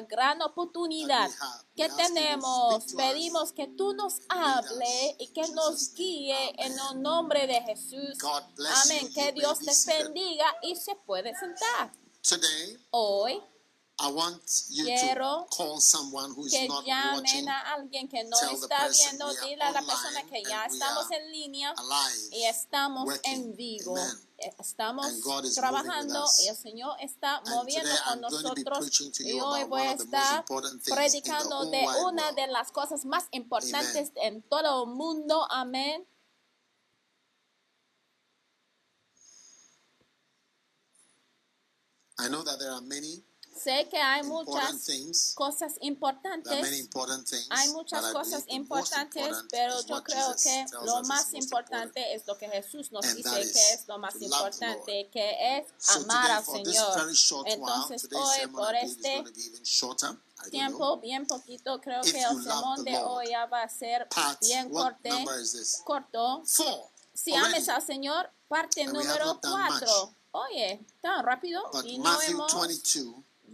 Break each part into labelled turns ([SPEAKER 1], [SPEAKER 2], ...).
[SPEAKER 1] Gran oportunidad que tenemos. Pedimos que tú nos hable y que nos guíe en el nombre de Jesús. Amén. Que Dios te bendiga y se puede sentar. Hoy quiero que llamen a alguien que no está viendo. Dile a la persona que ya estamos en línea y estamos en vivo. Estamos trabajando y el Señor está moviendo con nosotros y hoy voy a estar predicando de una de las cosas más importantes en todo el mundo. Amén.
[SPEAKER 2] I know that there are many
[SPEAKER 1] Sé que hay muchas cosas importantes. Hay muchas cosas importantes, pero yo creo que lo más importante es lo que Jesús nos dice que es lo más importante, que es amar al Señor. Entonces hoy por este tiempo, bien poquito, creo que el sermón de hoy va a ser bien corte, corto. Si ames al Señor, parte número 4. Oye, tan rápido y no hemos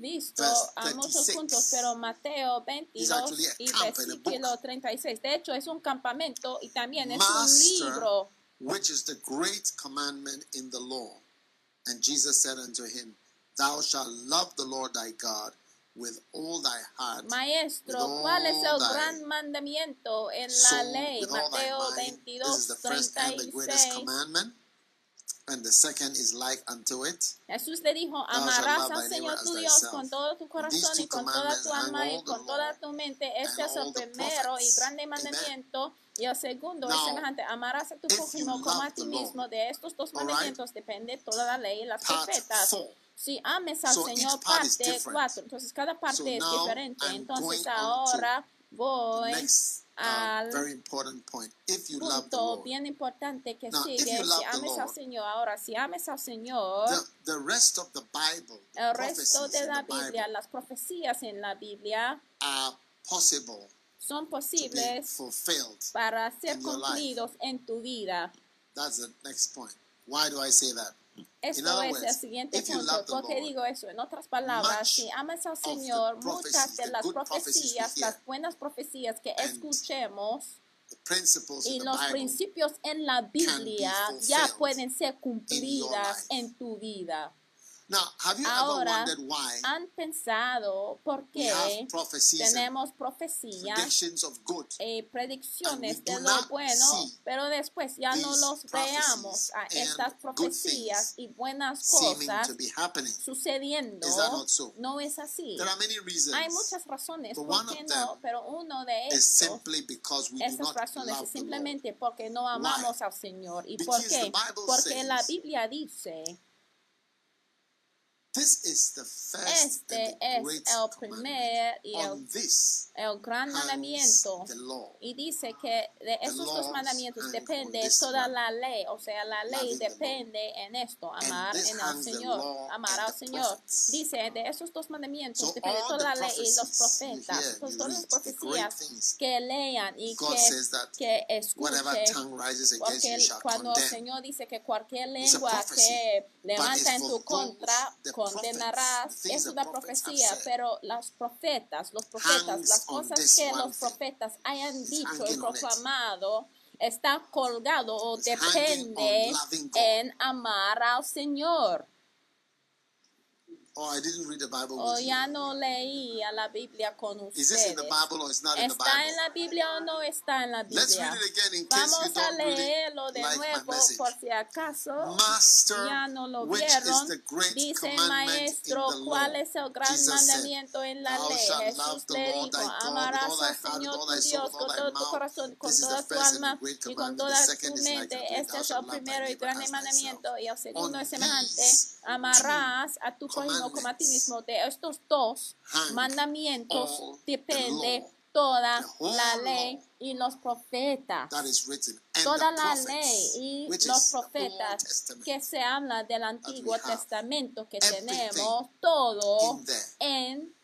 [SPEAKER 1] visto a muchos puntos, pero Mateo 22 y versículo 36. De hecho, es un campamento y también es un libro.
[SPEAKER 2] Which is the great commandment in the law? And Jesus said unto him, Thou shalt love the Lord thy God with all thy heart.
[SPEAKER 1] Maestro, ¿cuál es el gran mandamiento en la ley? Mateo 22, 36.
[SPEAKER 2] And the second is like unto it.
[SPEAKER 1] Jesús le dijo, amarás al Señor tu Dios con todo tu corazón y con toda tu alma y con toda tu mente. Este es el primero y grande mandamiento. Y el segundo es semejante, amarás a tu prójimo como a ti mismo. De estos dos mandamientos depende toda la ley y las profetas. Si ames al Señor, parte cuatro. Entonces cada parte es diferente. Entonces ahora voy al punto bien importante que sigue, si ames al Señor. Ahora, si ames al Señor,
[SPEAKER 2] el resto
[SPEAKER 1] de la Biblia, las profecías en la Biblia, son posibles para ser cumplidos en tu vida.
[SPEAKER 2] That's the next point. Why do I say that?
[SPEAKER 1] Esto es el siguiente punto. ¿Por qué digo eso? En otras palabras, si amas al Señor, muchas de las profecías, las buenas profecías que escuchemos, y los principios en la Biblia ya pueden ser cumplidas en tu vida. Ahora, ¿han pensado por qué tenemos profecías y predicciones de lo bueno, pero después ya no los veamos a estas profecías y buenas cosas sucediendo? No es así. Hay muchas razones por qué no, pero uno de estos, esas razones es simplemente porque no amamos al Señor. ¿Y por qué? Porque la Biblia dice este es el primer y el, gran mandamiento. Y dice que de esos dos mandamientos depende toda la ley. O sea, la ley depende en esto, amar en el Señor, amar al Señor. Dice, de esos dos mandamientos depende toda la ley y los profetas. todas las profecías que lean y que, que escuchen. Porque cuando el Señor dice que cualquier lengua que levanta en tu contra, condenarás. Es una profecía, pero los profetas, los profetas, las cosas que los profetas hayan dicho y proclamado, está colgado o depende en amar al Señor.
[SPEAKER 2] Or I didn't read the Bible
[SPEAKER 1] o
[SPEAKER 2] with
[SPEAKER 1] ya
[SPEAKER 2] you.
[SPEAKER 1] no leía la Biblia con
[SPEAKER 2] Is this in the
[SPEAKER 1] ustedes.
[SPEAKER 2] Bible or it's not in the
[SPEAKER 1] ¿Está en la Biblia o no está en la
[SPEAKER 2] Let's
[SPEAKER 1] Biblia?
[SPEAKER 2] read it again in case you
[SPEAKER 1] Vamos a
[SPEAKER 2] don't really
[SPEAKER 1] leerlo de
[SPEAKER 2] like
[SPEAKER 1] nuevo por si acaso
[SPEAKER 2] Master,
[SPEAKER 1] ya no lo
[SPEAKER 2] which is
[SPEAKER 1] vieron.
[SPEAKER 2] the great
[SPEAKER 1] Dice
[SPEAKER 2] commandment in
[SPEAKER 1] maestro,
[SPEAKER 2] the?
[SPEAKER 1] ¿cuál es el gran
[SPEAKER 2] Jesus said,
[SPEAKER 1] mandamiento en la ley? Jesús le dijo, amarás al Señor tu Dios con todo tu corazón, con toda tu alma y con toda tu mente. Este es el primero y
[SPEAKER 2] as
[SPEAKER 1] mandamiento y el segundo es semejante. Amarás a tu prójimo mismo. De estos dos
[SPEAKER 2] hang
[SPEAKER 1] mandamientos
[SPEAKER 2] all
[SPEAKER 1] depende toda la ley y los profetas. Toda la ley y los profetas que se habla del Antiguo. Testamento que tenemos todo en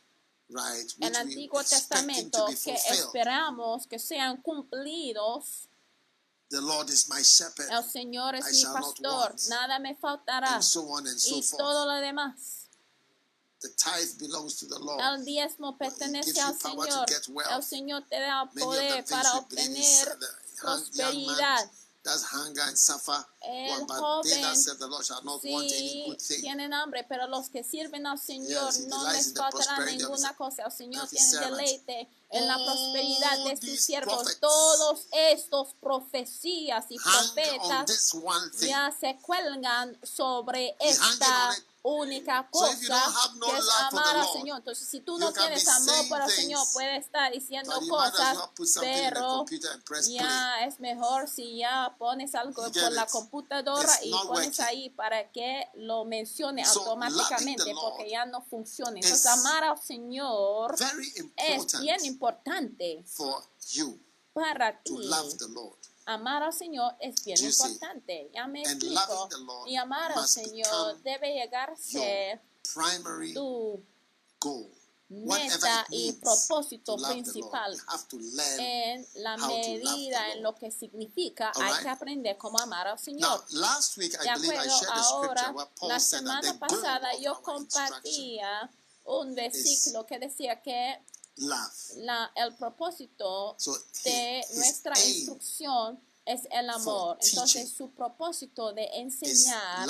[SPEAKER 1] el Antiguo Testamento que esperamos que sean cumplidos.
[SPEAKER 2] The Lord is my shepherd,
[SPEAKER 1] El Señor es
[SPEAKER 2] I
[SPEAKER 1] mi pastor, nada me faltará
[SPEAKER 2] and so on and so
[SPEAKER 1] y
[SPEAKER 2] forth.
[SPEAKER 1] todo lo demás.
[SPEAKER 2] The tithe belongs to the Lord.
[SPEAKER 1] El diezmo pertenece al Señor. El Señor te da poder para obtener prosperidad.
[SPEAKER 2] does hunger and suffer.
[SPEAKER 1] El joven
[SPEAKER 2] that serve the Lord shall not want any
[SPEAKER 1] Sí, tienen hambre, pero los que sirven al Señor
[SPEAKER 2] Yes,
[SPEAKER 1] no les faltará ninguna cosa. El Señor tiene deleite en la prosperidad de sus siervos. Todos estos profecías y profetas ya se cuelgan sobre esta. Única
[SPEAKER 2] So
[SPEAKER 1] cosa
[SPEAKER 2] no
[SPEAKER 1] que es amar al Señor. Entonces, si tú no tienes amor por el Señor, puedes estar diciendo cosas, pero ya es mejor si ya pones algo por la computadora y pones ahí para que lo mencione
[SPEAKER 2] So,
[SPEAKER 1] automáticamente porque ya no funciona. Entonces, amar al Señor es bien importante para ti. Amar al Señor es bien importante. Ya me explico. Y amar al Señor debe llegar a ser tu meta y propósito principal. En la medida en lo que significa, hay que aprender cómo amar al
[SPEAKER 2] Now,
[SPEAKER 1] Señor.
[SPEAKER 2] last week I
[SPEAKER 1] De acuerdo, ahora, la semana pasada yo compartía un versículo que decía que la, el propósito
[SPEAKER 2] so
[SPEAKER 1] de nuestra instrucción es el amor. Entonces su propósito de enseñar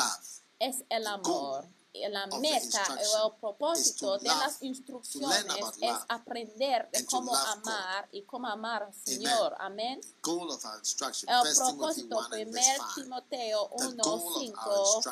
[SPEAKER 1] es el amor. La meta o el propósito de las instrucciones es aprender de cómo amar God. y cómo amar al Señor. Amén. El propósito,
[SPEAKER 2] 1
[SPEAKER 1] Timoteo
[SPEAKER 2] 1.5,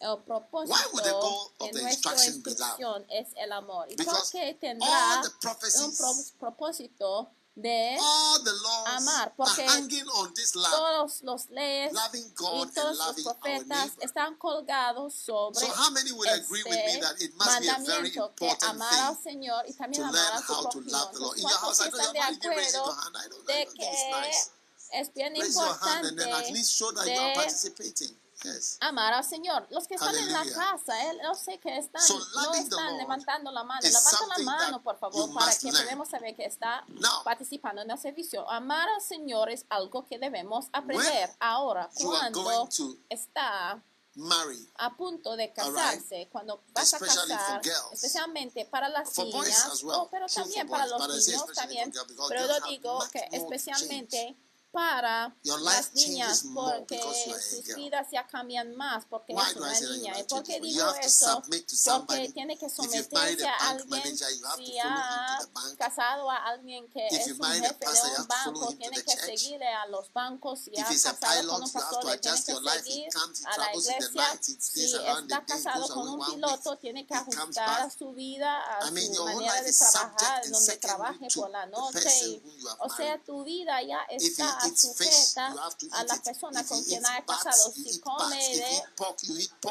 [SPEAKER 1] el
[SPEAKER 2] Why would the
[SPEAKER 1] propósito
[SPEAKER 2] goal of
[SPEAKER 1] de
[SPEAKER 2] the
[SPEAKER 1] nuestra
[SPEAKER 2] instruction be love?
[SPEAKER 1] instrucción es el amor. ¿Y por qué
[SPEAKER 2] all
[SPEAKER 1] tendrá
[SPEAKER 2] the
[SPEAKER 1] un propósito de
[SPEAKER 2] all the laws
[SPEAKER 1] amar,
[SPEAKER 2] are
[SPEAKER 1] porque
[SPEAKER 2] hanging on this love.
[SPEAKER 1] todos los leyes
[SPEAKER 2] Loving
[SPEAKER 1] y
[SPEAKER 2] God and
[SPEAKER 1] todos los profetas están colgados sobre
[SPEAKER 2] So how many would agree with me
[SPEAKER 1] este
[SPEAKER 2] that it must be a very
[SPEAKER 1] mandamiento que
[SPEAKER 2] important
[SPEAKER 1] amar al
[SPEAKER 2] thing
[SPEAKER 1] Señor y también
[SPEAKER 2] to
[SPEAKER 1] amar
[SPEAKER 2] learn
[SPEAKER 1] a su
[SPEAKER 2] how to
[SPEAKER 1] prójimo.
[SPEAKER 2] love the Lord?
[SPEAKER 1] Entonces,
[SPEAKER 2] In your house,
[SPEAKER 1] ¿cuántos están de acuerdo
[SPEAKER 2] hand. I don't, I
[SPEAKER 1] de que
[SPEAKER 2] it's nice.
[SPEAKER 1] es bien
[SPEAKER 2] Raise your hand and then at
[SPEAKER 1] importante
[SPEAKER 2] least show that you are
[SPEAKER 1] de
[SPEAKER 2] Yes.
[SPEAKER 1] amar al Señor. Los que están en la casa, eh, yo sé que están,
[SPEAKER 2] So
[SPEAKER 1] no están levantando la mano.
[SPEAKER 2] is
[SPEAKER 1] Levanten la mano, por favor, para que podamos saber que está
[SPEAKER 2] Now,
[SPEAKER 1] participando en el servicio. Amar al Señor es algo que debemos aprender. Ahora, cuando está
[SPEAKER 2] marry.
[SPEAKER 1] a punto de casarse, cuando vas a casar,
[SPEAKER 2] girls.
[SPEAKER 1] especialmente para las niñas,
[SPEAKER 2] as well.
[SPEAKER 1] oh, pero también para
[SPEAKER 2] boys,
[SPEAKER 1] los niños también, pero yo digo que especialmente para las niñas porque sus vidas ya cambian más porque
[SPEAKER 2] Why
[SPEAKER 1] es una niña. ¿Y por qué digo esto? Porque tiene que someterse
[SPEAKER 2] a
[SPEAKER 1] alguien. si ha casado a alguien que es un jefe de un banco, tiene que seguirle a los bancos. Si ha casado con un pastor, tiene que seguir a la iglesia. Si está casado con un piloto, tiene que ajustar su vida a su manera de trabajar, donde trabaje por la noche. o sea, tu vida ya está sujeta a la persona con quien ha casado. Si come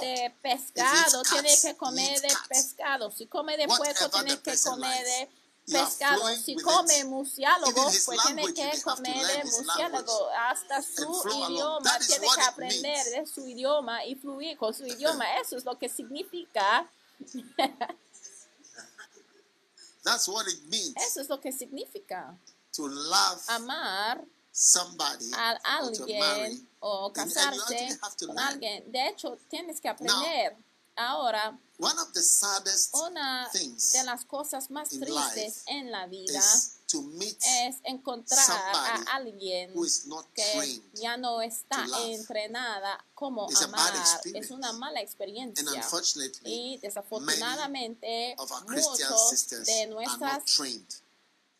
[SPEAKER 1] de pescado, tiene que comer de pescado. Si come de puerco, tiene que
[SPEAKER 2] person
[SPEAKER 1] comer de pescado. Si come murciélago, pues tiene que comer de murciélago. Hasta su idioma, tiene que aprender de su idioma y fluir con su idioma. Eso es lo que significa.
[SPEAKER 2] That's what it means
[SPEAKER 1] Eso es lo que significa
[SPEAKER 2] to love
[SPEAKER 1] amar
[SPEAKER 2] somebody
[SPEAKER 1] a alguien o
[SPEAKER 2] And- and to
[SPEAKER 1] con alguien. De hecho, tienes que aprender. Ahora,
[SPEAKER 2] one of the saddest
[SPEAKER 1] una
[SPEAKER 2] things
[SPEAKER 1] de las cosas más
[SPEAKER 2] in
[SPEAKER 1] tristes en la vida
[SPEAKER 2] is to meet
[SPEAKER 1] es encontrar a alguien
[SPEAKER 2] who is not
[SPEAKER 1] que
[SPEAKER 2] trained.
[SPEAKER 1] ya no está entrenada como
[SPEAKER 2] It's
[SPEAKER 1] amar. Es una mala
[SPEAKER 2] And
[SPEAKER 1] experiencia.
[SPEAKER 2] unfortunately,
[SPEAKER 1] Y desafortunadamente
[SPEAKER 2] of our Christian
[SPEAKER 1] muchos
[SPEAKER 2] sisters
[SPEAKER 1] de
[SPEAKER 2] are
[SPEAKER 1] nuestras
[SPEAKER 2] not trained.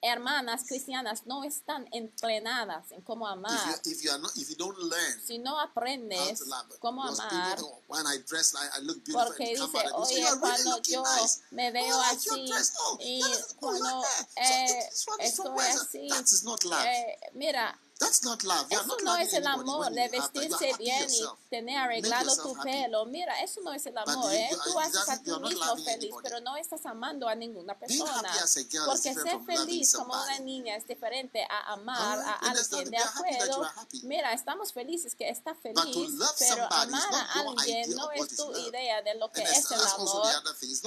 [SPEAKER 1] Hermanas cristianas no están entrenadas en cómo
[SPEAKER 2] If
[SPEAKER 1] amar.
[SPEAKER 2] you, if you are not, if you don't learn
[SPEAKER 1] Si no aprendes
[SPEAKER 2] love,
[SPEAKER 1] cómo amar,
[SPEAKER 2] people when I dress like I look beautiful
[SPEAKER 1] porque dice, oye,
[SPEAKER 2] "You are really
[SPEAKER 1] cuando
[SPEAKER 2] looking
[SPEAKER 1] yo
[SPEAKER 2] nice."
[SPEAKER 1] me veo
[SPEAKER 2] Oh, I your
[SPEAKER 1] así.
[SPEAKER 2] Oh,
[SPEAKER 1] y
[SPEAKER 2] oh,
[SPEAKER 1] cuando eh, estoy así, eh, mira,
[SPEAKER 2] That's not love.
[SPEAKER 1] Eso
[SPEAKER 2] not
[SPEAKER 1] no es el amor
[SPEAKER 2] are
[SPEAKER 1] vestirse
[SPEAKER 2] happy
[SPEAKER 1] bien y tener arreglado tu
[SPEAKER 2] happy.
[SPEAKER 1] pelo. Mira, eso no es el amor, ¿eh?
[SPEAKER 2] you-
[SPEAKER 1] Tú haces a ti mismo feliz,
[SPEAKER 2] anybody.
[SPEAKER 1] pero no estás amando a ninguna persona.
[SPEAKER 2] happy
[SPEAKER 1] Porque ser feliz como una niña es diferente a amar a alguien, ¿de
[SPEAKER 2] happy
[SPEAKER 1] acuerdo?
[SPEAKER 2] happy.
[SPEAKER 1] Mira, estamos felices que está feliz, pero amar a alguien no es tu idea de lo que es el amor.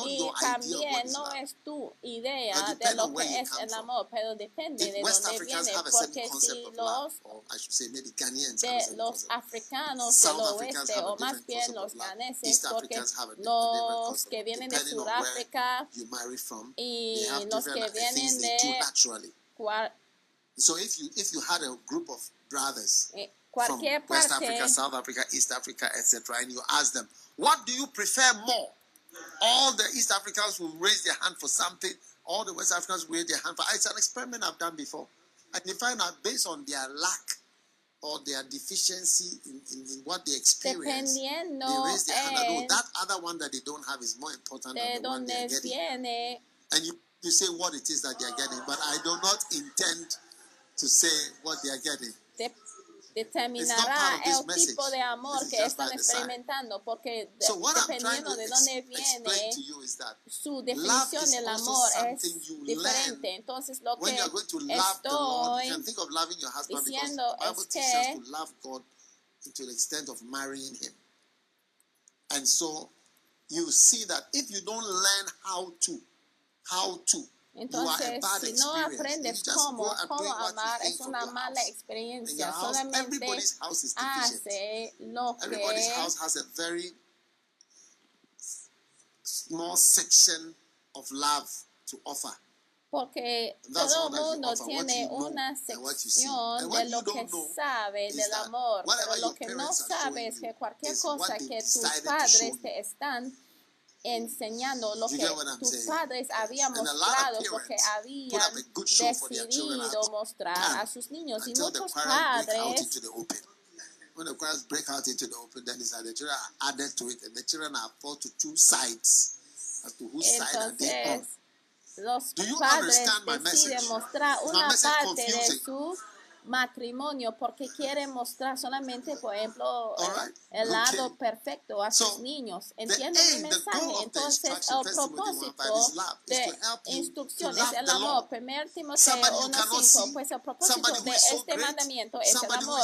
[SPEAKER 1] Y también no es tu idea de lo que es el amor, pero depende de dónde viene, porque si
[SPEAKER 2] love,
[SPEAKER 1] los
[SPEAKER 2] or I should say maybe Ghanaians
[SPEAKER 1] de los africanos
[SPEAKER 2] South
[SPEAKER 1] del oeste o más bien los ganeses porque
[SPEAKER 2] Africans have a different, different
[SPEAKER 1] los que vienen de Sudáfrica
[SPEAKER 2] you marry from,
[SPEAKER 1] y los que vienen de
[SPEAKER 2] naturally. So if you if you had a group of brothers
[SPEAKER 1] eh,
[SPEAKER 2] from West Africa, South Africa, East Africa, etc., and you ask them, what do you prefer more? All the East Africans will raise their hand for something. All the West Africans will raise their hand for. It's an experiment I've done before, find out based on their lack or their deficiency in, in, in what they experience, they raise their hand. and, Oh, that other one that they don't have is more important than the one they're getting.
[SPEAKER 1] viene
[SPEAKER 2] And you, you say what it is that they're getting, but I do not intend to say what they are getting.
[SPEAKER 1] Determinará el
[SPEAKER 2] message.
[SPEAKER 1] tipo de amor
[SPEAKER 2] This
[SPEAKER 1] que están experimentando porque
[SPEAKER 2] So
[SPEAKER 1] dependiendo de dónde viene su definición del amor es diferente. Entonces lo que estoy
[SPEAKER 2] can think of loving your husband because
[SPEAKER 1] diciendo
[SPEAKER 2] the Bible
[SPEAKER 1] es
[SPEAKER 2] teaches
[SPEAKER 1] que-
[SPEAKER 2] us to love God to the extent of marrying Him. And so you see that if you don't learn how to, how to,
[SPEAKER 1] Entonces, si no aprendes cómo, cómo amar, es una mala experiencia. Solamente hace lo
[SPEAKER 2] Everybody's
[SPEAKER 1] que
[SPEAKER 2] house has a very small section of love to offer.
[SPEAKER 1] Porque
[SPEAKER 2] That's
[SPEAKER 1] todo mundo tiene una sección de lo que sabe del amor, pero lo que no
[SPEAKER 2] parents are
[SPEAKER 1] sabe
[SPEAKER 2] showing
[SPEAKER 1] es que cualquier cosa que tus padres te están enseñando, lo que tus padres habían mostrado, porque habían decidido mostrar a sus niños y muchos padres.
[SPEAKER 2] When the quarrels break out into the open, then it's like the children are added to it, and the children are forced to two sides as to whose side are they on.
[SPEAKER 1] Entonces, los
[SPEAKER 2] Do you
[SPEAKER 1] padres
[SPEAKER 2] understand my message?
[SPEAKER 1] mostrar
[SPEAKER 2] Is my
[SPEAKER 1] una
[SPEAKER 2] message
[SPEAKER 1] parte de
[SPEAKER 2] confusing?
[SPEAKER 1] Matrimonio porque quieren mostrar solamente, por ejemplo,
[SPEAKER 2] right.
[SPEAKER 1] el lado
[SPEAKER 2] Okay.
[SPEAKER 1] perfecto a sus
[SPEAKER 2] So,
[SPEAKER 1] niños.
[SPEAKER 2] The
[SPEAKER 1] ¿Entienden mi mensaje? Entonces, el
[SPEAKER 2] First Timothy 1:5
[SPEAKER 1] propósito de instrucción es el amor. 1 Timoteo
[SPEAKER 2] Somebody you
[SPEAKER 1] 1.5,
[SPEAKER 2] cannot see,
[SPEAKER 1] pues el propósito de este mandamiento es el amor.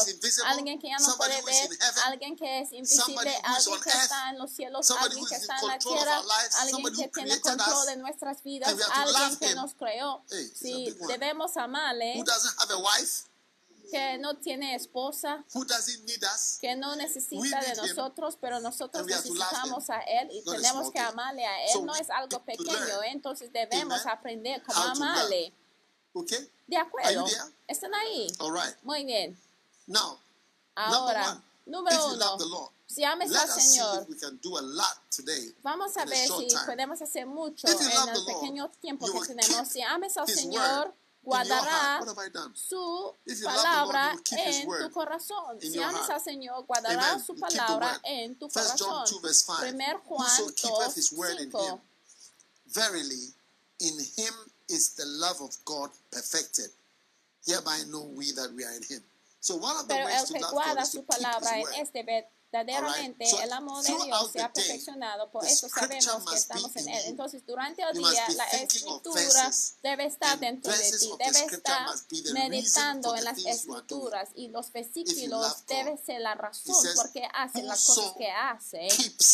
[SPEAKER 1] Alguien que ya no puede ver, alguien que es invisible, alguien que está en los cielos, alguien que está en la tierra, alguien que tiene control de nuestras vidas, alguien que nos creó. Sí, debemos amarle, que no tiene esposa,
[SPEAKER 2] Who doesn't need us?
[SPEAKER 1] que no necesita de
[SPEAKER 2] need him,
[SPEAKER 1] nosotros, pero nosotros necesitamos a Él y
[SPEAKER 2] Not
[SPEAKER 1] tenemos que amarle a Él.
[SPEAKER 2] So
[SPEAKER 1] No es algo pequeño, entonces debemos
[SPEAKER 2] amen,
[SPEAKER 1] aprender cómo amarle.
[SPEAKER 2] Okay?
[SPEAKER 1] ¿De acuerdo? ¿Están ahí?
[SPEAKER 2] All right.
[SPEAKER 1] Muy bien.
[SPEAKER 2] Now,
[SPEAKER 1] Ahora,
[SPEAKER 2] number one, if
[SPEAKER 1] número
[SPEAKER 2] you
[SPEAKER 1] uno,
[SPEAKER 2] love the Lord,
[SPEAKER 1] si ames al Señor. Vamos a ver si podemos hacer mucho en el pequeño tiempo que tenemos. Si ames al Señor, guardará su palabra en tu corazón. Si
[SPEAKER 2] heart.
[SPEAKER 1] al Señor, guardará su palabra en tu
[SPEAKER 2] First John
[SPEAKER 1] corazón.
[SPEAKER 2] 2 verse 5.
[SPEAKER 1] Primer Juan
[SPEAKER 2] Whoso
[SPEAKER 1] 2,
[SPEAKER 2] keepeth his word in
[SPEAKER 1] 5.
[SPEAKER 2] him, verily in him is the love of God perfected. Hereby know we that we are in him. So one of the
[SPEAKER 1] Pero
[SPEAKER 2] ways
[SPEAKER 1] el
[SPEAKER 2] to
[SPEAKER 1] que
[SPEAKER 2] love God
[SPEAKER 1] guarda
[SPEAKER 2] is to
[SPEAKER 1] su palabra en este verdaderamente el amor de Dios se ha perfeccionado, por eso sabemos que estamos en él. Entonces, durante el día, la escritura debe estar dentro de ti, debe estar meditando en las escrituras y los versículos
[SPEAKER 2] God.
[SPEAKER 1] debe ser la razón por qué hace las cosas
[SPEAKER 2] "Whoso
[SPEAKER 1] que hace.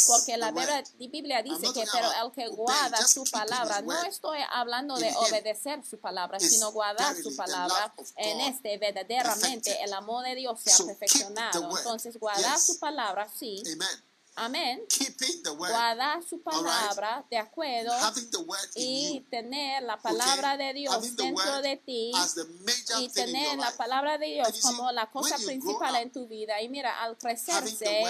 [SPEAKER 1] Porque la
[SPEAKER 2] the word."
[SPEAKER 1] verdad, la Biblia dice que, pero el que guarda su palabra, no estoy hablando de obedecer su palabra, sino guardar su palabra. En este verdaderamente el amor de Dios se ha perfeccionado. Entonces, guardar su palabra, sí.
[SPEAKER 2] Amen.
[SPEAKER 1] Amén. Guardar su palabra de acuerdo y tener la palabra
[SPEAKER 2] Okay.
[SPEAKER 1] de Dios
[SPEAKER 2] Having
[SPEAKER 1] dentro de ti y tener la palabra de Dios
[SPEAKER 2] see,
[SPEAKER 1] como la cosa principal
[SPEAKER 2] up,
[SPEAKER 1] en tu vida. Y mira, al crecerse,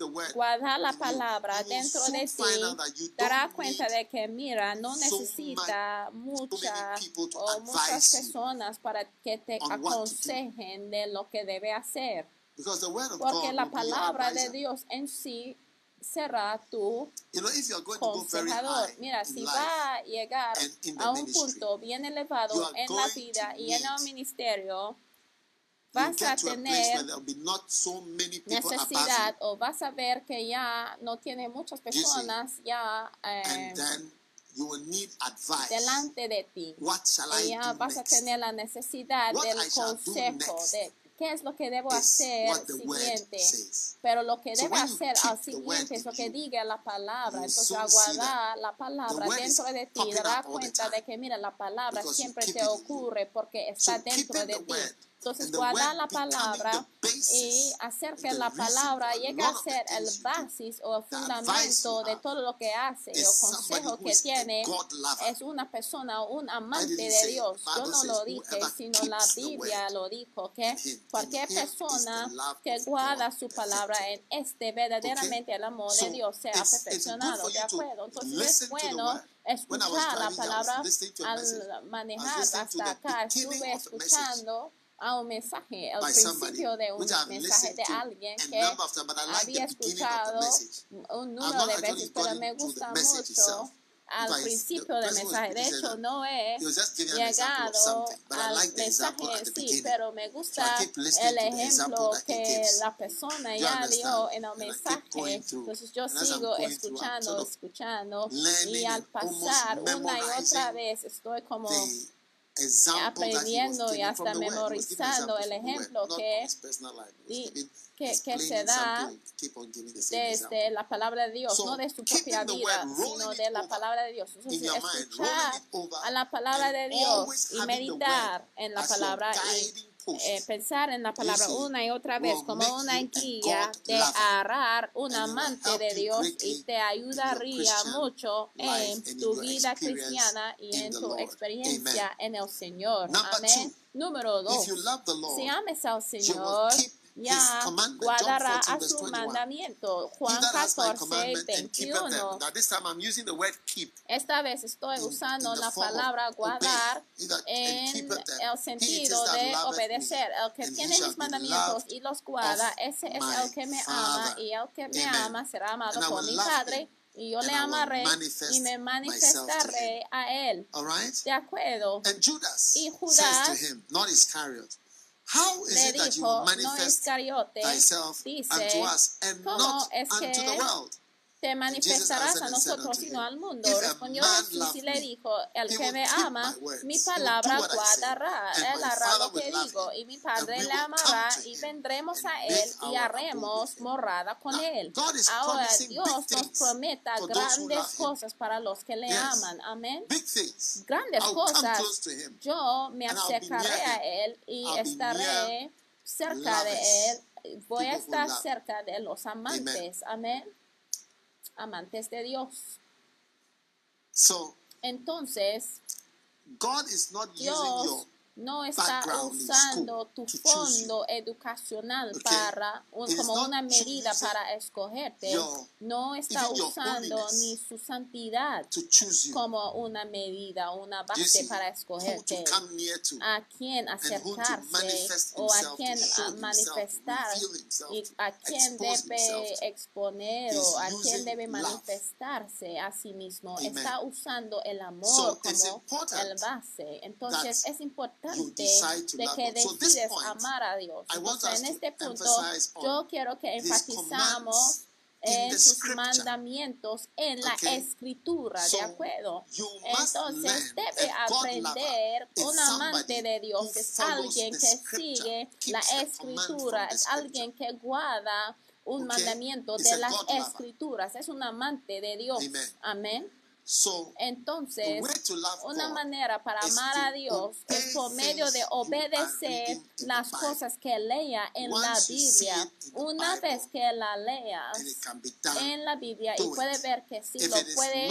[SPEAKER 2] word,
[SPEAKER 1] guardar la palabra
[SPEAKER 2] you
[SPEAKER 1] dentro de ti,
[SPEAKER 2] don't
[SPEAKER 1] cuenta de que, mira, no
[SPEAKER 2] so
[SPEAKER 1] necesita muchas
[SPEAKER 2] people to
[SPEAKER 1] o muchas personas para que te aconsejen de lo que debe hacer.
[SPEAKER 2] Because the word of
[SPEAKER 1] Porque la palabra de. Dios en sí será tu
[SPEAKER 2] You know, if you are going to go very
[SPEAKER 1] consejador. Mira, si va a llegar a un punto bien elevado en la vida y en el ministerio, vas a tener necesidad o vas a ver que ya no tiene muchas personas ya eh,
[SPEAKER 2] and then you will need advice.
[SPEAKER 1] delante de ti. Y ya vas a tener la necesidad del consejo de qué es lo que debo hacer siguiente. Pero lo que
[SPEAKER 2] you
[SPEAKER 1] hacer al siguiente es lo que diga la palabra. Entonces,
[SPEAKER 2] soon
[SPEAKER 1] al
[SPEAKER 2] see that
[SPEAKER 1] guardar la palabra dentro de ti,
[SPEAKER 2] the
[SPEAKER 1] cuenta de que, mira, la palabra siempre te ocurre porque está dentro de ti. Entonces, guardar la palabra y hacer que la palabra llegue a ser el basis o el fundamento de todo lo que hace o consejo que tiene es una persona, un amante de. Dios. Yo no lo dije,
[SPEAKER 2] "Whoever
[SPEAKER 1] sino la Biblia lo dijo, que cualquier persona que guarda su palabra en este verdaderamente el amor de Dios sea perfeccionado, ¿de acuerdo? Entonces es bueno escuchar la palabra al manejar hasta acá. Estuve escuchando a un mensaje, al principio de un mensaje de alguien que había escuchado un número de veces, pero me gusta mucho al principio del mensaje. De hecho, no he llegado al mensaje en sí, pero me gusta el ejemplo que la persona ya dio en el mensaje. Entonces yo sigo escuchando, escuchando y al pasar una y otra vez estoy como aprendiendo y hasta memorizando el ejemplo que- y- que, que se da desde la palabra de Dios,
[SPEAKER 2] So,
[SPEAKER 1] no de su propia vida, sino de la palabra de Dios. Entonces,
[SPEAKER 2] mind,
[SPEAKER 1] escuchar a la palabra de Dios y meditar en la palabra y. eh, pensar en la palabra una y otra vez como una guía de agarrar un amante de Dios y te ayudaría mucho en tu vida cristiana y en tu experiencia en el Señor. Amén. Número dos. Si ames al Señor, ya guardará
[SPEAKER 2] 14,
[SPEAKER 1] a su
[SPEAKER 2] 21.
[SPEAKER 1] mandamiento. Juan
[SPEAKER 2] that has my
[SPEAKER 1] 14,
[SPEAKER 2] commandment and keepeth them.
[SPEAKER 1] 21.
[SPEAKER 2] Now this time I'm using the word keep.
[SPEAKER 1] Esta vez estoy usando la palabra guardar en el sentido de obedecer. El que tiene mis mandamientos y los guarda, ese es el que me ama y el que me ama será amado por mi Padre y yo
[SPEAKER 2] and
[SPEAKER 1] le amaré y me manifestaré a él.
[SPEAKER 2] All right?
[SPEAKER 1] De acuerdo.
[SPEAKER 2] And Judas
[SPEAKER 1] Y
[SPEAKER 2] says
[SPEAKER 1] Judas
[SPEAKER 2] to him, not Iscariot, how is it that you manifest thyself unto us and not unto the world?
[SPEAKER 1] Te manifestarás a nosotros, sino
[SPEAKER 2] him,
[SPEAKER 1] al mundo. Respondió Jesús y le dijo, el que me ama, mi palabra guardará. Él hará lo que digo, y mi Padre le amará, y vendremos a Él y haremos morada con Él. Ahora Dios nos prometa grandes cosas para los que le aman. Amén. Grandes cosas. Yo me acercaré a. Él y estaré cerca de. Él. Voy a estar cerca de los amantes. Amén. Amantes de Dios.
[SPEAKER 2] So
[SPEAKER 1] Entonces,
[SPEAKER 2] God is not using your
[SPEAKER 1] no está usando tu fondo educacional
[SPEAKER 2] Okay?
[SPEAKER 1] para un- como una medida para escogerte. No está usando ni su santidad como una medida, una base para escogerte. a quien acercarse o a quien
[SPEAKER 2] to show
[SPEAKER 1] a
[SPEAKER 2] himself,
[SPEAKER 1] manifestar y a quien debe exponer o a quien debe manifestarse a sí mismo. Está usando el amor como el base. Entonces es importante
[SPEAKER 2] to
[SPEAKER 1] de que decides amar a Dios. Entonces en este punto yo quiero que enfatizamos en sus mandamientos en la
[SPEAKER 2] Okay?
[SPEAKER 1] escritura, ¿de acuerdo? Entonces debe aprender, un amante de Dios es alguien que sigue la escritura, es alguien que guarda un
[SPEAKER 2] Okay?
[SPEAKER 1] mandamiento de las escrituras, es un amante de Dios. Amén. Entonces, una manera para amar a Dios es por medio de obedecer las cosas que lea en la Biblia.
[SPEAKER 2] it in the
[SPEAKER 1] Una vez que la leas en la Biblia y puede ver que si lo puede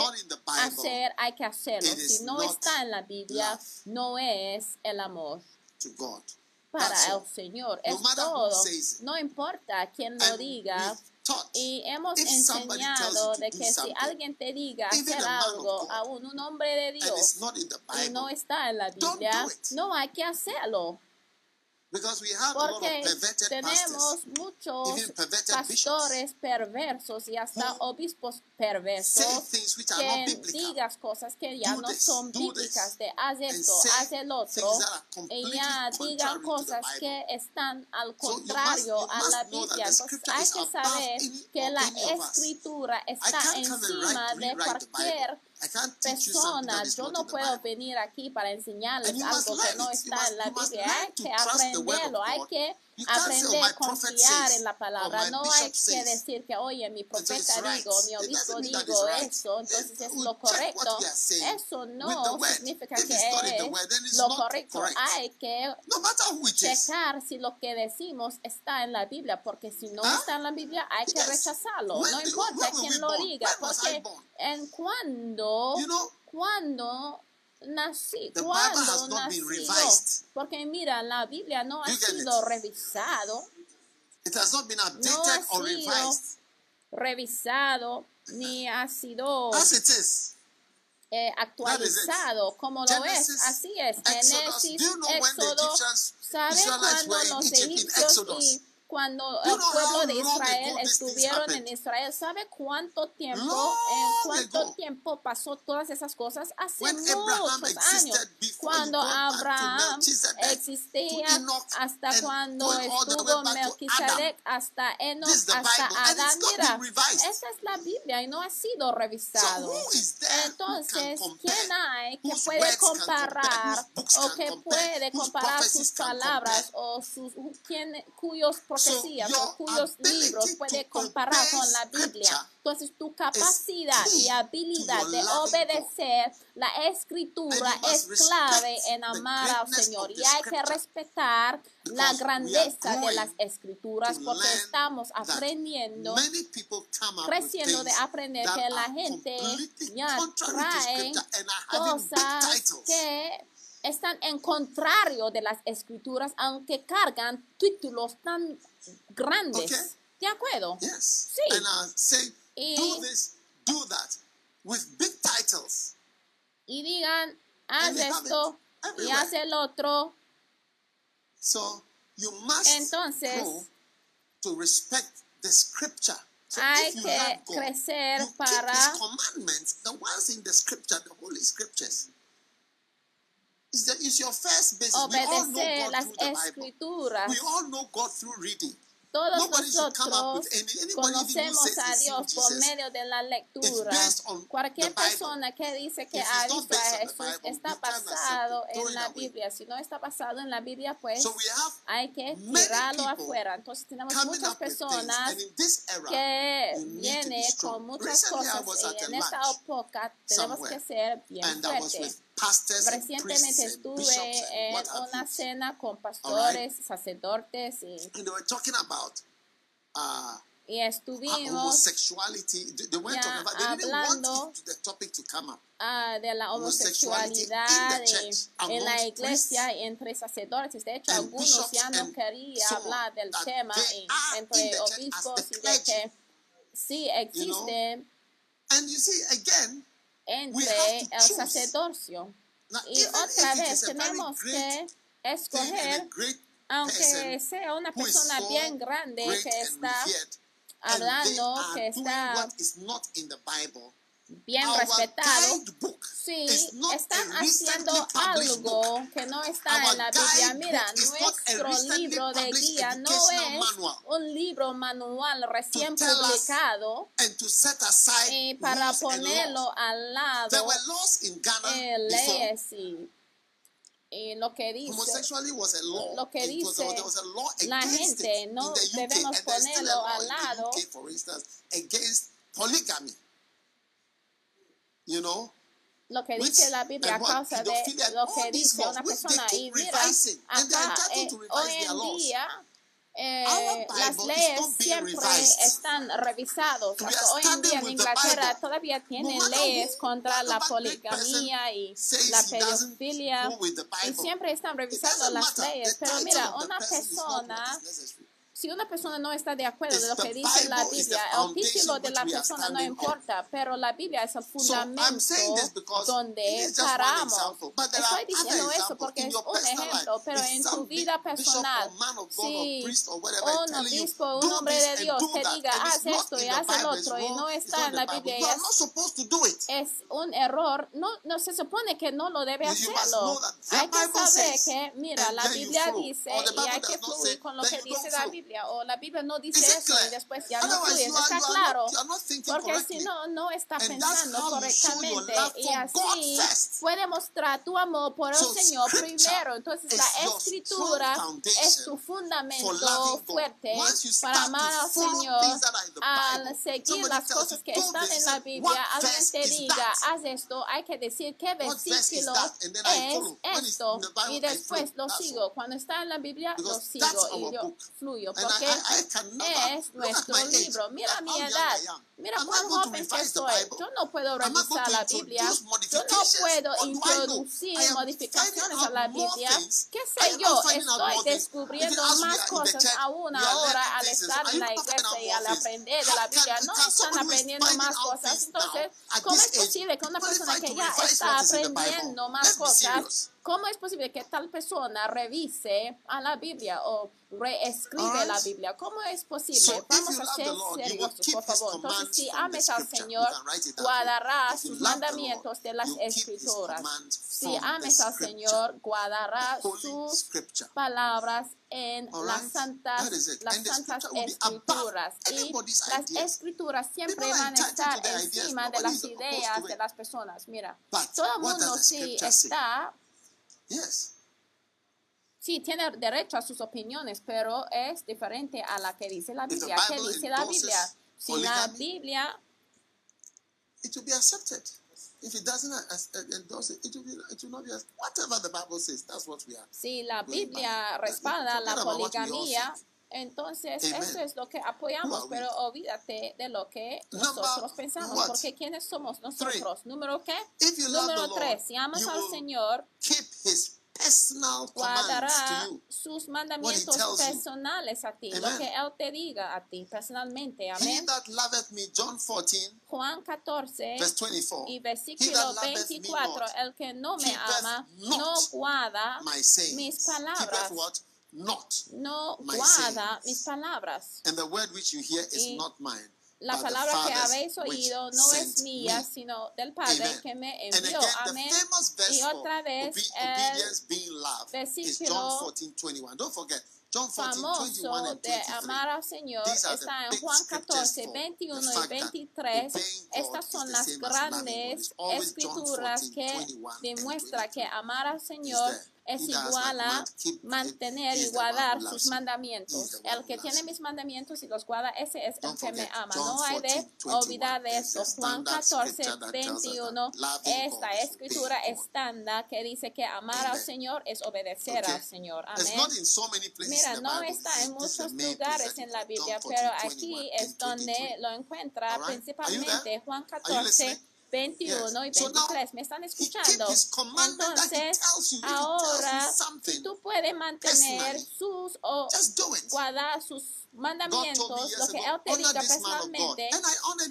[SPEAKER 1] hacer, hay que hacerlo. Si no está en la Biblia, no es el amor
[SPEAKER 2] to God.
[SPEAKER 1] para el. Señor. Es todo. No importa quién lo diga. Y hemos enseñado de que si alguien te diga hacer
[SPEAKER 2] a
[SPEAKER 1] algo, aún un hombre de Dios, y no está en la Biblia, no hay que hacerlo.
[SPEAKER 2] Because we have a lot of
[SPEAKER 1] Porque
[SPEAKER 2] perverted
[SPEAKER 1] tenemos
[SPEAKER 2] pastors
[SPEAKER 1] muchos
[SPEAKER 2] even perverted
[SPEAKER 1] pastores perversos y hasta obispos perversos que digas cosas que ya
[SPEAKER 2] Do
[SPEAKER 1] no
[SPEAKER 2] this,
[SPEAKER 1] son bíblicas de haz esto, haz el otro y ya digan cosas que están al
[SPEAKER 2] So you
[SPEAKER 1] contrario
[SPEAKER 2] must- you
[SPEAKER 1] a
[SPEAKER 2] must
[SPEAKER 1] la Biblia. Entonces hay que saber que la escritura está encima de cualquier
[SPEAKER 2] Bible. I can't teach you something that
[SPEAKER 1] persona.
[SPEAKER 2] is
[SPEAKER 1] Yo no puedo venir aquí para enseñarles algo que no está en la Biblia. Hay que aprenderlo, hay que
[SPEAKER 2] "Oh, my
[SPEAKER 1] a confiar en la palabra. No hay que
[SPEAKER 2] says."
[SPEAKER 1] decir que, oye, mi profeta digo, mi obispo digo eso, entonces es
[SPEAKER 2] we
[SPEAKER 1] lo correcto. Eso no significa
[SPEAKER 2] If
[SPEAKER 1] que es lo correcto.
[SPEAKER 2] correct.
[SPEAKER 1] Hay que checar si lo que decimos está en la Biblia, porque si no está en la Biblia hay que rechazarlo. No importa quién lo diga, porque en cuando, cuando nací,
[SPEAKER 2] The Bible
[SPEAKER 1] cuando
[SPEAKER 2] has not
[SPEAKER 1] nací
[SPEAKER 2] been
[SPEAKER 1] yo,
[SPEAKER 2] revised.
[SPEAKER 1] porque mira, la Biblia no ha sido
[SPEAKER 2] it?
[SPEAKER 1] revisado,
[SPEAKER 2] it has not been
[SPEAKER 1] no ha
[SPEAKER 2] updated or
[SPEAKER 1] sido
[SPEAKER 2] revised.
[SPEAKER 1] revisado ni ha sido
[SPEAKER 2] As it is.
[SPEAKER 1] eh, actualizado como lo es. Así es.
[SPEAKER 2] Exodus.
[SPEAKER 1] Génesis,
[SPEAKER 2] Do you know when the
[SPEAKER 1] Éxodo,
[SPEAKER 2] Egyptians,
[SPEAKER 1] ¿Sabe
[SPEAKER 2] Israelites
[SPEAKER 1] cuando
[SPEAKER 2] were in
[SPEAKER 1] los egipcios y cuando
[SPEAKER 2] Do
[SPEAKER 1] el pueblo de Israel
[SPEAKER 2] things
[SPEAKER 1] estuvieron en? Israel? ¿Sabe cuánto tiempo, en cuánto tiempo pasó todas esas cosas? Hace muchos años. Cuando Abraham existía, hasta
[SPEAKER 2] and
[SPEAKER 1] cuando estuvo Melquisedec, hasta Enoch, hasta Adán. Mira, esa es la Biblia y no ha sido revisado. Entonces? ¿quién hay que puede comparar o que puede comparar sus palabras o sus quién- cuyos profecías
[SPEAKER 2] your
[SPEAKER 1] o cuyos libros puede comparar con la Biblia? Entonces, tu capacidad y habilidad de obedecer la escritura es clave en amar al Señor. y hay que respetar la grandeza de las escrituras porque estamos aprendiendo creciendo de aprender que la gente ya trae cosas que están en contrario de las escrituras, aunque cargan títulos tan grandes.
[SPEAKER 2] Okay.
[SPEAKER 1] ¿De acuerdo?
[SPEAKER 2] Yes.
[SPEAKER 1] Sí.
[SPEAKER 2] And are saying,
[SPEAKER 1] Y-
[SPEAKER 2] do this, do that, with big titles.
[SPEAKER 1] Y digan, haz esto y haz el otro.
[SPEAKER 2] So you must
[SPEAKER 1] Entonces,
[SPEAKER 2] to respect the scripture. So
[SPEAKER 1] hay
[SPEAKER 2] if you
[SPEAKER 1] que
[SPEAKER 2] God,
[SPEAKER 1] crecer
[SPEAKER 2] you keep
[SPEAKER 1] para
[SPEAKER 2] His commandments, the ones in the scripture, the holy scriptures. It's, the, it's your first basis. We all know
[SPEAKER 1] obedecer
[SPEAKER 2] God
[SPEAKER 1] las
[SPEAKER 2] through the Bible.
[SPEAKER 1] escrituras.
[SPEAKER 2] We all know God through reading.
[SPEAKER 1] Todos
[SPEAKER 2] Nobody should come up
[SPEAKER 1] nosotros
[SPEAKER 2] with any, anybody even who
[SPEAKER 1] conocemos a Dios por
[SPEAKER 2] Jesus.
[SPEAKER 1] medio de la lectura. Cualquier persona que dice que ha visto a Jesús está basado en la. Biblia. Si no está basado en la Biblia, pues
[SPEAKER 2] So we have
[SPEAKER 1] hay que tirarlo afuera. Entonces tenemos muchas
[SPEAKER 2] things,
[SPEAKER 1] personas
[SPEAKER 2] this era,
[SPEAKER 1] que vienen con muchas cosas y en esta época tenemos que ser bien fuertes. Recientemente estuve en una cena con pastores, sacerdotes y,
[SPEAKER 2] And they were talking about uh,
[SPEAKER 1] y estuvimos ya hablando
[SPEAKER 2] it to the topic to come up.
[SPEAKER 1] ah, de la homosexualidad
[SPEAKER 2] church,
[SPEAKER 1] en, la iglesia y entre sacerdotes. De hecho,
[SPEAKER 2] and
[SPEAKER 1] algunos ya no querían hablar del tema y- entre obispos y de que sí
[SPEAKER 2] You know,
[SPEAKER 1] existe.
[SPEAKER 2] And you see, again,
[SPEAKER 1] entre el sacerdocio. Y otra vez tenemos que escoger, aunque sea una persona
[SPEAKER 2] so
[SPEAKER 1] bien grande que está hablando, que está bien respetado, sí, están haciendo algo que no está en la Biblia. Mira, nuestro libro de guía no es un libro manual recién publicado y para
[SPEAKER 2] and laws.
[SPEAKER 1] ponerlo al lado eh, leyes y, y lo que dice
[SPEAKER 2] Homosexuality was a law.
[SPEAKER 1] lo que dice
[SPEAKER 2] was a law
[SPEAKER 1] la gente, no debemos ponerlo al lado.
[SPEAKER 2] For instance, against polygamy you know,
[SPEAKER 1] lo que dice la Biblia a causa de lo que dice una persona. Y mira, acá, eh,
[SPEAKER 2] eh
[SPEAKER 1] hoy en día eh, las leyes siempre están revisadas. Hoy en día en Inglaterra todavía tienen leyes contra la poligamia y la pedofilia y siempre están revisando las leyes. Pero mira, una persona si una persona no está de acuerdo de lo que dice la Biblia, el título de la persona no importa, pero la Biblia es el fundamento donde paramos. Estoy diciendo eso porque es un ejemplo, pero en tu vida personal, si un obispo, un hombre de Dios te diga, haz esto y haz el otro, y no está en la Biblia, es un error, no, no se supone que no lo debe hacerlo. Hay que saber que, mira, la Biblia dice y hay que fluir con lo que dice la
[SPEAKER 2] Biblia.
[SPEAKER 1] Biblia o la Biblia no dice eso
[SPEAKER 2] clear?
[SPEAKER 1] y después ya no
[SPEAKER 2] fluyes.
[SPEAKER 1] Está claro, porque si no, no está pensando correctamente y así puede mostrar tu amor por
[SPEAKER 2] so
[SPEAKER 1] el
[SPEAKER 2] Señor
[SPEAKER 1] primero. Entonces la escritura es tu fundamento fuerte para amar al Señor. Al seguir las cosas que están en la Biblia, alguien te diga, haz esto, hay que decir qué versículo es esto y después lo sigo. Cuando está en la Biblia, lo sigo y yo fluyo porque es nuestro libro. Mira mi edad, mira cuán joven que soy. Yo no puedo revisar la Biblia, yo no puedo introducir modificaciones a la Biblia. ¿Qué sé yo? Estoy descubriendo más cosas aún ahora al estar en la iglesia y al aprender de la Biblia. No están aprendiendo más cosas. Entonces, ¿cómo es posible que una persona que ya está aprendiendo más cosas ¿Cómo es posible que tal persona revise a la Biblia o reescribe la Biblia? ¿Cómo es posible? Vamos a ser
[SPEAKER 2] serios,
[SPEAKER 1] por favor. Entonces, si ames al Señor,
[SPEAKER 2] guardarás
[SPEAKER 1] sus mandamientos de las Escrituras. Si ames al Señor,
[SPEAKER 2] guardarás
[SPEAKER 1] sus palabras en las santas, las santas escrituras. Y las escrituras siempre van a estar encima de las ideas de las personas. Mira, todo el mundo sí está
[SPEAKER 2] Yes.
[SPEAKER 1] Sí, tiene derecho a sus opiniones, pero es diferente a la que dice la Biblia. ¿Qué dice la Biblia? Si la Biblia...
[SPEAKER 2] It will be accepted. If it doesn't uh, uh, endorse it, it will, be, it will not be accepted. Whatever the Bible says, that's what we are.
[SPEAKER 1] Si la Biblia respalda la
[SPEAKER 2] poligamia,
[SPEAKER 1] entonces,
[SPEAKER 2] Amen.
[SPEAKER 1] eso es lo que apoyamos, pero olvídate de lo que nosotros pensamos,
[SPEAKER 2] what?
[SPEAKER 1] porque ¿quiénes somos nosotros? Three. ¿Número qué? Número tres, si amas al Señor, guardará sus mandamientos personales a ti,
[SPEAKER 2] Amen.
[SPEAKER 1] lo que Él te diga a ti personalmente. Amén. Juan 14
[SPEAKER 2] 24,
[SPEAKER 1] y versículo 24,
[SPEAKER 2] not,
[SPEAKER 1] el que no me ama no guarda mis palabras
[SPEAKER 2] not
[SPEAKER 1] no guarda
[SPEAKER 2] sins.
[SPEAKER 1] mis palabras.
[SPEAKER 2] And the word which you hear is
[SPEAKER 1] y
[SPEAKER 2] not mine.
[SPEAKER 1] La palabra que habéis oído no es mía,
[SPEAKER 2] me.
[SPEAKER 1] sino del Padre
[SPEAKER 2] Amen.
[SPEAKER 1] que me envió. Amén. Y otra vez el versículo
[SPEAKER 2] 14, 21. John 14,
[SPEAKER 1] famoso de amar al Señor está en Juan 14, 21 y 23. Estas son las grandes escrituras que demuestran que amar al Señor es igual a mantener y guardar sus mandamientos. El que tiene mis mandamientos y los guarda, ese es el que me ama. No hay de olvidar de esto. Juan 14, 21, esta escritura estándar que dice que amar al Señor es obedecer al Señor. Amén. Mira, no está en muchos lugares en la Biblia, pero aquí es donde lo encuentra principalmente Juan 14. 21 y 23. ¿Me están escuchando? Entonces, ahora tú puedes mantener sus o guardar sus mandamientos, lo que Él te diga personalmente,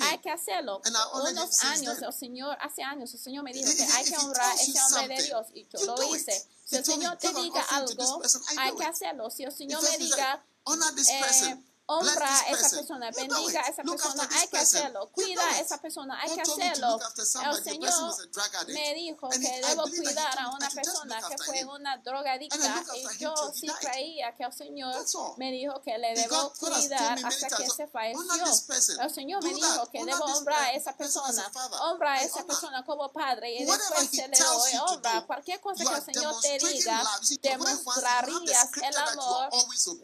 [SPEAKER 1] hay que hacerlo. Unos años, el Señor, hace años, el Señor me dijo que hay que honrar a ese hombre de Dios. Y yo lo hice. Si el Señor te diga algo, hay que hacerlo. Si el Señor me diga, eh, honra a esa persona, bendiga a esa persona, hay que hacerlo, cuida a esa persona, hay que hacerlo. El Señor me dijo que debo cuidar a una persona que fue una drogadicta y yo sí creía que el Señor me dijo que le debo cuidar hasta que se falleció. El Señor me dijo que debo honrar a esa persona, honrar a esa persona como padre y después se le doy honra. Cualquier cosa que el Señor te diga, demostrarías el amor.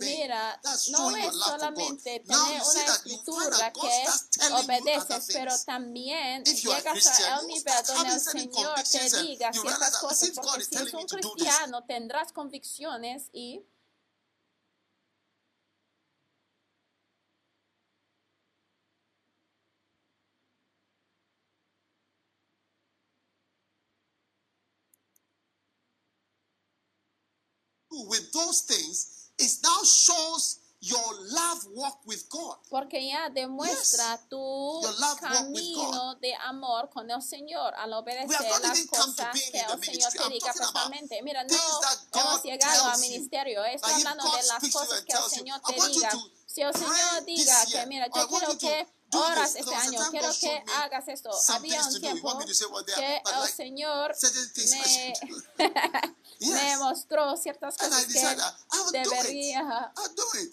[SPEAKER 1] Mira, no es solamente
[SPEAKER 2] solamente
[SPEAKER 1] tener una escritura que obedeces, pero también llegas
[SPEAKER 2] Christian,
[SPEAKER 1] a un
[SPEAKER 2] you
[SPEAKER 1] nivel donde el Señor te diga ciertas cosas, porque si es un cristiano tendrás convicciones y
[SPEAKER 2] with those things, it now shows your love walk with God.
[SPEAKER 1] porque ya demuestra tu
[SPEAKER 2] walk with
[SPEAKER 1] camino de amor con el Señor al obedecer las cosas que el Señor te diga personalmente. Mira, no hemos llegado al ministerio. Estoy hablando de las cosas que el Señor te diga. Si el Señor diga que, mira, yo quiero que
[SPEAKER 2] do
[SPEAKER 1] oras
[SPEAKER 2] this.
[SPEAKER 1] este año, quiero que hagas esto. Había un tiempo que el Señor me,
[SPEAKER 2] do.
[SPEAKER 1] me
[SPEAKER 2] Yes.
[SPEAKER 1] mostró ciertas cosas que debería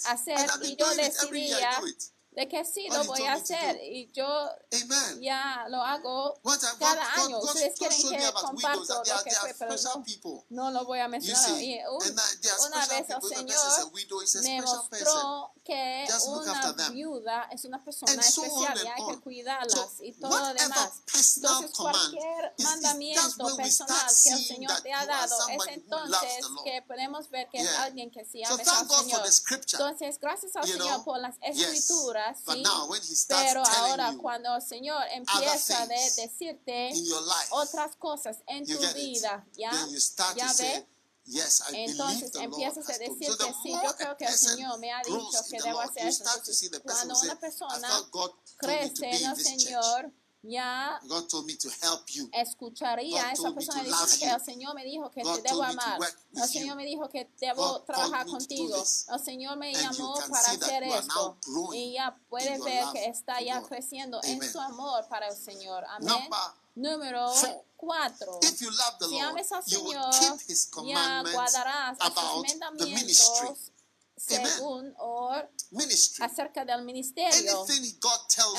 [SPEAKER 1] hacer y yo decidía
[SPEAKER 2] do it.
[SPEAKER 1] De que sí
[SPEAKER 2] What
[SPEAKER 1] lo voy a hacer y yo
[SPEAKER 2] Amen.
[SPEAKER 1] ya lo hago
[SPEAKER 2] God,
[SPEAKER 1] cada
[SPEAKER 2] God,
[SPEAKER 1] año. Ustedes quieren que comparto lo que fue, pero no, no lo voy a mencionar.
[SPEAKER 2] see,
[SPEAKER 1] Y un- una vez el Señor me mostró que una viuda es una persona especial y hay que cuidarlas y todo lo demás. Entonces, cualquier mandamiento personal que el Señor te ha dado es entonces que podemos ver que es alguien que sí ama al Señor. Entonces, gracias al Señor por las escrituras, Sí. Pero ahora cuando el Señor empieza de
[SPEAKER 2] things
[SPEAKER 1] decirte
[SPEAKER 2] life,
[SPEAKER 1] otras cosas en tu
[SPEAKER 2] it.
[SPEAKER 1] vida, ¿ya? ¿Ya
[SPEAKER 2] to say,
[SPEAKER 1] ve?
[SPEAKER 2] Yes, I believe
[SPEAKER 1] Entonces
[SPEAKER 2] the Lord
[SPEAKER 1] empiezas a
[SPEAKER 2] has told me.
[SPEAKER 1] decir
[SPEAKER 2] So
[SPEAKER 1] sí, yo
[SPEAKER 2] a
[SPEAKER 1] creo que el Señor me ha dicho que debo hacer eso. cuando una persona crece en el. Señor, ya
[SPEAKER 2] God told me to help you.
[SPEAKER 1] escucharía
[SPEAKER 2] God
[SPEAKER 1] a esa persona
[SPEAKER 2] you.
[SPEAKER 1] el Señor me dijo que
[SPEAKER 2] God
[SPEAKER 1] te debo amar. El Señor me dijo que debo trabajar contigo. El Señor me llamó para hacer esto. Y ya puedes
[SPEAKER 2] your
[SPEAKER 1] ver que está ya
[SPEAKER 2] God.
[SPEAKER 1] creciendo en
[SPEAKER 2] Amen.
[SPEAKER 1] su amor para el Señor. Amén. Número
[SPEAKER 2] four.
[SPEAKER 1] cuatro.
[SPEAKER 2] If you love the
[SPEAKER 1] Si
[SPEAKER 2] Lord,
[SPEAKER 1] ames al
[SPEAKER 2] you will
[SPEAKER 1] Señor,
[SPEAKER 2] keep His
[SPEAKER 1] ya
[SPEAKER 2] commandments
[SPEAKER 1] guardarás esos
[SPEAKER 2] about the ministry.
[SPEAKER 1] mandamientos según o acerca del ministerio.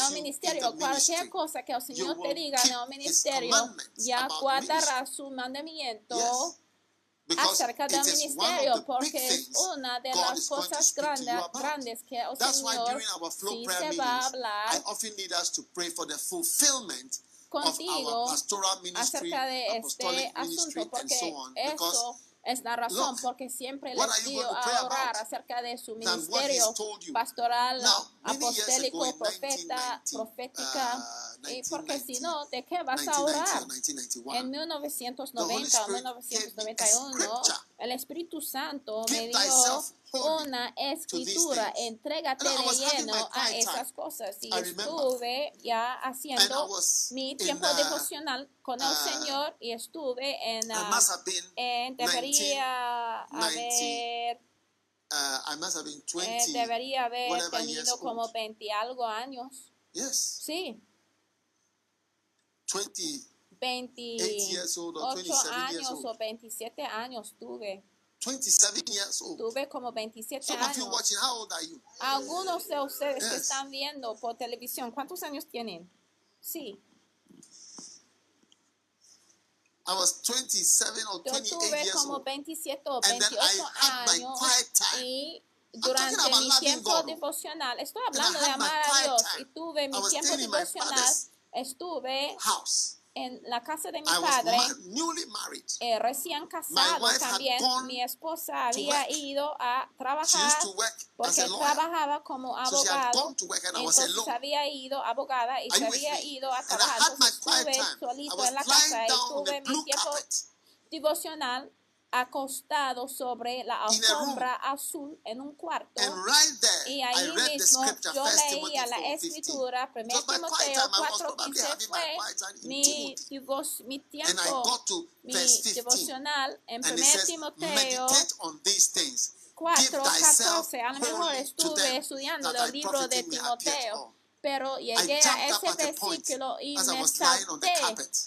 [SPEAKER 1] El ministerio, cualquier cosa que el Señor te diga en el ministerio, ya
[SPEAKER 2] about
[SPEAKER 1] guardarás su mandamiento acerca del ministerio, porque es una de las cosas grandes, grandes que el Señor
[SPEAKER 2] during our flow
[SPEAKER 1] sí
[SPEAKER 2] meetings,
[SPEAKER 1] va a
[SPEAKER 2] I
[SPEAKER 1] hablar
[SPEAKER 2] often need us to pray for the fulfillment of
[SPEAKER 1] contigo acerca de este asunto,
[SPEAKER 2] and
[SPEAKER 1] porque
[SPEAKER 2] so on. Because
[SPEAKER 1] eso es la razón, porque siempre les
[SPEAKER 2] pray
[SPEAKER 1] a orar acerca de su ministerio pastoral,
[SPEAKER 2] in
[SPEAKER 1] profeta,
[SPEAKER 2] 1990,
[SPEAKER 1] profética,
[SPEAKER 2] uh,
[SPEAKER 1] y porque si
[SPEAKER 2] 1990,
[SPEAKER 1] no, ¿de qué vas a
[SPEAKER 2] 1990
[SPEAKER 1] orar?
[SPEAKER 2] or 1991,
[SPEAKER 1] En
[SPEAKER 2] The Holy
[SPEAKER 1] 1990 o
[SPEAKER 2] Spirit gave me a
[SPEAKER 1] 1991,
[SPEAKER 2] scripture.
[SPEAKER 1] el Espíritu Santo me dio una escritura, entrégate de lleno a esas cosas. Y estuve ya haciendo mi tiempo
[SPEAKER 2] uh,
[SPEAKER 1] devocional con el
[SPEAKER 2] uh,
[SPEAKER 1] Señor y estuve en, en debería
[SPEAKER 2] 19,
[SPEAKER 1] haber
[SPEAKER 2] I must have been 20,
[SPEAKER 1] debería haber tenido como
[SPEAKER 2] old.
[SPEAKER 1] 20 algo años.
[SPEAKER 2] yes,
[SPEAKER 1] Sí,
[SPEAKER 2] 20, years old or
[SPEAKER 1] 28
[SPEAKER 2] 27 years
[SPEAKER 1] años o 27 años tuve.
[SPEAKER 2] 27 years old.
[SPEAKER 1] Tuve como 27
[SPEAKER 2] Some of you
[SPEAKER 1] años.
[SPEAKER 2] watching, how old are you?
[SPEAKER 1] Algunos de ustedes que están viendo por televisión, ¿cuántos años tienen? Sí,
[SPEAKER 2] I was 27 or
[SPEAKER 1] yo
[SPEAKER 2] 28
[SPEAKER 1] tuve
[SPEAKER 2] years
[SPEAKER 1] como
[SPEAKER 2] old.
[SPEAKER 1] 27 o
[SPEAKER 2] And then
[SPEAKER 1] 28
[SPEAKER 2] I had my
[SPEAKER 1] años
[SPEAKER 2] quiet time.
[SPEAKER 1] y durante mi tiempo
[SPEAKER 2] God.
[SPEAKER 1] devocional, estoy hablando de amar a Dios
[SPEAKER 2] time.
[SPEAKER 1] y tuve mi tiempo devocional, estuve
[SPEAKER 2] House.
[SPEAKER 1] En la casa de mi
[SPEAKER 2] I
[SPEAKER 1] padre.
[SPEAKER 2] ma- newly married.
[SPEAKER 1] eh, recién casado también, mi esposa había ido a trabajar porque trabajaba como abogado. Entonces había ido abogada y se había ido a trabajar. Entonces estuve solito en la casa y
[SPEAKER 2] down on the
[SPEAKER 1] tuve mi tiempo devocional acostado sobre la alfombra azul en un cuarto.
[SPEAKER 2] right there
[SPEAKER 1] Y ahí mismo yo
[SPEAKER 2] 1 Timothy
[SPEAKER 1] leía la
[SPEAKER 2] 4:15.
[SPEAKER 1] escritura, 1
[SPEAKER 2] It was my quiet
[SPEAKER 1] Timoteo
[SPEAKER 2] time. I was probably
[SPEAKER 1] 4:15
[SPEAKER 2] having my
[SPEAKER 1] fue mi, divos- mi tiempo, mi
[SPEAKER 2] verse 15.
[SPEAKER 1] devocional en
[SPEAKER 2] And
[SPEAKER 1] 1
[SPEAKER 2] it says,
[SPEAKER 1] Timoteo
[SPEAKER 2] meditate on these things.
[SPEAKER 1] 4,
[SPEAKER 2] Give thyself
[SPEAKER 1] 14. A lo mejor estuve estudiando el libro de Timoteo. Pero llegué a ese versículo y me salté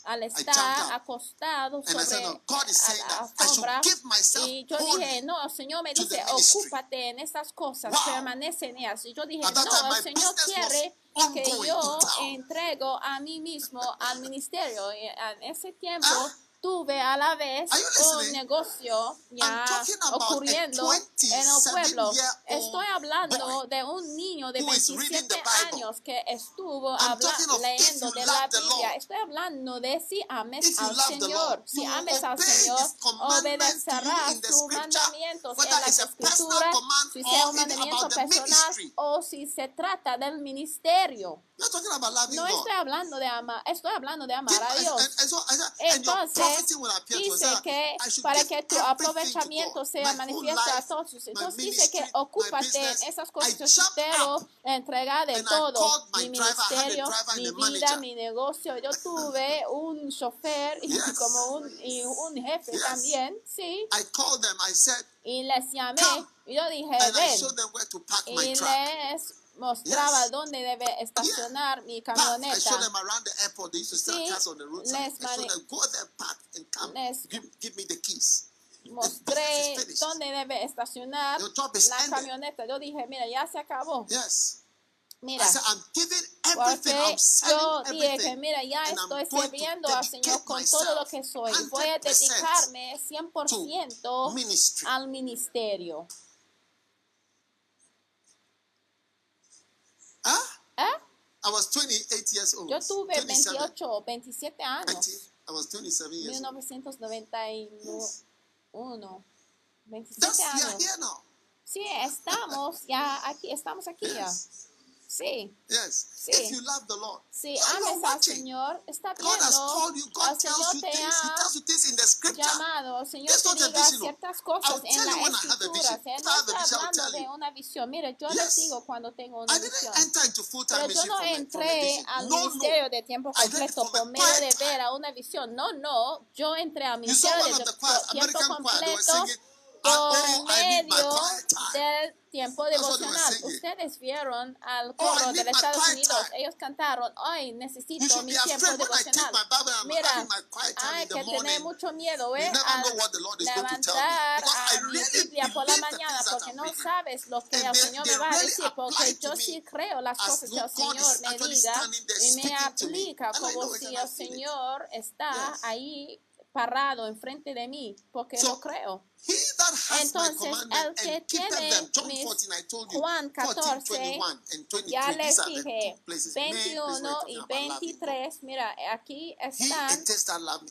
[SPEAKER 1] al estar acostado sobre la
[SPEAKER 2] myself
[SPEAKER 1] y yo dije, no, el Señor me dice, ocúpate en esas cosas, permanece en ellas. Y yo dije, no, el Señor quiere que yo entrego a mí mismo al ministerio. Y en ese tiempo
[SPEAKER 2] Ah,
[SPEAKER 1] tuve a la vez un negocio ya ocurriendo en el
[SPEAKER 2] 27
[SPEAKER 1] pueblo. Estoy hablando de un niño de
[SPEAKER 2] who is reading
[SPEAKER 1] 27
[SPEAKER 2] the Bible.
[SPEAKER 1] años que estuvo
[SPEAKER 2] I'm
[SPEAKER 1] habla-
[SPEAKER 2] talking of if
[SPEAKER 1] leyendo de la Biblia. Estoy hablando de si ames al Señor. Si ames al Señor, obedecerás sus mandamientos en las
[SPEAKER 2] it's a personal
[SPEAKER 1] escrituras,
[SPEAKER 2] command
[SPEAKER 1] si sea un mandamiento personal o si se trata del ministerio. No estoy hablando de amar, estoy hablando de amar a Dios. Entonces, dice que para que tu aprovechamiento sea manifiesto a todos. Entonces dice que ocúpate en esas cosas. Yo quiero entregar de todo. Mi ministerio, mi vida, mi negocio. Yo tuve un chofer y como un, y un jefe también, sí.
[SPEAKER 2] I called them. I said,
[SPEAKER 1] Y les llamé y yo dije,
[SPEAKER 2] and I
[SPEAKER 1] ven.
[SPEAKER 2] showed them where to park my
[SPEAKER 1] Y les mostraba
[SPEAKER 2] Yes.
[SPEAKER 1] dónde debe estacionar mi
[SPEAKER 2] Park. I
[SPEAKER 1] camioneta. Sí, les mane- les-
[SPEAKER 2] Give, give me the keys.
[SPEAKER 1] mostré dónde debe estacionar la
[SPEAKER 2] ended.
[SPEAKER 1] camioneta. Yo dije, mira, ya se acabó.
[SPEAKER 2] Yes.
[SPEAKER 1] Mira,
[SPEAKER 2] I said, I'm giving
[SPEAKER 1] porque
[SPEAKER 2] everything. I'm
[SPEAKER 1] yo dije que mira, ya estoy sirviendo al Señor con todo lo que soy. Voy a
[SPEAKER 2] 100%
[SPEAKER 1] dedicarme 100%
[SPEAKER 2] ministry.
[SPEAKER 1] al ministerio.
[SPEAKER 2] Huh?
[SPEAKER 1] ¿Eh?
[SPEAKER 2] I was 28 years old.
[SPEAKER 1] Yo tuve
[SPEAKER 2] 27,
[SPEAKER 1] 28 o 27
[SPEAKER 2] 20,
[SPEAKER 1] años.
[SPEAKER 2] I was 27 years old.
[SPEAKER 1] 1991. 27
[SPEAKER 2] That's, we are
[SPEAKER 1] años. Sí, estamos ya aquí, estamos aquí ya.
[SPEAKER 2] Yes.
[SPEAKER 1] Sí,
[SPEAKER 2] Yes.
[SPEAKER 1] Sí.
[SPEAKER 2] If you love the Lord,
[SPEAKER 1] si
[SPEAKER 2] so you are
[SPEAKER 1] ames al. Señor, está
[SPEAKER 2] God has
[SPEAKER 1] viendo.
[SPEAKER 2] called you.
[SPEAKER 1] El
[SPEAKER 2] God tells
[SPEAKER 1] Señor
[SPEAKER 2] you things. He tells you things in the scripture.
[SPEAKER 1] llamado, Señor te diga ciertas cosas en la escritura.
[SPEAKER 2] I
[SPEAKER 1] no hablando de
[SPEAKER 2] you.
[SPEAKER 1] una visión. Mire, yo
[SPEAKER 2] Yes.
[SPEAKER 1] les digo cuando tengo una
[SPEAKER 2] I didn't
[SPEAKER 1] visión.
[SPEAKER 2] enter into full-time
[SPEAKER 1] Pero yo no entré al
[SPEAKER 2] No,
[SPEAKER 1] ministerio
[SPEAKER 2] no.
[SPEAKER 1] de tiempo completo por medio de ver a una visión. No, no. Yo entré al ministerio de tiempo completo
[SPEAKER 2] singing, "I- oh,
[SPEAKER 1] por medio del tiempo devocional. Ustedes vieron al
[SPEAKER 2] Oh,
[SPEAKER 1] coro de Estados Unidos. Ellos cantaron, hoy necesito mi tiempo devocional. Mira, hay que tener mucho miedo, ¿eh? Al levantar a mi Biblia por la mañana porque no sabes lo que el Señor me va a decir, porque yo sí creo las
[SPEAKER 2] as
[SPEAKER 1] cosas que el Señor me diga y me aplica como si el. Señor está ahí parado enfrente de mí, porque
[SPEAKER 2] So,
[SPEAKER 1] lo creo.
[SPEAKER 2] He that has
[SPEAKER 1] Entonces, el que tiene
[SPEAKER 2] them, John
[SPEAKER 1] mis
[SPEAKER 2] 14, I told you,
[SPEAKER 1] Juan
[SPEAKER 2] 14,
[SPEAKER 1] 14,
[SPEAKER 2] 21 and 23,
[SPEAKER 1] Ya les dije,
[SPEAKER 2] two places, main places where
[SPEAKER 1] 21
[SPEAKER 2] you're
[SPEAKER 1] y
[SPEAKER 2] talking about loving God.
[SPEAKER 1] 23, mira, aquí están las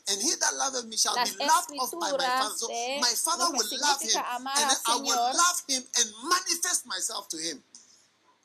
[SPEAKER 1] escrituras de lo que
[SPEAKER 2] will love him,
[SPEAKER 1] significa amar
[SPEAKER 2] and
[SPEAKER 1] al Señor.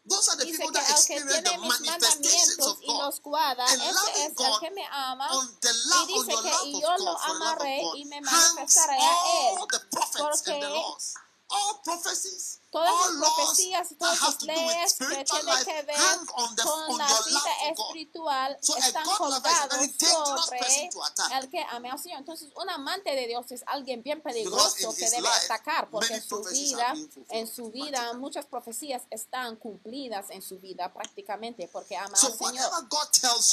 [SPEAKER 2] Those are the
[SPEAKER 1] Dice
[SPEAKER 2] people
[SPEAKER 1] que
[SPEAKER 2] that
[SPEAKER 1] el que
[SPEAKER 2] experience
[SPEAKER 1] tiene
[SPEAKER 2] the
[SPEAKER 1] mis
[SPEAKER 2] manifestations
[SPEAKER 1] mandamientos
[SPEAKER 2] of
[SPEAKER 1] y
[SPEAKER 2] God.
[SPEAKER 1] los guarda,
[SPEAKER 2] And
[SPEAKER 1] ese
[SPEAKER 2] loving
[SPEAKER 1] es el
[SPEAKER 2] God
[SPEAKER 1] que me ama.
[SPEAKER 2] On the
[SPEAKER 1] Y
[SPEAKER 2] love, on
[SPEAKER 1] dice
[SPEAKER 2] your
[SPEAKER 1] que
[SPEAKER 2] love
[SPEAKER 1] y
[SPEAKER 2] of
[SPEAKER 1] yo lo
[SPEAKER 2] God, for the love
[SPEAKER 1] amaré
[SPEAKER 2] of God,
[SPEAKER 1] y me
[SPEAKER 2] hangs
[SPEAKER 1] manifestaré a
[SPEAKER 2] all
[SPEAKER 1] él.
[SPEAKER 2] the prophets and the
[SPEAKER 1] Porque
[SPEAKER 2] laws. All prophecies,
[SPEAKER 1] Todas
[SPEAKER 2] all
[SPEAKER 1] las profecías y todas las leyes que tienen que ver con
[SPEAKER 2] on
[SPEAKER 1] la vida espiritual están
[SPEAKER 2] person
[SPEAKER 1] sobre el que ame al Señor. Entonces, un amante de Dios es alguien bien peligroso que debe atacar porque en su vida, en su vida, muchas profecías están cumplidas en su vida prácticamente porque ama al Señor.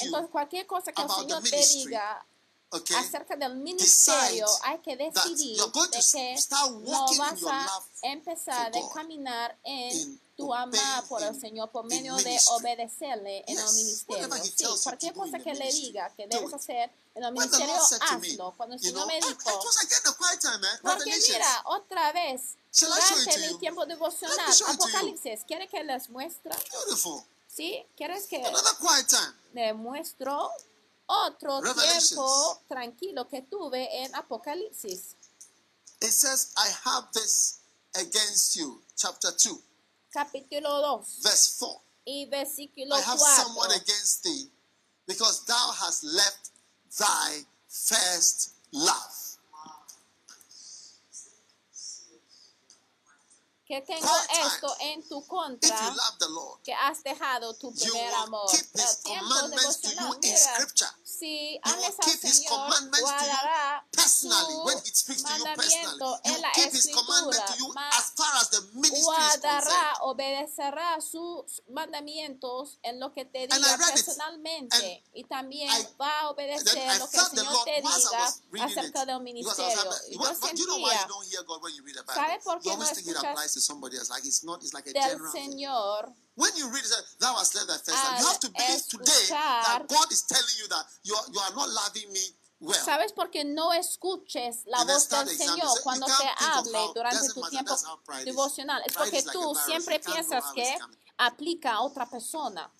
[SPEAKER 1] Entonces, cualquier cosa que el Señor te diga
[SPEAKER 2] okay,
[SPEAKER 1] acerca del ministerio, hay que decidir de que no vas a empezar a caminar en tu
[SPEAKER 2] obeying
[SPEAKER 1] por el Señor por medio de obedecerle en el ministerio. Sí, cualquier cosa que le diga que debes hacer en el ministerio, hazlo. Cuando el Señor me dijo, porque mira, otra vez, durante
[SPEAKER 2] you?
[SPEAKER 1] tiempo devocional. Apocalipsis, ¿quiere que les muestre? ¿Sí? ¿Quieres que le muestro otro tiempo tranquilo que tuve en Apocalipsis?
[SPEAKER 2] It says, I have this against you. Chapter 2,
[SPEAKER 1] Capítulo 2
[SPEAKER 2] verse 4.
[SPEAKER 1] y versículo
[SPEAKER 2] I have someone against thee because thou hast left thy first love.
[SPEAKER 1] Que tengo esto en tu contra, que has dejado tu primer amor.
[SPEAKER 2] keep
[SPEAKER 1] El
[SPEAKER 2] his
[SPEAKER 1] tiempo
[SPEAKER 2] commandments to you
[SPEAKER 1] devocional,
[SPEAKER 2] in
[SPEAKER 1] mira,
[SPEAKER 2] scripture.
[SPEAKER 1] si ames al
[SPEAKER 2] keep his
[SPEAKER 1] Señor,
[SPEAKER 2] commandments to you
[SPEAKER 1] guardará
[SPEAKER 2] personally
[SPEAKER 1] su
[SPEAKER 2] when he speaks to you personally.
[SPEAKER 1] mandamiento en la
[SPEAKER 2] keep his commandment to you
[SPEAKER 1] escritura,
[SPEAKER 2] as far as the ministry is concerned.
[SPEAKER 1] guardará, obedecerá sus mandamientos en lo que te diga personalmente y también va a obedecer lo que el Señor te diga acerca del ministerio. Y yo sentía
[SPEAKER 2] you don't hear God when you read the
[SPEAKER 1] ¿Sabe por qué no escuchas
[SPEAKER 2] to somebody else. Like it's not, it's like a
[SPEAKER 1] del
[SPEAKER 2] general thing.
[SPEAKER 1] Señor
[SPEAKER 2] When you read it, thou hast left thy first love.
[SPEAKER 1] Al
[SPEAKER 2] You have to believe today
[SPEAKER 1] escuchar-
[SPEAKER 2] that God is telling you that you are, you are not loving me well.
[SPEAKER 1] ¿Sabes por qué no escuches la
[SPEAKER 2] The next
[SPEAKER 1] voz del
[SPEAKER 2] third example
[SPEAKER 1] Señor
[SPEAKER 2] is-
[SPEAKER 1] cuando
[SPEAKER 2] you
[SPEAKER 1] te
[SPEAKER 2] can't think of
[SPEAKER 1] hable
[SPEAKER 2] how-
[SPEAKER 1] durante
[SPEAKER 2] doesn't
[SPEAKER 1] tu
[SPEAKER 2] matter,
[SPEAKER 1] tiempo
[SPEAKER 2] that's how pride is.
[SPEAKER 1] devocional? Es
[SPEAKER 2] Pride
[SPEAKER 1] porque
[SPEAKER 2] is like a
[SPEAKER 1] tú
[SPEAKER 2] virus.
[SPEAKER 1] siempre
[SPEAKER 2] You can't know
[SPEAKER 1] piensas
[SPEAKER 2] how
[SPEAKER 1] que
[SPEAKER 2] it's coming.
[SPEAKER 1] aplica a otra persona.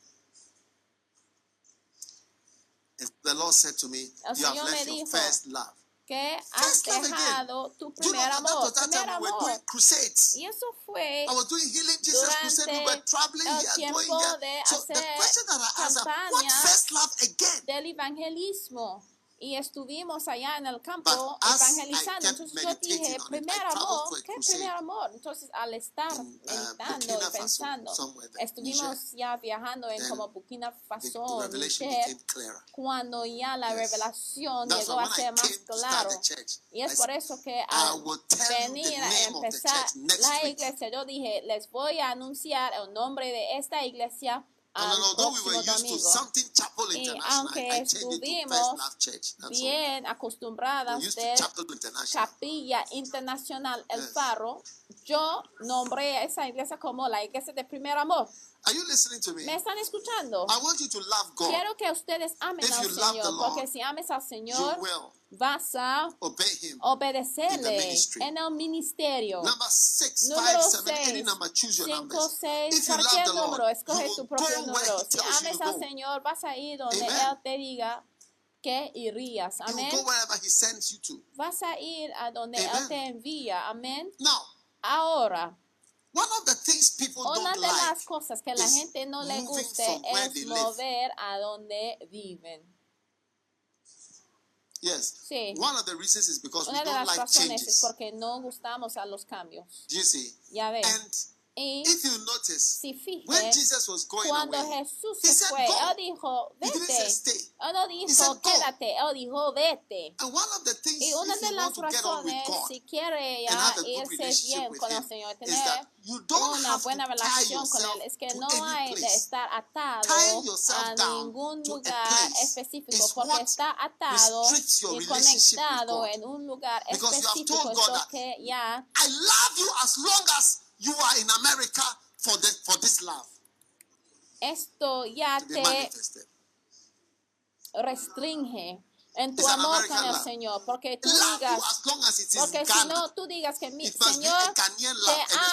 [SPEAKER 2] And the Lord said to me,
[SPEAKER 1] El
[SPEAKER 2] You have
[SPEAKER 1] Señor me
[SPEAKER 2] left your
[SPEAKER 1] dijo,
[SPEAKER 2] first love.
[SPEAKER 1] Que has dejado tu primer amor, primer amor. Y eso fue
[SPEAKER 2] I was doing healing Jesus crusade. We were
[SPEAKER 1] durante
[SPEAKER 2] traveling
[SPEAKER 1] el tiempo de hacer campañas
[SPEAKER 2] first love again?
[SPEAKER 1] del evangelismo. Y estuvimos allá en el campo
[SPEAKER 2] But
[SPEAKER 1] evangelizando. Entonces yo dije, primer amor, ¿qué primer amor? Entonces al estar
[SPEAKER 2] in, uh,
[SPEAKER 1] meditando y pensando, estuvimos ya viajando en como Burkina Faso,
[SPEAKER 2] the
[SPEAKER 1] Niger, cuando ya la
[SPEAKER 2] Yes.
[SPEAKER 1] revelación
[SPEAKER 2] That's
[SPEAKER 1] llegó a ser más claro.
[SPEAKER 2] church,
[SPEAKER 1] Y
[SPEAKER 2] I
[SPEAKER 1] es por eso que al venir a empezar la iglesia, yo dije, les voy a anunciar el nombre de esta iglesia al
[SPEAKER 2] we were
[SPEAKER 1] próximo
[SPEAKER 2] used to
[SPEAKER 1] domingo.
[SPEAKER 2] something chapel
[SPEAKER 1] Y
[SPEAKER 2] international,
[SPEAKER 1] aunque estuvimos bien acostumbradas de. Capilla Internacional El. Faro, yo nombré a esa iglesia como la iglesia de primer amor.
[SPEAKER 2] Are you listening to me?
[SPEAKER 1] ¿Me están escuchando?
[SPEAKER 2] I want you to love God.
[SPEAKER 1] Quiero que ustedes amen
[SPEAKER 2] If
[SPEAKER 1] al
[SPEAKER 2] you love the
[SPEAKER 1] Señor,
[SPEAKER 2] Lord,
[SPEAKER 1] porque si ames al
[SPEAKER 2] You
[SPEAKER 1] Señor,
[SPEAKER 2] will
[SPEAKER 1] vas a
[SPEAKER 2] obey Him. In the
[SPEAKER 1] obedecerle en el ministerio.
[SPEAKER 2] Number six,
[SPEAKER 1] Número
[SPEAKER 2] five, seven, any
[SPEAKER 1] 6,
[SPEAKER 2] number, choose your
[SPEAKER 1] 5,
[SPEAKER 2] numbers.
[SPEAKER 1] 6,
[SPEAKER 2] If you love
[SPEAKER 1] cualquier número, escoge tu propio número. Si ames al. Señor, vas a ir donde
[SPEAKER 2] Amen.
[SPEAKER 1] Él te diga que irías. Amén. Vas a ir a donde Él
[SPEAKER 2] Amen.
[SPEAKER 1] te envía. Amén. Ahora,
[SPEAKER 2] one of the things people
[SPEAKER 1] una
[SPEAKER 2] don't
[SPEAKER 1] de las cosas que la
[SPEAKER 2] is
[SPEAKER 1] gente no le
[SPEAKER 2] where
[SPEAKER 1] es mover a donde viven.
[SPEAKER 2] Yes.
[SPEAKER 1] Sí.
[SPEAKER 2] One of the reasons is because we
[SPEAKER 1] Una de
[SPEAKER 2] don't
[SPEAKER 1] las
[SPEAKER 2] like
[SPEAKER 1] razones es
[SPEAKER 2] changes.
[SPEAKER 1] porque no gustamos a los cambios.
[SPEAKER 2] Do you see?
[SPEAKER 1] Ya ves.
[SPEAKER 2] And
[SPEAKER 1] Y
[SPEAKER 2] if you notice,
[SPEAKER 1] si
[SPEAKER 2] when
[SPEAKER 1] fije,
[SPEAKER 2] Jesus was going
[SPEAKER 1] cuando
[SPEAKER 2] away,
[SPEAKER 1] Jesús se fue,
[SPEAKER 2] "Go."
[SPEAKER 1] Él dijo, vete. Él no dijo, quédate. Él dijo, vete.
[SPEAKER 2] And one of the things,
[SPEAKER 1] Y una de
[SPEAKER 2] you
[SPEAKER 1] las razones,
[SPEAKER 2] God
[SPEAKER 1] si quiere ya
[SPEAKER 2] have a good
[SPEAKER 1] irse bien
[SPEAKER 2] with
[SPEAKER 1] con el Señor, tener una buena relación con
[SPEAKER 2] yourself
[SPEAKER 1] Él, es que no hay de estar atado a
[SPEAKER 2] down
[SPEAKER 1] ningún lugar específico, porque está atado y conectado en un lugar
[SPEAKER 2] Because you have
[SPEAKER 1] específico,
[SPEAKER 2] told
[SPEAKER 1] es
[SPEAKER 2] God
[SPEAKER 1] lo
[SPEAKER 2] that
[SPEAKER 1] que ya
[SPEAKER 2] I love you as long as you are in America for, the, for this love
[SPEAKER 1] esto ya te restringe en tu amor con el. Señor, porque tú digas, porque si no, tú digas que mi Señor te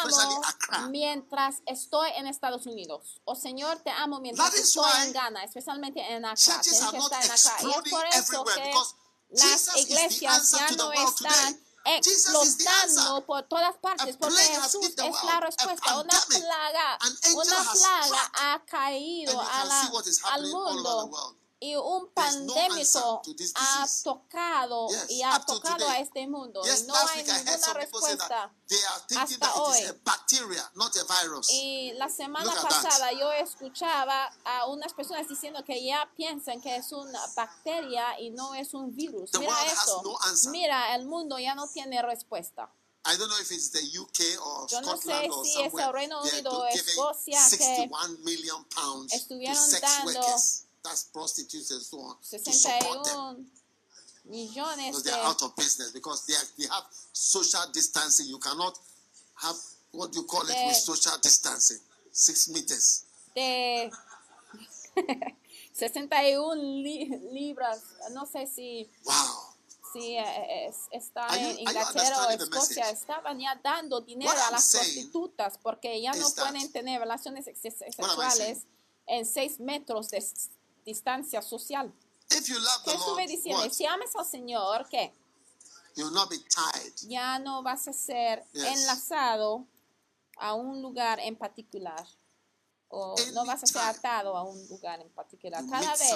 [SPEAKER 1] amo mientras estoy en Estados Unidos. O Señor, te amo mientras estoy en Ghana, especialmente en Accra. Tienes que estar en Accra. Y es por eso que las iglesias ya no están explotando por todas partes, porque Jesús es la respuesta. Una plaga, una plaga ha caído a la- al
[SPEAKER 2] happening all over the
[SPEAKER 1] mundo.
[SPEAKER 2] world.
[SPEAKER 1] Y un
[SPEAKER 2] no
[SPEAKER 1] pandémico ha tocado
[SPEAKER 2] Yes,
[SPEAKER 1] y ha tocado
[SPEAKER 2] today.
[SPEAKER 1] a este mundo
[SPEAKER 2] Yes,
[SPEAKER 1] y no hay ninguna respuesta. hasta hoy.
[SPEAKER 2] bacteria.
[SPEAKER 1] Y la semana
[SPEAKER 2] Look
[SPEAKER 1] pasada yo escuchaba a unas personas diciendo que ya piensan que es una bacteria y no es un virus.
[SPEAKER 2] The
[SPEAKER 1] Mira eso.
[SPEAKER 2] no.
[SPEAKER 1] Mira, el mundo ya no tiene respuesta.
[SPEAKER 2] I don't know if it's the UK or
[SPEAKER 1] Yo no sé
[SPEAKER 2] Scotland or
[SPEAKER 1] si es el Reino Unido
[SPEAKER 2] do-
[SPEAKER 1] o Escocia que
[SPEAKER 2] 61 million pounds to
[SPEAKER 1] estuvieron dando
[SPEAKER 2] workers. That's prostitutes and so on. To support them.
[SPEAKER 1] 61 millones
[SPEAKER 2] Because
[SPEAKER 1] de
[SPEAKER 2] they're out of business because they, they have social distancing. You cannot have what do you call it with social distancing? Six meters.
[SPEAKER 1] de 61 li- libras, no sé si,
[SPEAKER 2] Wow.
[SPEAKER 1] si eh, es- está
[SPEAKER 2] you-
[SPEAKER 1] en Inglaterra o Escocia, estaban ya dando dinero
[SPEAKER 2] What
[SPEAKER 1] a
[SPEAKER 2] I'm
[SPEAKER 1] las prostitutas porque ya no
[SPEAKER 2] that-
[SPEAKER 1] pueden tener relaciones sexuales en 6 metros de distancia social.
[SPEAKER 2] If you love
[SPEAKER 1] ¿Qué
[SPEAKER 2] the Lord,
[SPEAKER 1] estuve diciendo?
[SPEAKER 2] what?
[SPEAKER 1] Si ames al Señor, ¿qué?
[SPEAKER 2] you'll not be tied.
[SPEAKER 1] Ya no vas a ser
[SPEAKER 2] Yes.
[SPEAKER 1] enlazado a un lugar en particular. O no vas a ser atado a un lugar en particular. Cada vez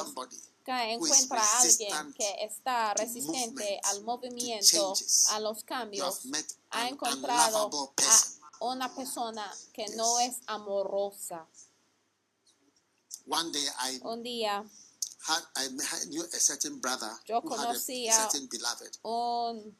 [SPEAKER 1] que encuentra a alguien que está resistente
[SPEAKER 2] movement,
[SPEAKER 1] al
[SPEAKER 2] to
[SPEAKER 1] movimiento, a los cambios, ha encontrado a una persona que no
[SPEAKER 2] Yes.
[SPEAKER 1] es amorosa.
[SPEAKER 2] One day I
[SPEAKER 1] Un día,
[SPEAKER 2] had I knew a certain brother
[SPEAKER 1] Yo
[SPEAKER 2] who had a certain beloved,
[SPEAKER 1] un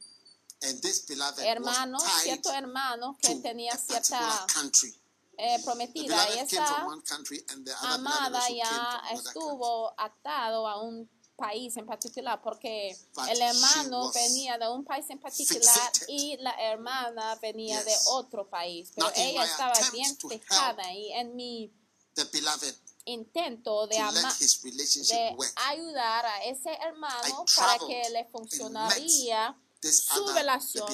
[SPEAKER 2] and this beloved
[SPEAKER 1] hermano,
[SPEAKER 2] was tied
[SPEAKER 1] cierto hermano que
[SPEAKER 2] to
[SPEAKER 1] tenía cierta
[SPEAKER 2] country.
[SPEAKER 1] eh,
[SPEAKER 2] The
[SPEAKER 1] prometida y
[SPEAKER 2] beloved came from
[SPEAKER 1] esa
[SPEAKER 2] one country, and the other beloved
[SPEAKER 1] amada
[SPEAKER 2] also came
[SPEAKER 1] ya
[SPEAKER 2] from another country.
[SPEAKER 1] estuvo atado a un país en particular porque
[SPEAKER 2] But
[SPEAKER 1] el hermano venía de un país en particular
[SPEAKER 2] fixated.
[SPEAKER 1] y la hermana venía de otro país pero ella estaba bien fijada y en mi
[SPEAKER 2] The beloved
[SPEAKER 1] intento de, ama- de ayudar a ese hermano para que le funcionaría su relación.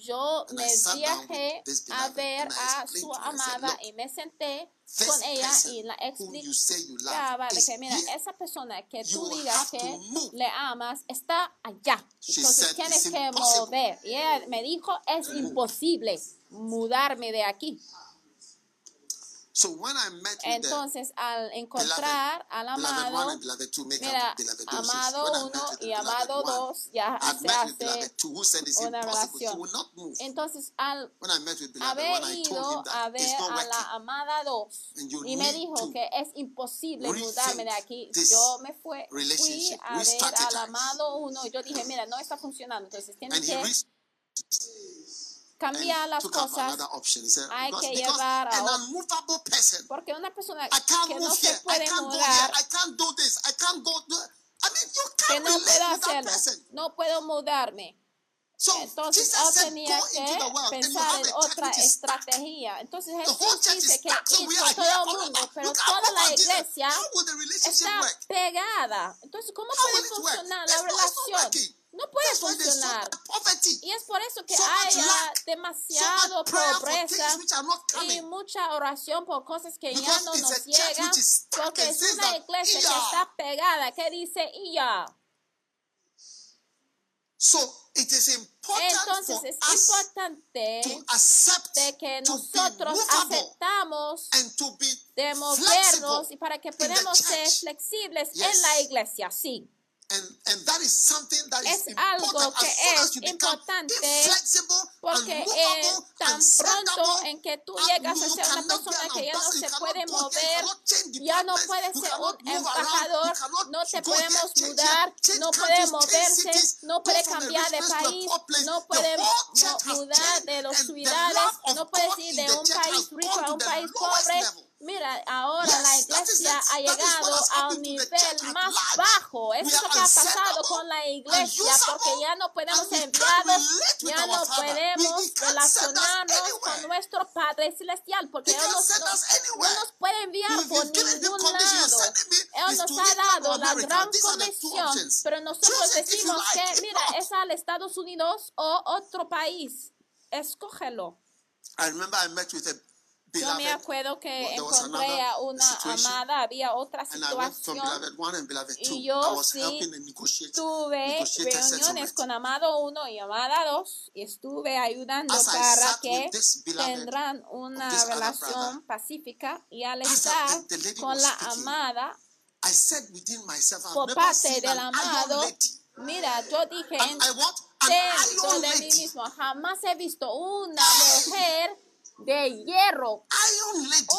[SPEAKER 1] Yo me viajé a ver a su amada
[SPEAKER 2] "Look,
[SPEAKER 1] y me senté con ella y la explicaba de que mira, esa persona que tú digas que le amas está allá. Entonces tienes
[SPEAKER 2] "It's
[SPEAKER 1] que
[SPEAKER 2] impossible
[SPEAKER 1] mover. Y ella me dijo, es
[SPEAKER 2] to move."
[SPEAKER 1] imposible mudarme de aquí.
[SPEAKER 2] So when I met with the
[SPEAKER 1] Entonces, al encontrar al amado, mira, amado
[SPEAKER 2] When I
[SPEAKER 1] uno y amado dos ya se hace una relación. Entonces, al haber ido a ver a la amada dos y me dijo que es imposible mudarme de aquí, yo me fui
[SPEAKER 2] relationship,
[SPEAKER 1] a ver al amado uno y yo dije, mira, no está funcionando, entonces tienes que cambiar las cosas. hay que llevar a otro- porque una persona
[SPEAKER 2] I can't
[SPEAKER 1] que
[SPEAKER 2] move
[SPEAKER 1] no se
[SPEAKER 2] here, I
[SPEAKER 1] puede
[SPEAKER 2] can't go here,
[SPEAKER 1] mudar,
[SPEAKER 2] I can't do this, I can't go do I mean, you
[SPEAKER 1] que
[SPEAKER 2] can't
[SPEAKER 1] no puedo hacerlo, no puedo mudarme.
[SPEAKER 2] So
[SPEAKER 1] Entonces yo
[SPEAKER 2] said,
[SPEAKER 1] tenía que pensar en otra estrategia. Entonces Jesús dice que hizo todo el mundo, pero toda la iglesia está pegada. Entonces, ¿cómo puede funcionar la relación? No puede
[SPEAKER 2] That's so
[SPEAKER 1] funcionar. Y es por eso que
[SPEAKER 2] so
[SPEAKER 1] haya
[SPEAKER 2] so
[SPEAKER 1] demasiado
[SPEAKER 2] for
[SPEAKER 1] pobreza y mucha oración por cosas que ya
[SPEAKER 2] Because
[SPEAKER 1] no
[SPEAKER 2] it's
[SPEAKER 1] nos llegan, porque es una iglesia que está pegada, que dice, y ya.
[SPEAKER 2] So it is important
[SPEAKER 1] Entonces
[SPEAKER 2] for
[SPEAKER 1] es importante
[SPEAKER 2] to accept,
[SPEAKER 1] de que nosotros aceptamos
[SPEAKER 2] and to be
[SPEAKER 1] de movernos y para que podamos ser flexibles
[SPEAKER 2] Yes.
[SPEAKER 1] en la iglesia, sí.
[SPEAKER 2] And, and that is something that is
[SPEAKER 1] Es algo
[SPEAKER 2] important
[SPEAKER 1] que
[SPEAKER 2] as soon as
[SPEAKER 1] es
[SPEAKER 2] you become
[SPEAKER 1] importante Porque eh, tan pronto en que tú llegas a ser una persona que ya no se puede mover, ya no puede ser un embajador, no te podemos mudar, no puede moverse, no puede cambiar de país, no puede mudar de los ciudades, no puedes
[SPEAKER 2] God
[SPEAKER 1] ir de un país rico a un país pobre. Mira, ahora la iglesia ha llegado a un nivel más bajo. Eso es lo que ha pasado con la iglesia, porque ya no podemos enviados, ya no podemos relacionarnos con nuestro Padre Celestial, porque Él nos, no, no nos puede enviar por ningún lado. Él nos ha dado la gran comisión, pero nosotros decimos que, mira, es al Estados Unidos o otro país. Escógelo.
[SPEAKER 2] I remember I met with a
[SPEAKER 1] Yo me acuerdo que encontré a una amada, había otra situación. Y yo sí Tuve reuniones con Amado 1 y Amada 2 y estuve ayudando para que tendrán una relación pacífica y al estar con la amada por parte del amado, mira, yo dije dentro de mí mismo, jamás he visto una mujer de hierro,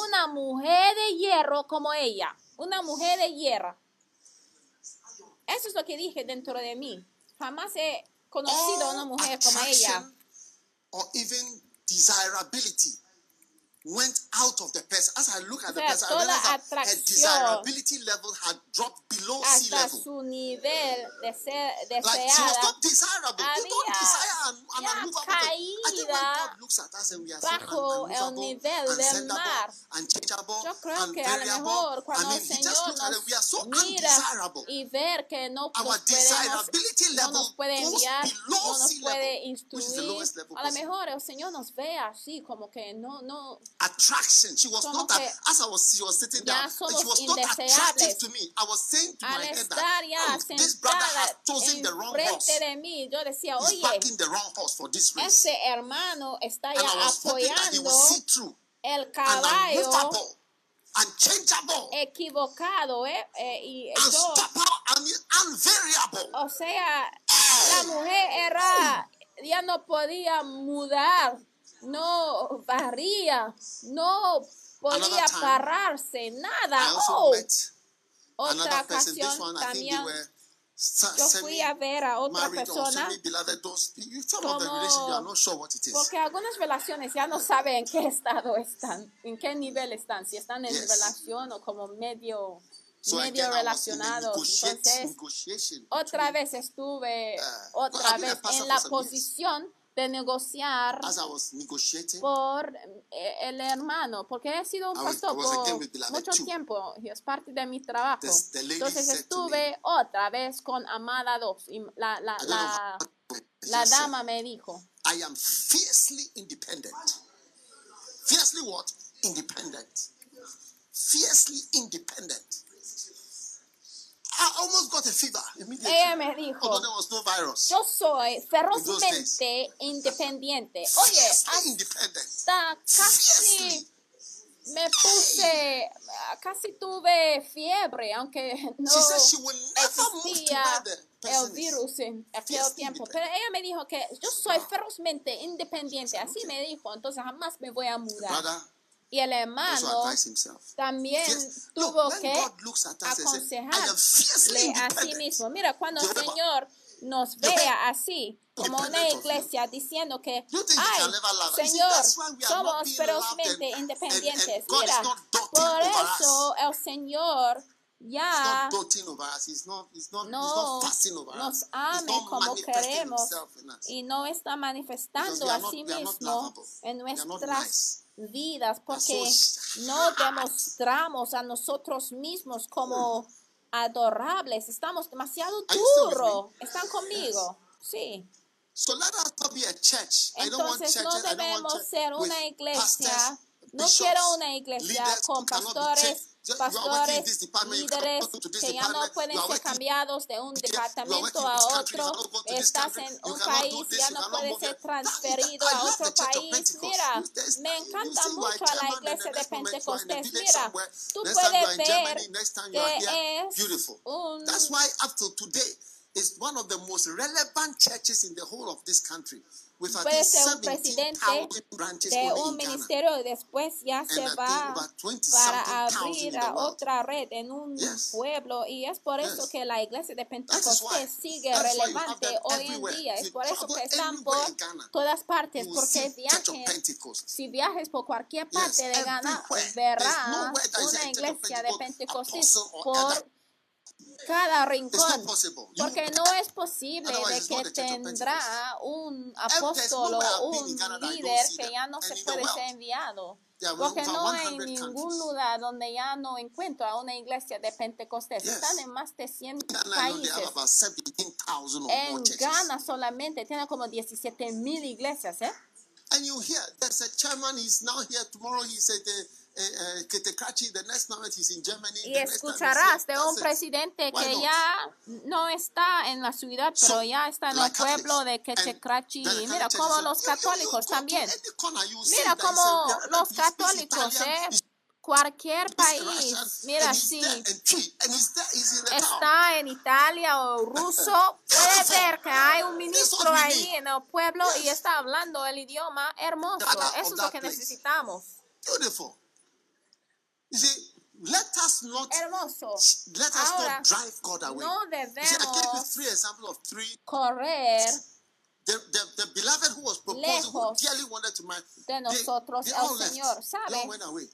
[SPEAKER 1] una mujer de hierro como ella, una mujer de hierro. Eso es lo que dije dentro de mí. Jamás he conocido a una mujer como ella.
[SPEAKER 2] attraction or even desirability went out of the person. As I look at
[SPEAKER 1] O
[SPEAKER 2] the person, I realized that her desirability level had dropped below sea level.
[SPEAKER 1] su nivel de ser
[SPEAKER 2] Like she was not desirable. You don't desire an, an
[SPEAKER 1] ya
[SPEAKER 2] unmovable thing. I think when God looks at us and we are so un-
[SPEAKER 1] el nivel del mar.
[SPEAKER 2] unchangeable,
[SPEAKER 1] Yo creo que a lo
[SPEAKER 2] unvariable,
[SPEAKER 1] mejor
[SPEAKER 2] I mean,
[SPEAKER 1] el
[SPEAKER 2] he just
[SPEAKER 1] Señor
[SPEAKER 2] looks at it, we are so
[SPEAKER 1] nos mira
[SPEAKER 2] undesirable.
[SPEAKER 1] y ver que no
[SPEAKER 2] Our
[SPEAKER 1] nos podemos,
[SPEAKER 2] desirability
[SPEAKER 1] no
[SPEAKER 2] level
[SPEAKER 1] nos puede enviar,
[SPEAKER 2] below
[SPEAKER 1] no nos
[SPEAKER 2] sea
[SPEAKER 1] puede
[SPEAKER 2] level, which is the
[SPEAKER 1] instruir,
[SPEAKER 2] lowest level
[SPEAKER 1] a lo mejor el Señor nos ve así como que no, no,
[SPEAKER 2] attraction. She was
[SPEAKER 1] Como
[SPEAKER 2] not
[SPEAKER 1] que
[SPEAKER 2] as I was she was sitting down. She was not attractive to me. I was saying to
[SPEAKER 1] al
[SPEAKER 2] my head that oh, this brother has chosen the wrong horse.
[SPEAKER 1] de mí, yo decía,
[SPEAKER 2] He's
[SPEAKER 1] oye,
[SPEAKER 2] backing the wrong horse for this race.
[SPEAKER 1] ese hermano está
[SPEAKER 2] And
[SPEAKER 1] ya
[SPEAKER 2] I was hoping that he
[SPEAKER 1] apoyando
[SPEAKER 2] would see through
[SPEAKER 1] el
[SPEAKER 2] and
[SPEAKER 1] caballo
[SPEAKER 2] unmovable, unchangeable,
[SPEAKER 1] equivocado, ¿eh? Eh, y yo,
[SPEAKER 2] unvariable.
[SPEAKER 1] o sea, la mujer era, ya no podía mudar, no barría, no podía
[SPEAKER 2] time,
[SPEAKER 1] pararse, nada. Oh, otra
[SPEAKER 2] person.
[SPEAKER 1] Ocasión también yo fui a ver a otra persona como-. Porque algunas relaciones ya no saben en qué estado están, en qué nivel están, si están en
[SPEAKER 2] Yes.
[SPEAKER 1] relación o como medio,
[SPEAKER 2] So
[SPEAKER 1] medio relacionados. Entonces, otra vez estuve,
[SPEAKER 2] Ah,
[SPEAKER 1] otra vez en la posición de negociar
[SPEAKER 2] as I was negotiating,
[SPEAKER 1] por eh, el hermano, porque he sido un pastor por mucho
[SPEAKER 2] too.
[SPEAKER 1] tiempo y es parte de mi trabajo.
[SPEAKER 2] This-
[SPEAKER 1] Entonces estuve otra vez con Amada 2 y la, la, la, la dama me dijo,
[SPEAKER 2] I am fiercely independent. Fiercely what? Independent. Fiercely independent. I almost got a fever immediately.
[SPEAKER 1] ella me dijo,
[SPEAKER 2] Although there was no virus.
[SPEAKER 1] yo soy ferozmente independiente. Oye, hasta casi me puse, casi tuve fiebre, aunque no
[SPEAKER 2] She said she will never move to
[SPEAKER 1] existía el virus en aquel tiempo. Pero ella me dijo que yo soy ferozmente independiente, así me dijo, entonces jamás me voy a mudar. Y el hermano también
[SPEAKER 2] Yes.
[SPEAKER 1] tuvo
[SPEAKER 2] Look,
[SPEAKER 1] que aconsejarle a sí mismo. Mira, cuando el. Señor nos vea así, como una iglesia diciendo que, ay, Señor, somos ferozmente independientes. Mira, por eso el Señor ya no nos ame como queremos y no está manifestando a sí mismo en nuestras. Vidas porque
[SPEAKER 2] so
[SPEAKER 1] no demostramos a nosotros mismos como adorables. Estamos demasiado duros. ¿Están conmigo? Sí.
[SPEAKER 2] So let us not be a church. I don't want
[SPEAKER 1] Entonces no debemos ser una iglesia. No quiero una iglesia con pastores, pastores, líderes
[SPEAKER 2] to
[SPEAKER 1] que ya no pueden ser cambiados de un departamento a otro.
[SPEAKER 2] to
[SPEAKER 1] Estás en un país, ya no
[SPEAKER 2] move
[SPEAKER 1] ser transferido a otro país. Mira, me encanta mucho a la iglesia de Pentecostés. Mira, tú puedes ver que es
[SPEAKER 2] Beautiful.
[SPEAKER 1] un
[SPEAKER 2] That's why up till today, it's one of the most relevant churches in the whole of this country.
[SPEAKER 1] Puede ser un presidente
[SPEAKER 2] 17,000 branches
[SPEAKER 1] de un ministerio y después ya se va
[SPEAKER 2] about 20
[SPEAKER 1] para abrir a otra red en un pueblo. Y es por eso que la iglesia de. Pentecostés sigue relevante hoy en día. Es por eso que están por todas partes porque viajes si viajes por cualquier parte de Ghana, verás una iglesia de
[SPEAKER 2] Pentecost,
[SPEAKER 1] Pentecostés por. Cada rincón. Porque no es posible de que tendrá un apóstol o un líder que ya no se puede ser enviado. Porque no hay
[SPEAKER 2] 100
[SPEAKER 1] ningún lugar donde ya no encuentro a una iglesia de Pentecostés. Están en más de 100
[SPEAKER 2] Ghana alone, they have
[SPEAKER 1] países.
[SPEAKER 2] about 17,000 or more
[SPEAKER 1] En. Ghana solamente tiene como 17 mil iglesias, ¿eh?
[SPEAKER 2] And you hear there's a chairman, he's now here, tomorrow he's at the uh, uh, Ketekrachi, the next he's in Germany.
[SPEAKER 1] Y escucharás de un presidente que ya no está en la ciudad, pero ya está en el pueblo de
[SPEAKER 2] the
[SPEAKER 1] Mira
[SPEAKER 2] churches,
[SPEAKER 1] los católicos también. Mira como
[SPEAKER 2] reverend,
[SPEAKER 1] los católicos, ¿eh? Cualquier país, mira, si está en Italia o ruso, puede ver que hay un ministro ahí en el pueblo y está hablando el idioma hermoso. Eso es lo que necesitamos.
[SPEAKER 2] Beautiful. See, let us not
[SPEAKER 1] Hermoso.
[SPEAKER 2] let us
[SPEAKER 1] Ahora,
[SPEAKER 2] not drive God away.
[SPEAKER 1] no
[SPEAKER 2] You see, I gave you
[SPEAKER 1] debemos
[SPEAKER 2] three examples of three.
[SPEAKER 1] correr
[SPEAKER 2] The, the, the beloved who was proposing, who dearly wanted to marry,
[SPEAKER 1] de
[SPEAKER 2] they,
[SPEAKER 1] nosotros
[SPEAKER 2] they.
[SPEAKER 1] Señor.
[SPEAKER 2] They all
[SPEAKER 1] ¿Sabe?
[SPEAKER 2] went away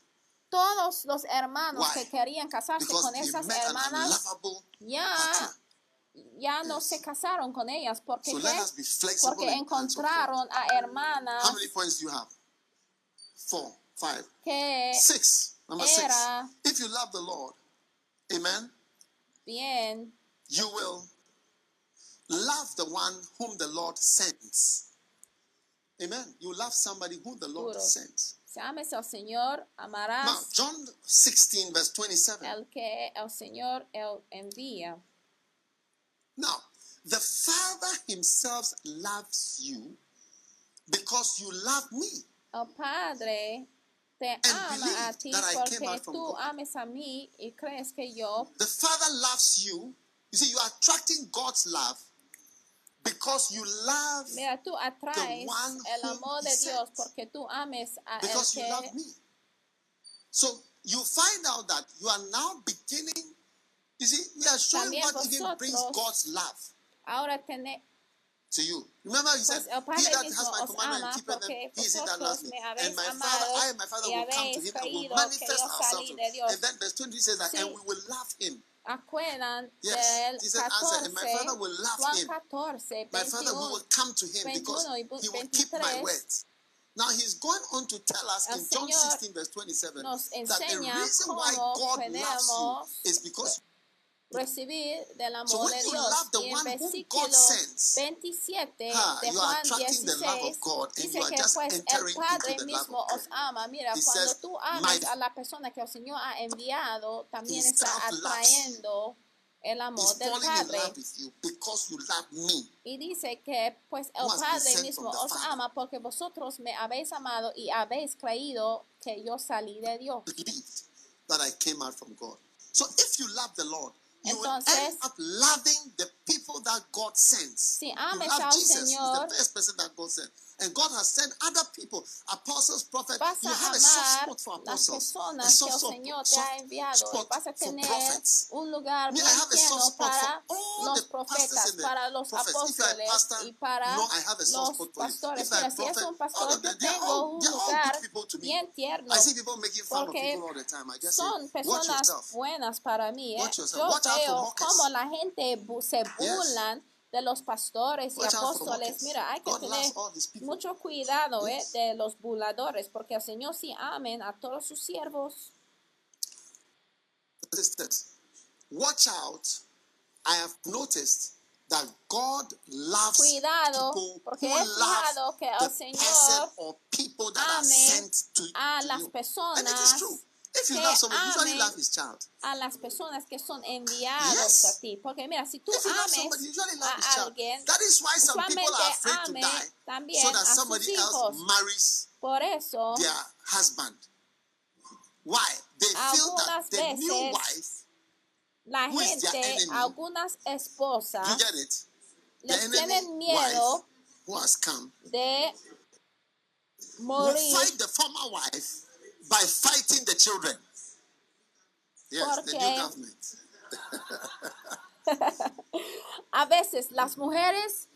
[SPEAKER 1] Todos los hermanos
[SPEAKER 2] Why?
[SPEAKER 1] que querían casarse
[SPEAKER 2] because
[SPEAKER 1] con esas hermanas ya,
[SPEAKER 2] partner.
[SPEAKER 1] ya no se casaron con ellas. porque
[SPEAKER 2] So
[SPEAKER 1] qué?
[SPEAKER 2] let us be flexible
[SPEAKER 1] Porque encontraron a hermanas
[SPEAKER 2] How many points do you have? Four, five,
[SPEAKER 1] que
[SPEAKER 2] six. Number six. If you love the Lord, amen,
[SPEAKER 1] bien
[SPEAKER 2] you will love the one whom the Lord sends. Amen. You love somebody whom the Lord sends.
[SPEAKER 1] Si ames al Señor,
[SPEAKER 2] Now, John 16, verse 27.
[SPEAKER 1] al que el Señor el envía.
[SPEAKER 2] Now, the Father Himself loves you because you love me.
[SPEAKER 1] El Padre te ama a ti
[SPEAKER 2] that I came
[SPEAKER 1] porque
[SPEAKER 2] out from
[SPEAKER 1] tú ames a mí y crees que yo
[SPEAKER 2] The Father loves you. You see, you are attracting God's love because you love,
[SPEAKER 1] Mira, tú atraes
[SPEAKER 2] one
[SPEAKER 1] el amor de Dios porque tú ames a el
[SPEAKER 2] because you love me. So you find out that you are now beginning. You see, we are showing what even brings God's love
[SPEAKER 1] ahora tenéis
[SPEAKER 2] to you. Remember, he said, He that has my commandment and keepeth them, he is it that loves me. And my Father, I and my Father will come to him and will manifest ourselves. to him. And then verse 20 says that, and we will love him
[SPEAKER 1] acuerdan
[SPEAKER 2] Yes,
[SPEAKER 1] del
[SPEAKER 2] Jesus answered, and my Father will love him.
[SPEAKER 1] 14,
[SPEAKER 2] My Father, we
[SPEAKER 1] 21.
[SPEAKER 2] will come to him because he will keep my words. Now he's going on to tell us in John 16, verse 27, that the reason why God loves you is because
[SPEAKER 1] recibir del amor
[SPEAKER 2] So
[SPEAKER 1] de
[SPEAKER 2] you
[SPEAKER 1] Dios. y en versículo
[SPEAKER 2] God sends,
[SPEAKER 1] 27
[SPEAKER 2] ah,
[SPEAKER 1] de Juan
[SPEAKER 2] attracting the love
[SPEAKER 1] 16
[SPEAKER 2] of God and
[SPEAKER 1] dice
[SPEAKER 2] you are
[SPEAKER 1] que
[SPEAKER 2] just
[SPEAKER 1] pues el
[SPEAKER 2] entering
[SPEAKER 1] Padre
[SPEAKER 2] into the love
[SPEAKER 1] mismo
[SPEAKER 2] of God.
[SPEAKER 1] os ama. Mira,
[SPEAKER 2] He
[SPEAKER 1] cuando
[SPEAKER 2] says,
[SPEAKER 1] tú ames
[SPEAKER 2] "My-
[SPEAKER 1] a la persona que el Señor ha enviado, también está atrayendo el amor del Padre.
[SPEAKER 2] love with you because you love me.
[SPEAKER 1] Y dice que pues el Padre mismo os ama porque vosotros me habéis amado y habéis creído que yo salí de Dios.
[SPEAKER 2] That I came out from God. So if you love the Lord,
[SPEAKER 1] Entonces, si ames al Señor,
[SPEAKER 2] And God has sent other people, apostles, prophets.
[SPEAKER 1] vas
[SPEAKER 2] You
[SPEAKER 1] a
[SPEAKER 2] have a soft spot for
[SPEAKER 1] las
[SPEAKER 2] apostles, a
[SPEAKER 1] personas que
[SPEAKER 2] soft
[SPEAKER 1] el
[SPEAKER 2] spot,
[SPEAKER 1] Señor te ha enviado vas a
[SPEAKER 2] for
[SPEAKER 1] tener
[SPEAKER 2] prophets.
[SPEAKER 1] un lugar bien
[SPEAKER 2] have a
[SPEAKER 1] lleno
[SPEAKER 2] soft spot for
[SPEAKER 1] para
[SPEAKER 2] all
[SPEAKER 1] los profetas, para los
[SPEAKER 2] a
[SPEAKER 1] apóstoles
[SPEAKER 2] pastor,
[SPEAKER 1] y para
[SPEAKER 2] no, I have a soft
[SPEAKER 1] los
[SPEAKER 2] spot for you.
[SPEAKER 1] pastores.
[SPEAKER 2] A
[SPEAKER 1] Mira, si es un
[SPEAKER 2] all
[SPEAKER 1] pastor, yo tengo
[SPEAKER 2] all,
[SPEAKER 1] un lugar
[SPEAKER 2] good people to me.
[SPEAKER 1] bien tierno
[SPEAKER 2] I see people making fun of
[SPEAKER 1] porque
[SPEAKER 2] people all the time. I just say,
[SPEAKER 1] son
[SPEAKER 2] watch
[SPEAKER 1] personas
[SPEAKER 2] yourself.
[SPEAKER 1] buenas para mí. ¿eh?
[SPEAKER 2] Watch yourself.
[SPEAKER 1] Yo
[SPEAKER 2] Watch out for
[SPEAKER 1] veo cómo la gente se burlan de los pastores y apóstoles. Mira, hay que tener mucho cuidado ¿eh? De los burladores, porque el Señor sí amen a todos sus siervos.
[SPEAKER 2] Watch out. I have noticed that God loves
[SPEAKER 1] Cuidado,
[SPEAKER 2] people
[SPEAKER 1] porque he fijado que el Señor ame a las personas
[SPEAKER 2] is true. If you
[SPEAKER 1] que
[SPEAKER 2] love someone, you usually
[SPEAKER 1] amen
[SPEAKER 2] love his child.
[SPEAKER 1] a las personas que son enviados
[SPEAKER 2] Yes.
[SPEAKER 1] a ti. Porque mira, si tú ames
[SPEAKER 2] somebody,
[SPEAKER 1] a alguien,
[SPEAKER 2] That is why some people are afraid to die
[SPEAKER 1] también
[SPEAKER 2] so that
[SPEAKER 1] a sus
[SPEAKER 2] somebody else
[SPEAKER 1] hijos.
[SPEAKER 2] marries
[SPEAKER 1] por eso
[SPEAKER 2] their husband. Why? They feel that the new wife,
[SPEAKER 1] la
[SPEAKER 2] who is their
[SPEAKER 1] gente,
[SPEAKER 2] enemy?
[SPEAKER 1] algunas esposas,
[SPEAKER 2] you get it? The
[SPEAKER 1] les
[SPEAKER 2] enemy
[SPEAKER 1] tienen miedo
[SPEAKER 2] wife who has come
[SPEAKER 1] de
[SPEAKER 2] will
[SPEAKER 1] morir
[SPEAKER 2] fight the former wife by fighting the children. Yes, the new
[SPEAKER 1] Porque-
[SPEAKER 2] government.
[SPEAKER 1] A veces las mujeres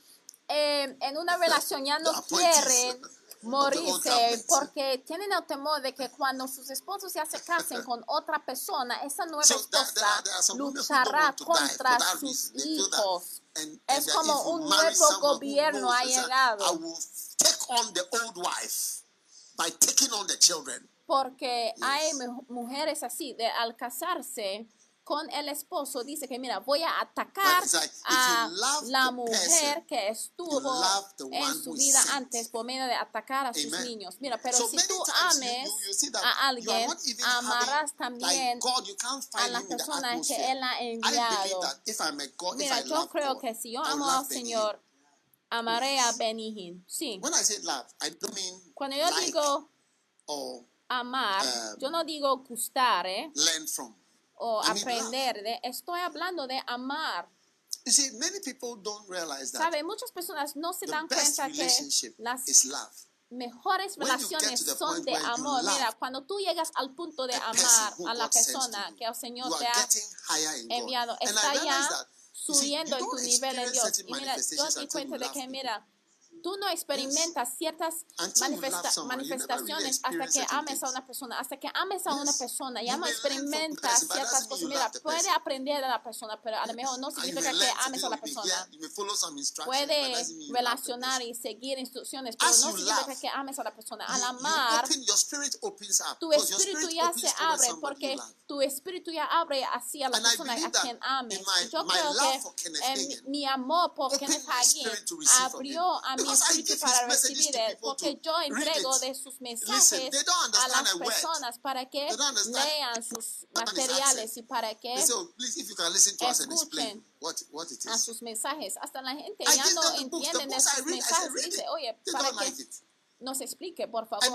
[SPEAKER 1] eh, en una relación ya no
[SPEAKER 2] The
[SPEAKER 1] quieren
[SPEAKER 2] the
[SPEAKER 1] morirse porque tienen el temor de que cuando sus esposos ya se casen con otra persona, esa nueva esposa luchará contra sus hijos. Es como un nuevo gobierno ha llegado.
[SPEAKER 2] I will take on the old wife by taking on the children.
[SPEAKER 1] Porque hay mujeres así, de al casarse con el esposo, dice que mira, voy a atacar
[SPEAKER 2] like,
[SPEAKER 1] a la mujer
[SPEAKER 2] person,
[SPEAKER 1] que estuvo en su vida
[SPEAKER 2] sent.
[SPEAKER 1] antes por medio de atacar a sus niños. Mira, pero
[SPEAKER 2] so
[SPEAKER 1] si tú
[SPEAKER 2] you-
[SPEAKER 1] ames
[SPEAKER 2] you,
[SPEAKER 1] a alguien, amarás también
[SPEAKER 2] like God,
[SPEAKER 1] a la persona que. Él ha enviado.
[SPEAKER 2] God,
[SPEAKER 1] Mira, yo creo
[SPEAKER 2] God,
[SPEAKER 1] que si yo amo al Señor, amaré a. Benihin. Sí.
[SPEAKER 2] When I say love, I don't mean
[SPEAKER 1] Cuando yo
[SPEAKER 2] like
[SPEAKER 1] digo amar,
[SPEAKER 2] um,
[SPEAKER 1] yo no digo gustar, ¿eh?
[SPEAKER 2] learn from.
[SPEAKER 1] o aprender de, estoy hablando de amar.
[SPEAKER 2] You see, many people don't realize that
[SPEAKER 1] ¿Sabe? Muchas personas no se dan cuenta que las
[SPEAKER 2] is love.
[SPEAKER 1] mejores relaciones son de amor. Mira, cuando tú llegas al punto de amar a la persona que el Señor te ha enviado, está ya subiendo en tu nivel de Dios. Y mira, yo di cuenta de que, mira, tú no experimentas ciertas manifesta- manifestaciones hasta que ames a una persona. Hasta que ames a una persona, ya no experimentas ciertas cosas. Mira, puede aprender de la persona, pero a lo mejor no significa que ames a la persona. Puede relacionar y seguir instrucciones, pero no significa que ames a la persona. Al amar, tu espíritu ya se abre porque tu espíritu ya abre hacia la persona a quien ames. Yo creo que eh, mi, amor por Kenneth Hagin abrió a mi
[SPEAKER 2] Because I give
[SPEAKER 1] para recibir porque yo entrego de sus mensajes a las personas para que lean sus materiales y para que
[SPEAKER 2] oh, please, if you can listen to us and explain
[SPEAKER 1] Escuchen
[SPEAKER 2] what, what it
[SPEAKER 1] a
[SPEAKER 2] is.
[SPEAKER 1] sus mensajes. Hasta la gente ya no entiende
[SPEAKER 2] say,
[SPEAKER 1] mensajes. Dice, oye, para que nos explique, por favor.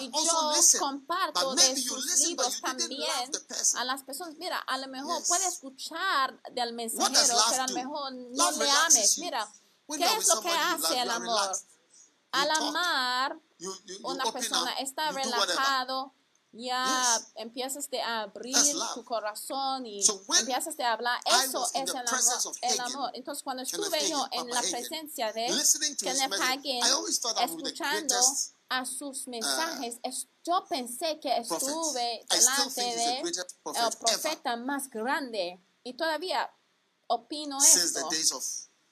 [SPEAKER 1] Y yo
[SPEAKER 2] listened.
[SPEAKER 1] comparto de sus
[SPEAKER 2] listen,
[SPEAKER 1] libros también a las personas. Mira, a lo mejor
[SPEAKER 2] Yes.
[SPEAKER 1] puede escuchar del mensajero, pero a lo mejor no
[SPEAKER 2] Love
[SPEAKER 1] le ames. Mira, ¿qué es lo que hace el amor? Al amar, una persona está relajado, ya empiezas de abrir tu corazón y empiezas de hablar. Eso es el amor, el amor. Entonces, cuando estuve yo en la presencia de Kenneth Hagin, escuchando a sus mensajes, es- yo pensé que estuve delante de el profeta más grande. Y todavía opino
[SPEAKER 2] since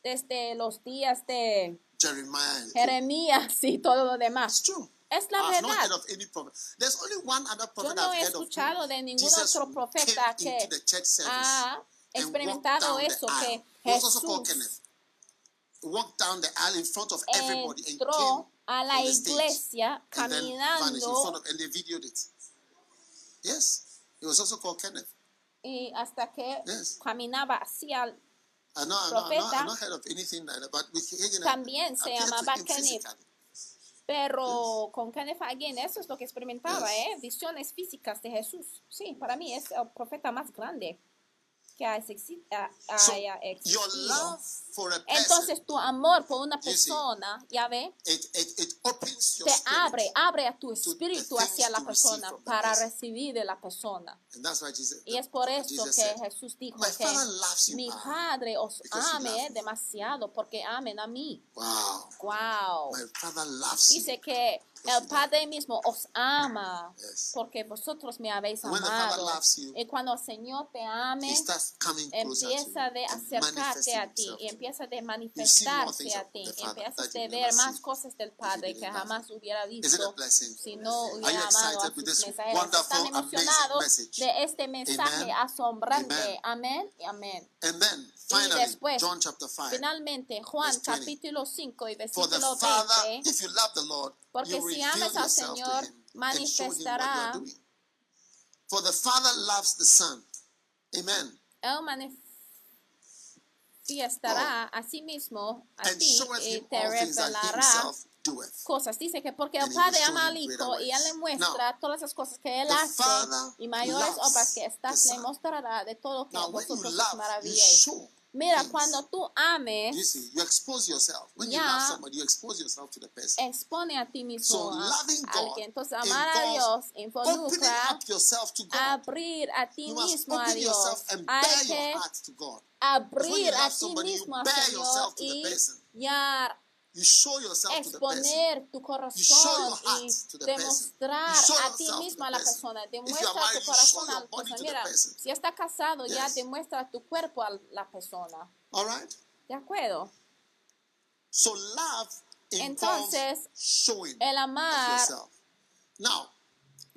[SPEAKER 1] desde los días de
[SPEAKER 2] Jeremiah.
[SPEAKER 1] Jeremías y todo lo demás.
[SPEAKER 2] It's true.
[SPEAKER 1] Es la
[SPEAKER 2] I've
[SPEAKER 1] verdad.
[SPEAKER 2] heard of any prophet. There's only one other
[SPEAKER 1] Yo
[SPEAKER 2] prophet
[SPEAKER 1] no he escuchado de ningún
[SPEAKER 2] Jesus
[SPEAKER 1] otro profeta que ha experimentado eso, que Jesús
[SPEAKER 2] Kenneth. He walked down the aisle in front of everybody and came
[SPEAKER 1] entró a la iglesia caminando
[SPEAKER 2] of, and they videoed it. Yes, he was also called Kenneth.
[SPEAKER 1] y hasta que
[SPEAKER 2] Yes.
[SPEAKER 1] caminaba hacia
[SPEAKER 2] know,
[SPEAKER 1] Profeta. También se llamaba Kenneth. Pero con Kenneth Hagin eso es lo que experimentaba. ¿eh? Visiones físicas de Jesús. Sí, para mí es el profeta más grande que haya existido.
[SPEAKER 2] love for a person,
[SPEAKER 1] Entonces tu amor por una persona, ya ve,
[SPEAKER 2] it, it, it opens your
[SPEAKER 1] te
[SPEAKER 2] spirit.
[SPEAKER 1] abre, abre a tu espíritu hacia la persona para recibir de la persona.
[SPEAKER 2] And that's why Jesus,
[SPEAKER 1] Y es por esto que Jesús dijo que mi Padre os ame
[SPEAKER 2] me.
[SPEAKER 1] demasiado porque amen a mí.
[SPEAKER 2] Wow.
[SPEAKER 1] Wow.
[SPEAKER 2] My Father loves you.
[SPEAKER 1] Dice que el Padre mismo os ama
[SPEAKER 2] Yes.
[SPEAKER 1] porque vosotros me habéis
[SPEAKER 2] When the Father
[SPEAKER 1] amado.
[SPEAKER 2] loves you,
[SPEAKER 1] Y cuando el Señor te ame, empieza de acercarte a ti y empieza de manifestarse a ti.
[SPEAKER 2] that
[SPEAKER 1] de ver más cosas del Padre que jamás hubiera visto si no hubiera amado a sus mensajeros. Están emocionados de este mensaje
[SPEAKER 2] Amen.
[SPEAKER 1] asombrante. Amén y amén.
[SPEAKER 2] Then,
[SPEAKER 1] Y
[SPEAKER 2] finally,
[SPEAKER 1] después,
[SPEAKER 2] John chapter 5.
[SPEAKER 1] Finalmente, Juan
[SPEAKER 2] Verse 20.
[SPEAKER 1] capítulo 5 y versículo
[SPEAKER 2] Father,
[SPEAKER 1] 20.
[SPEAKER 2] if you love the Lord,
[SPEAKER 1] Porque si amas al Señor, manifestará.
[SPEAKER 2] For the Father loves the Son. Amen.
[SPEAKER 1] Él manifestará a sí mismo a ti y te revelará cosas. Dice que porque el Padre ama al Hijo y Él le muestra todas las cosas que Él hace y mayores obras que estas le mostrará de todo lo que
[SPEAKER 2] Now,
[SPEAKER 1] vosotros maravilléis. Mira, cuando tú ames,
[SPEAKER 2] You see, you expose yourself. When you
[SPEAKER 1] Ya.
[SPEAKER 2] love somebody, you expose yourself to the person.
[SPEAKER 1] expone a ti mismo
[SPEAKER 2] So,
[SPEAKER 1] a
[SPEAKER 2] loving God
[SPEAKER 1] alguien. Entonces, amar a Dios involucra
[SPEAKER 2] up yourself to God.
[SPEAKER 1] abrir a ti
[SPEAKER 2] You
[SPEAKER 1] mismo a Dios.
[SPEAKER 2] and
[SPEAKER 1] Hay
[SPEAKER 2] bare your
[SPEAKER 1] que
[SPEAKER 2] heart to God.
[SPEAKER 1] abrir a ti
[SPEAKER 2] you
[SPEAKER 1] mismo
[SPEAKER 2] bare
[SPEAKER 1] Señor y ya
[SPEAKER 2] You show yourself
[SPEAKER 1] exponer tu corazón y demostrar a ti
[SPEAKER 2] the
[SPEAKER 1] a la
[SPEAKER 2] person.
[SPEAKER 1] persona. Demuestra tu corazón a la persona. Mira, si está casado, ya demuestra tu cuerpo a la persona.
[SPEAKER 2] All right?
[SPEAKER 1] ¿De acuerdo?
[SPEAKER 2] So love involves
[SPEAKER 1] Entonces,
[SPEAKER 2] showing
[SPEAKER 1] El amar.
[SPEAKER 2] Now,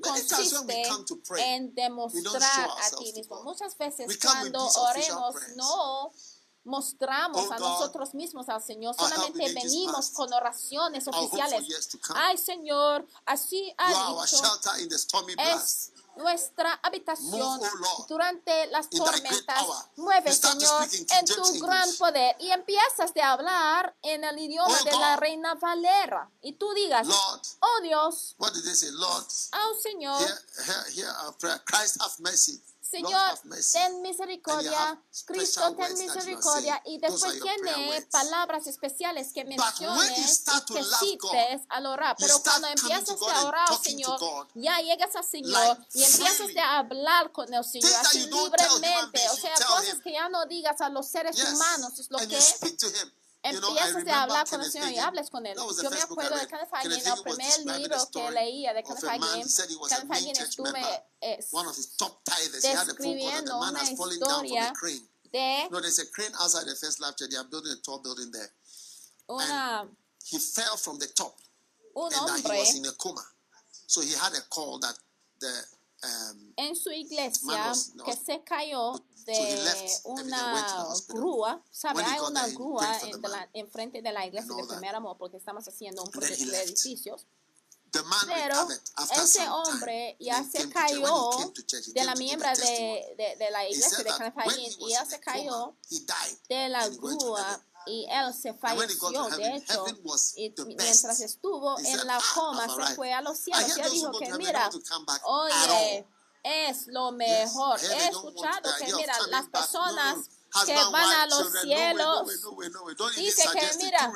[SPEAKER 1] consiste en demostrar a ti mismo. Muchas veces cuando oremos no mostramos
[SPEAKER 2] Oh
[SPEAKER 1] a nosotros mismos al Señor, solamente venimos con oraciones oficiales. Ay Señor, así ha dicho, es nuestra habitación
[SPEAKER 2] oh
[SPEAKER 1] durante las tormentas. Mueve, Señor, en tu gran poder y empiezas de hablar en el idioma
[SPEAKER 2] Oh
[SPEAKER 1] de la. Reina Valera. Y tú digas, oh Dios, oh Señor.
[SPEAKER 2] Christ have mercy.
[SPEAKER 1] Señor, ten misericordia, Cristo, ten misericordia. Y después tiene
[SPEAKER 2] words.
[SPEAKER 1] palabras especiales que menciones y que cites al orar. Pero cuando empiezas a orar, Señor, ya llegas al Señor y empiezas de hablar con el Señor así libremente. O sea, cosas que ya no digas a los seres humanos. Es lo que empiezas
[SPEAKER 2] remember
[SPEAKER 1] hablar con el Señor y hables con él.
[SPEAKER 2] Was
[SPEAKER 1] Yo me acuerdo de. Kenneth Hagin, el
[SPEAKER 2] was
[SPEAKER 1] primer libro que leía de Kenneth
[SPEAKER 2] a
[SPEAKER 1] Hagin.
[SPEAKER 2] was a
[SPEAKER 1] Kenneth Hagin estuve
[SPEAKER 2] One of his top tithers. He had a phone call that the
[SPEAKER 1] describiendo
[SPEAKER 2] man
[SPEAKER 1] una
[SPEAKER 2] has fallen down from
[SPEAKER 1] historia
[SPEAKER 2] a crane.
[SPEAKER 1] de
[SPEAKER 2] No, there's a crane outside the first lab church. They are building a tall building there.
[SPEAKER 1] una,
[SPEAKER 2] He fell from the top
[SPEAKER 1] un
[SPEAKER 2] and that he
[SPEAKER 1] hombre
[SPEAKER 2] was in a coma. So he had a call that the um,
[SPEAKER 1] en su iglesia
[SPEAKER 2] was-
[SPEAKER 1] que se cayó de una grúa, ¿sabe? Hay una grúa enfrente de la iglesia de primer amor porque estamos haciendo un proyecto de edificios. Pero ese hombre ya se cayó de la miembra de, de, de la iglesia de
[SPEAKER 2] he
[SPEAKER 1] y
[SPEAKER 2] in
[SPEAKER 1] se cayó de la grúa y él se falleció. De hecho, y mientras estuvo en la
[SPEAKER 2] "Ah,
[SPEAKER 1] coma, se
[SPEAKER 2] arrived."
[SPEAKER 1] fue a los cielos. Ya
[SPEAKER 2] who
[SPEAKER 1] dijo que mira, oye. Es lo mejor. He escuchado que mira, las personas que van a los cielos
[SPEAKER 2] way, no way, no way. Don't even
[SPEAKER 1] dice que mira,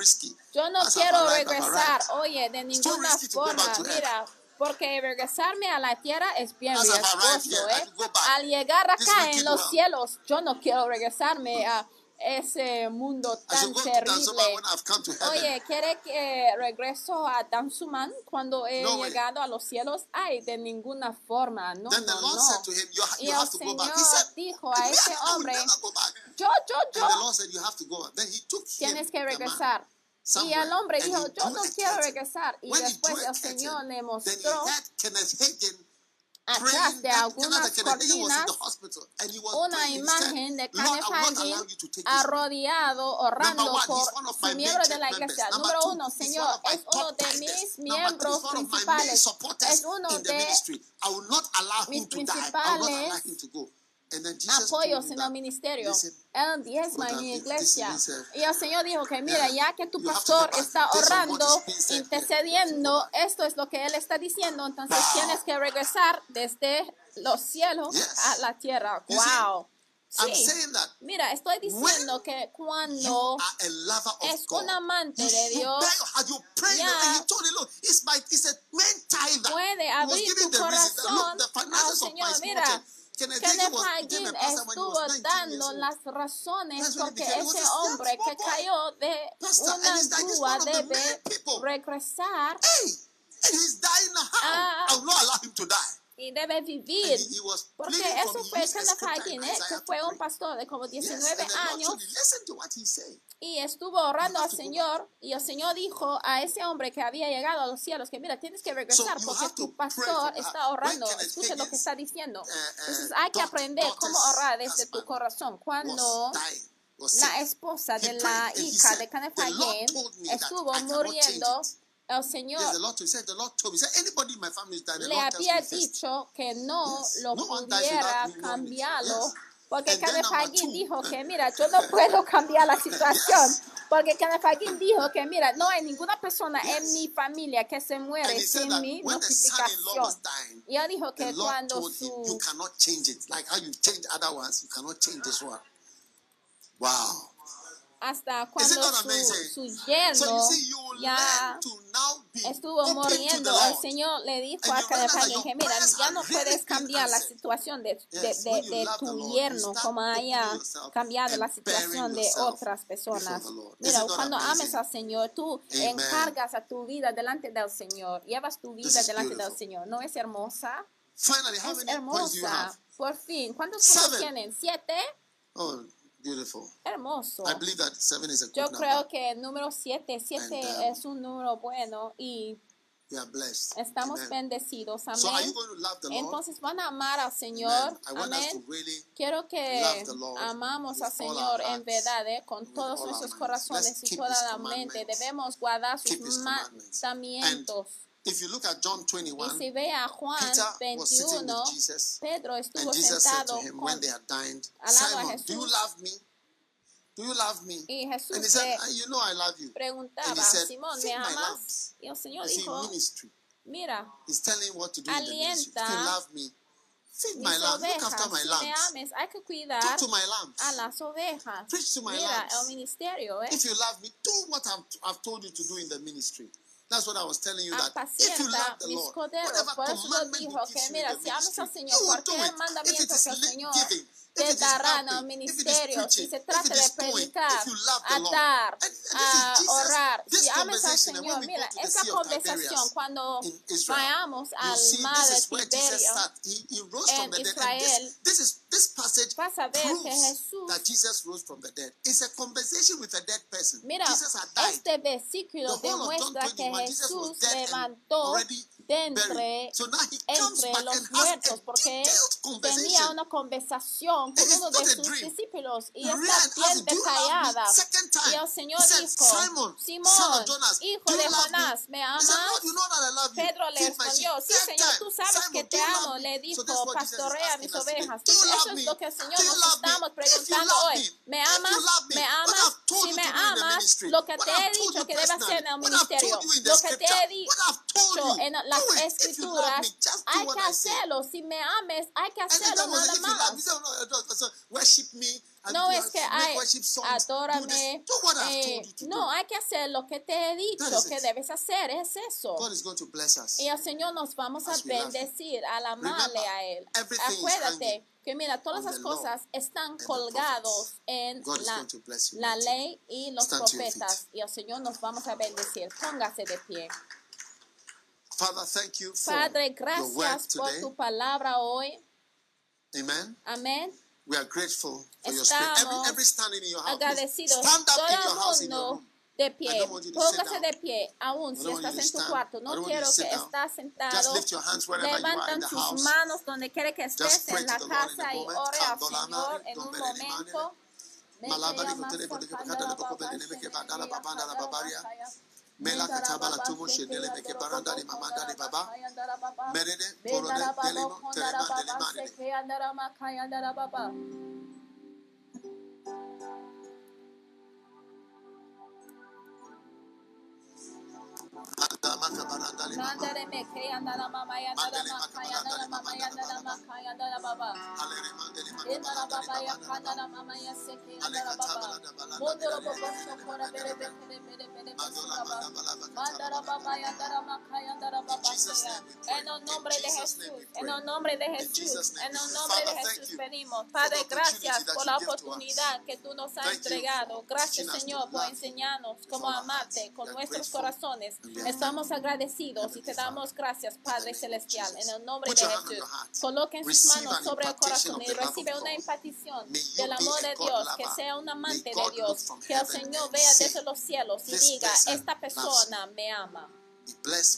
[SPEAKER 1] yo no quiero regresar, oye, de ninguna forma. Mira, porque regresarme a la tierra es bien riesgoso, ¿eh? Al llegar acá en los cielos, yo no quiero regresarme a ese mundo tan terrible. Oye, ¿quiere que regreso a Dansuman cuando he
[SPEAKER 2] No way.
[SPEAKER 1] llegado a los cielos? Ay, de ninguna forma, no,
[SPEAKER 2] then the
[SPEAKER 1] no, no.
[SPEAKER 2] him,
[SPEAKER 1] Y el Señor
[SPEAKER 2] said,
[SPEAKER 1] dijo a
[SPEAKER 2] "Me,
[SPEAKER 1] ese hombre, yo, yo, yo,
[SPEAKER 2] said,
[SPEAKER 1] tienes que regresar. Y el hombre dijo, yo no quiero regresar. Y después el Señor le mostró atrás de algunas cortinas una imagen de Kenneth
[SPEAKER 2] I will not
[SPEAKER 1] Hagin arrodillado, orando por su miembro de la iglesia. Número uno, Señor, es uno de mis miembros principales. Es uno de
[SPEAKER 2] ministry. I will not allow him
[SPEAKER 1] mis principales en
[SPEAKER 2] that,
[SPEAKER 1] el ministerio. Él diezma en mi iglesia. Y el Señor dijo que, mira, ya que tu pastor está orando, intercediendo, esto es lo que Él está diciendo, entonces tienes que regresar desde los cielos a la tierra. Wow. Sí. Mira, estoy diciendo que cuando es un amante de Dios, ya puede abrir tu corazón al Señor. Mira.
[SPEAKER 2] Kenneth Hagin a
[SPEAKER 1] estuvo
[SPEAKER 2] was 19 years
[SPEAKER 1] dando las razones porque ese
[SPEAKER 2] a
[SPEAKER 1] hombre que cayó de una grúa debe regresar
[SPEAKER 2] die.
[SPEAKER 1] y debe vivir.
[SPEAKER 2] he, he was
[SPEAKER 1] Porque eso fue
[SPEAKER 2] a
[SPEAKER 1] Kenneth Hagin,
[SPEAKER 2] in
[SPEAKER 1] ¿eh? que fue un pastor de como
[SPEAKER 2] Yes,
[SPEAKER 1] 19
[SPEAKER 2] and the Lord
[SPEAKER 1] años y estuvo orando al Señor y el Señor dijo a ese hombre que había llegado a los cielos que mira, tienes que regresar porque tu pastor está orando. Escucha lo que está diciendo.
[SPEAKER 2] uh, uh,
[SPEAKER 1] Entonces hay que aprender cómo orar desde tu corazón. Cuando la esposa de la hija de Kenneth
[SPEAKER 2] "The Lord
[SPEAKER 1] Hagin
[SPEAKER 2] told me that
[SPEAKER 1] estuvo muriendo,
[SPEAKER 2] change it."
[SPEAKER 1] el Señor le había dicho que no lo pudiera cambiarlo. Porque
[SPEAKER 2] two,
[SPEAKER 1] dijo que, mira, yo no puedo cambiar la situación. Porque Kenneth Hagin dijo que, mira, no hay ninguna persona en mi familia que se muere sin mi notificación. Y él dijo que cuando su
[SPEAKER 2] cannot change it. Like how you change other ones, you cannot change this one. Wow.
[SPEAKER 1] Hasta cuando su, su yerno ya estuvo muriendo, el. Señor le dijo a
[SPEAKER 2] your
[SPEAKER 1] que mira, ya no puedes cambiar la situación de, de, de, de tu yerno como haya cambiado la situación de otras personas. Mira, cuando ames al Señor, tú encargas a tu vida delante del Señor, llevas tu vida delante del. Señor. ¿No es hermosa? Es hermosa. Por fin, ¿cuántos puntos tienen? ¿Siete?
[SPEAKER 2] Beautiful.
[SPEAKER 1] Hermoso.
[SPEAKER 2] I believe that seven is a good
[SPEAKER 1] Yo
[SPEAKER 2] number.
[SPEAKER 1] creo que el número 7, 7
[SPEAKER 2] And, um,
[SPEAKER 1] es un número bueno y
[SPEAKER 2] We are blessed.
[SPEAKER 1] estamos
[SPEAKER 2] Amen.
[SPEAKER 1] bendecidos.
[SPEAKER 2] So are you
[SPEAKER 1] Amén.
[SPEAKER 2] going to love the Lord?
[SPEAKER 1] Entonces van a amar al Señor.
[SPEAKER 2] Amen. I want us to
[SPEAKER 1] Amén.
[SPEAKER 2] really
[SPEAKER 1] Quiero que amamos al Señor en verdad, eh, con todos nuestros corazones
[SPEAKER 2] Let's
[SPEAKER 1] y toda la mente. Debemos guardar sus mandamientos.
[SPEAKER 2] If you look at John
[SPEAKER 1] Y
[SPEAKER 2] 21,
[SPEAKER 1] si ve a Juan
[SPEAKER 2] Peter was sitting
[SPEAKER 1] 21,
[SPEAKER 2] with Jesus,
[SPEAKER 1] Pedro estuvo
[SPEAKER 2] and Jesus said to
[SPEAKER 1] sentado
[SPEAKER 2] him
[SPEAKER 1] con,
[SPEAKER 2] when they had dined,
[SPEAKER 1] al lado a
[SPEAKER 2] Simon, do you love me? Do you love me?
[SPEAKER 1] y
[SPEAKER 2] And he said,
[SPEAKER 1] le
[SPEAKER 2] "Ah, you know I love you.
[SPEAKER 1] preguntaba,
[SPEAKER 2] he said,
[SPEAKER 1] Simón, ¿me
[SPEAKER 2] "Feed my
[SPEAKER 1] amas?
[SPEAKER 2] lambs."
[SPEAKER 1] Y el Señor
[SPEAKER 2] You
[SPEAKER 1] dijo,
[SPEAKER 2] ministry.
[SPEAKER 1] mira,
[SPEAKER 2] He's telling what to do in the ministry. If
[SPEAKER 1] Alienta
[SPEAKER 2] you love me, feed my
[SPEAKER 1] mis
[SPEAKER 2] lambs. Look after my
[SPEAKER 1] si me
[SPEAKER 2] lambs.
[SPEAKER 1] ames, hay que cuidar
[SPEAKER 2] Talk to my lambs.
[SPEAKER 1] a las ovejas.
[SPEAKER 2] Preach to my
[SPEAKER 1] Mira,
[SPEAKER 2] lambs.
[SPEAKER 1] el ministerio, ¿eh?
[SPEAKER 2] If you love me, do what I've, I've told you to do in the ministry. That's what I was telling you that if you love the Lord, whatever commandment
[SPEAKER 1] dijo que, mira, si amas al Señor, cualquier
[SPEAKER 2] it. If
[SPEAKER 1] mandamiento
[SPEAKER 2] it is
[SPEAKER 1] que el Señor
[SPEAKER 2] giving,
[SPEAKER 1] te
[SPEAKER 2] if it is
[SPEAKER 1] dará en el
[SPEAKER 2] helping, if it is
[SPEAKER 1] ministerio, si se
[SPEAKER 2] if
[SPEAKER 1] trata de predicar,
[SPEAKER 2] if you love the
[SPEAKER 1] a
[SPEAKER 2] Lord.
[SPEAKER 1] dar, a orar, si al
[SPEAKER 2] conversation, and when
[SPEAKER 1] Señor,
[SPEAKER 2] we
[SPEAKER 1] mira, esa conversación cuando vayamos al
[SPEAKER 2] see,
[SPEAKER 1] mar
[SPEAKER 2] this
[SPEAKER 1] de
[SPEAKER 2] is where Jesus
[SPEAKER 1] Tiberio,
[SPEAKER 2] sat. He, he rose
[SPEAKER 1] en
[SPEAKER 2] from the dead. And
[SPEAKER 1] Israel,
[SPEAKER 2] this, this, is, this passage proves
[SPEAKER 1] Jesús
[SPEAKER 2] that Jesus rose from the dead. It's a conversation with a dead person.
[SPEAKER 1] Mira,
[SPEAKER 2] Jesus had died.
[SPEAKER 1] este versículo
[SPEAKER 2] The
[SPEAKER 1] demuestra que
[SPEAKER 2] 21, Jesus was
[SPEAKER 1] Jesús levantó de entre.
[SPEAKER 2] So now he comes
[SPEAKER 1] entre
[SPEAKER 2] back
[SPEAKER 1] los muertos porque tenía una conversación con uno de sus discípulos y está bien detallada. Y el Señor
[SPEAKER 2] he
[SPEAKER 1] dijo, Simón, hijo de Jonás,
[SPEAKER 2] me?
[SPEAKER 1] ¿me
[SPEAKER 2] He said,
[SPEAKER 1] amas?
[SPEAKER 2] Lord, you know that I love you.
[SPEAKER 1] Pedro le respondió, sí Señor, tú sabes
[SPEAKER 2] Simon,
[SPEAKER 1] que te amo. Le dijo, pastorea mis ovejas. Eso es lo que el Señor nos estamos preguntando hoy.
[SPEAKER 2] me,
[SPEAKER 1] ¿Me
[SPEAKER 2] if you
[SPEAKER 1] amas?
[SPEAKER 2] me,
[SPEAKER 1] ¿Me
[SPEAKER 2] what
[SPEAKER 1] amas? Si me amas, lo que te he dicho que debes hacer en el ministerio, lo que te he dicho en las escrituras, hay que hacerlo. Si me ames, hay que hacerlo nada más.
[SPEAKER 2] No,
[SPEAKER 1] es que hay, adórame. eh, no, hay que hacer lo que te he dicho que debes hacer. Es eso. Y el Señor nos vamos a bendecir al amarle a Él. Acuérdate que mira, todas
[SPEAKER 2] law
[SPEAKER 1] cosas están colgados en la, ley y los
[SPEAKER 2] Stand
[SPEAKER 1] profetas. Y el Señor nos vamos a bendecir. Póngase de pie.
[SPEAKER 2] Father, thank you for
[SPEAKER 1] Padre, gracias por tu palabra hoy.
[SPEAKER 2] Amen.
[SPEAKER 1] Amén.
[SPEAKER 2] We are grateful for your. Every, every standing in your house.
[SPEAKER 1] Agradecidos.
[SPEAKER 2] Stand up in your
[SPEAKER 1] Todo
[SPEAKER 2] house in your room.
[SPEAKER 1] de pie. Póngase de pie, aún si estás en tu cuarto. No quiero que sentado.
[SPEAKER 2] Just lift your hands wherever you are in
[SPEAKER 1] Levantan
[SPEAKER 2] house.
[SPEAKER 1] manos donde quiera que estés en la casa y ore al
[SPEAKER 2] Kandolana,
[SPEAKER 1] Señor en un momento.
[SPEAKER 2] Mela katabala tumu şedele meke baranda di mamanda di baba. Merede korode delimo terema delima dedi.
[SPEAKER 1] Mandare me andara mama andara andara mama andara andara baba. Baba ya
[SPEAKER 2] baba na
[SPEAKER 1] kandara
[SPEAKER 2] baba.
[SPEAKER 1] mama ya seke andara baba. Mondoro bobo sokora bere bere bere bere
[SPEAKER 2] Madola
[SPEAKER 1] baba.
[SPEAKER 2] manda bala baka
[SPEAKER 1] Mandara baba ya andara maka y andara baba sea. En el nombre de Jesús, en el nombre de Jesús, en el nombre de Jesús venimos. Padre, gracias por la oportunidad que tú nos has entregado. Gracias Señor por enseñarnos cómo amarte con nuestros corazones. Estamos agradecidos y te damos gracias Padre Celestial en el nombre de Jesús. Coloquen sus manos sobre el corazón y recibe una impartición del amor de Dios, que sea un amante de Dios, que el Señor vea desde los cielos y diga, esta persona me ama.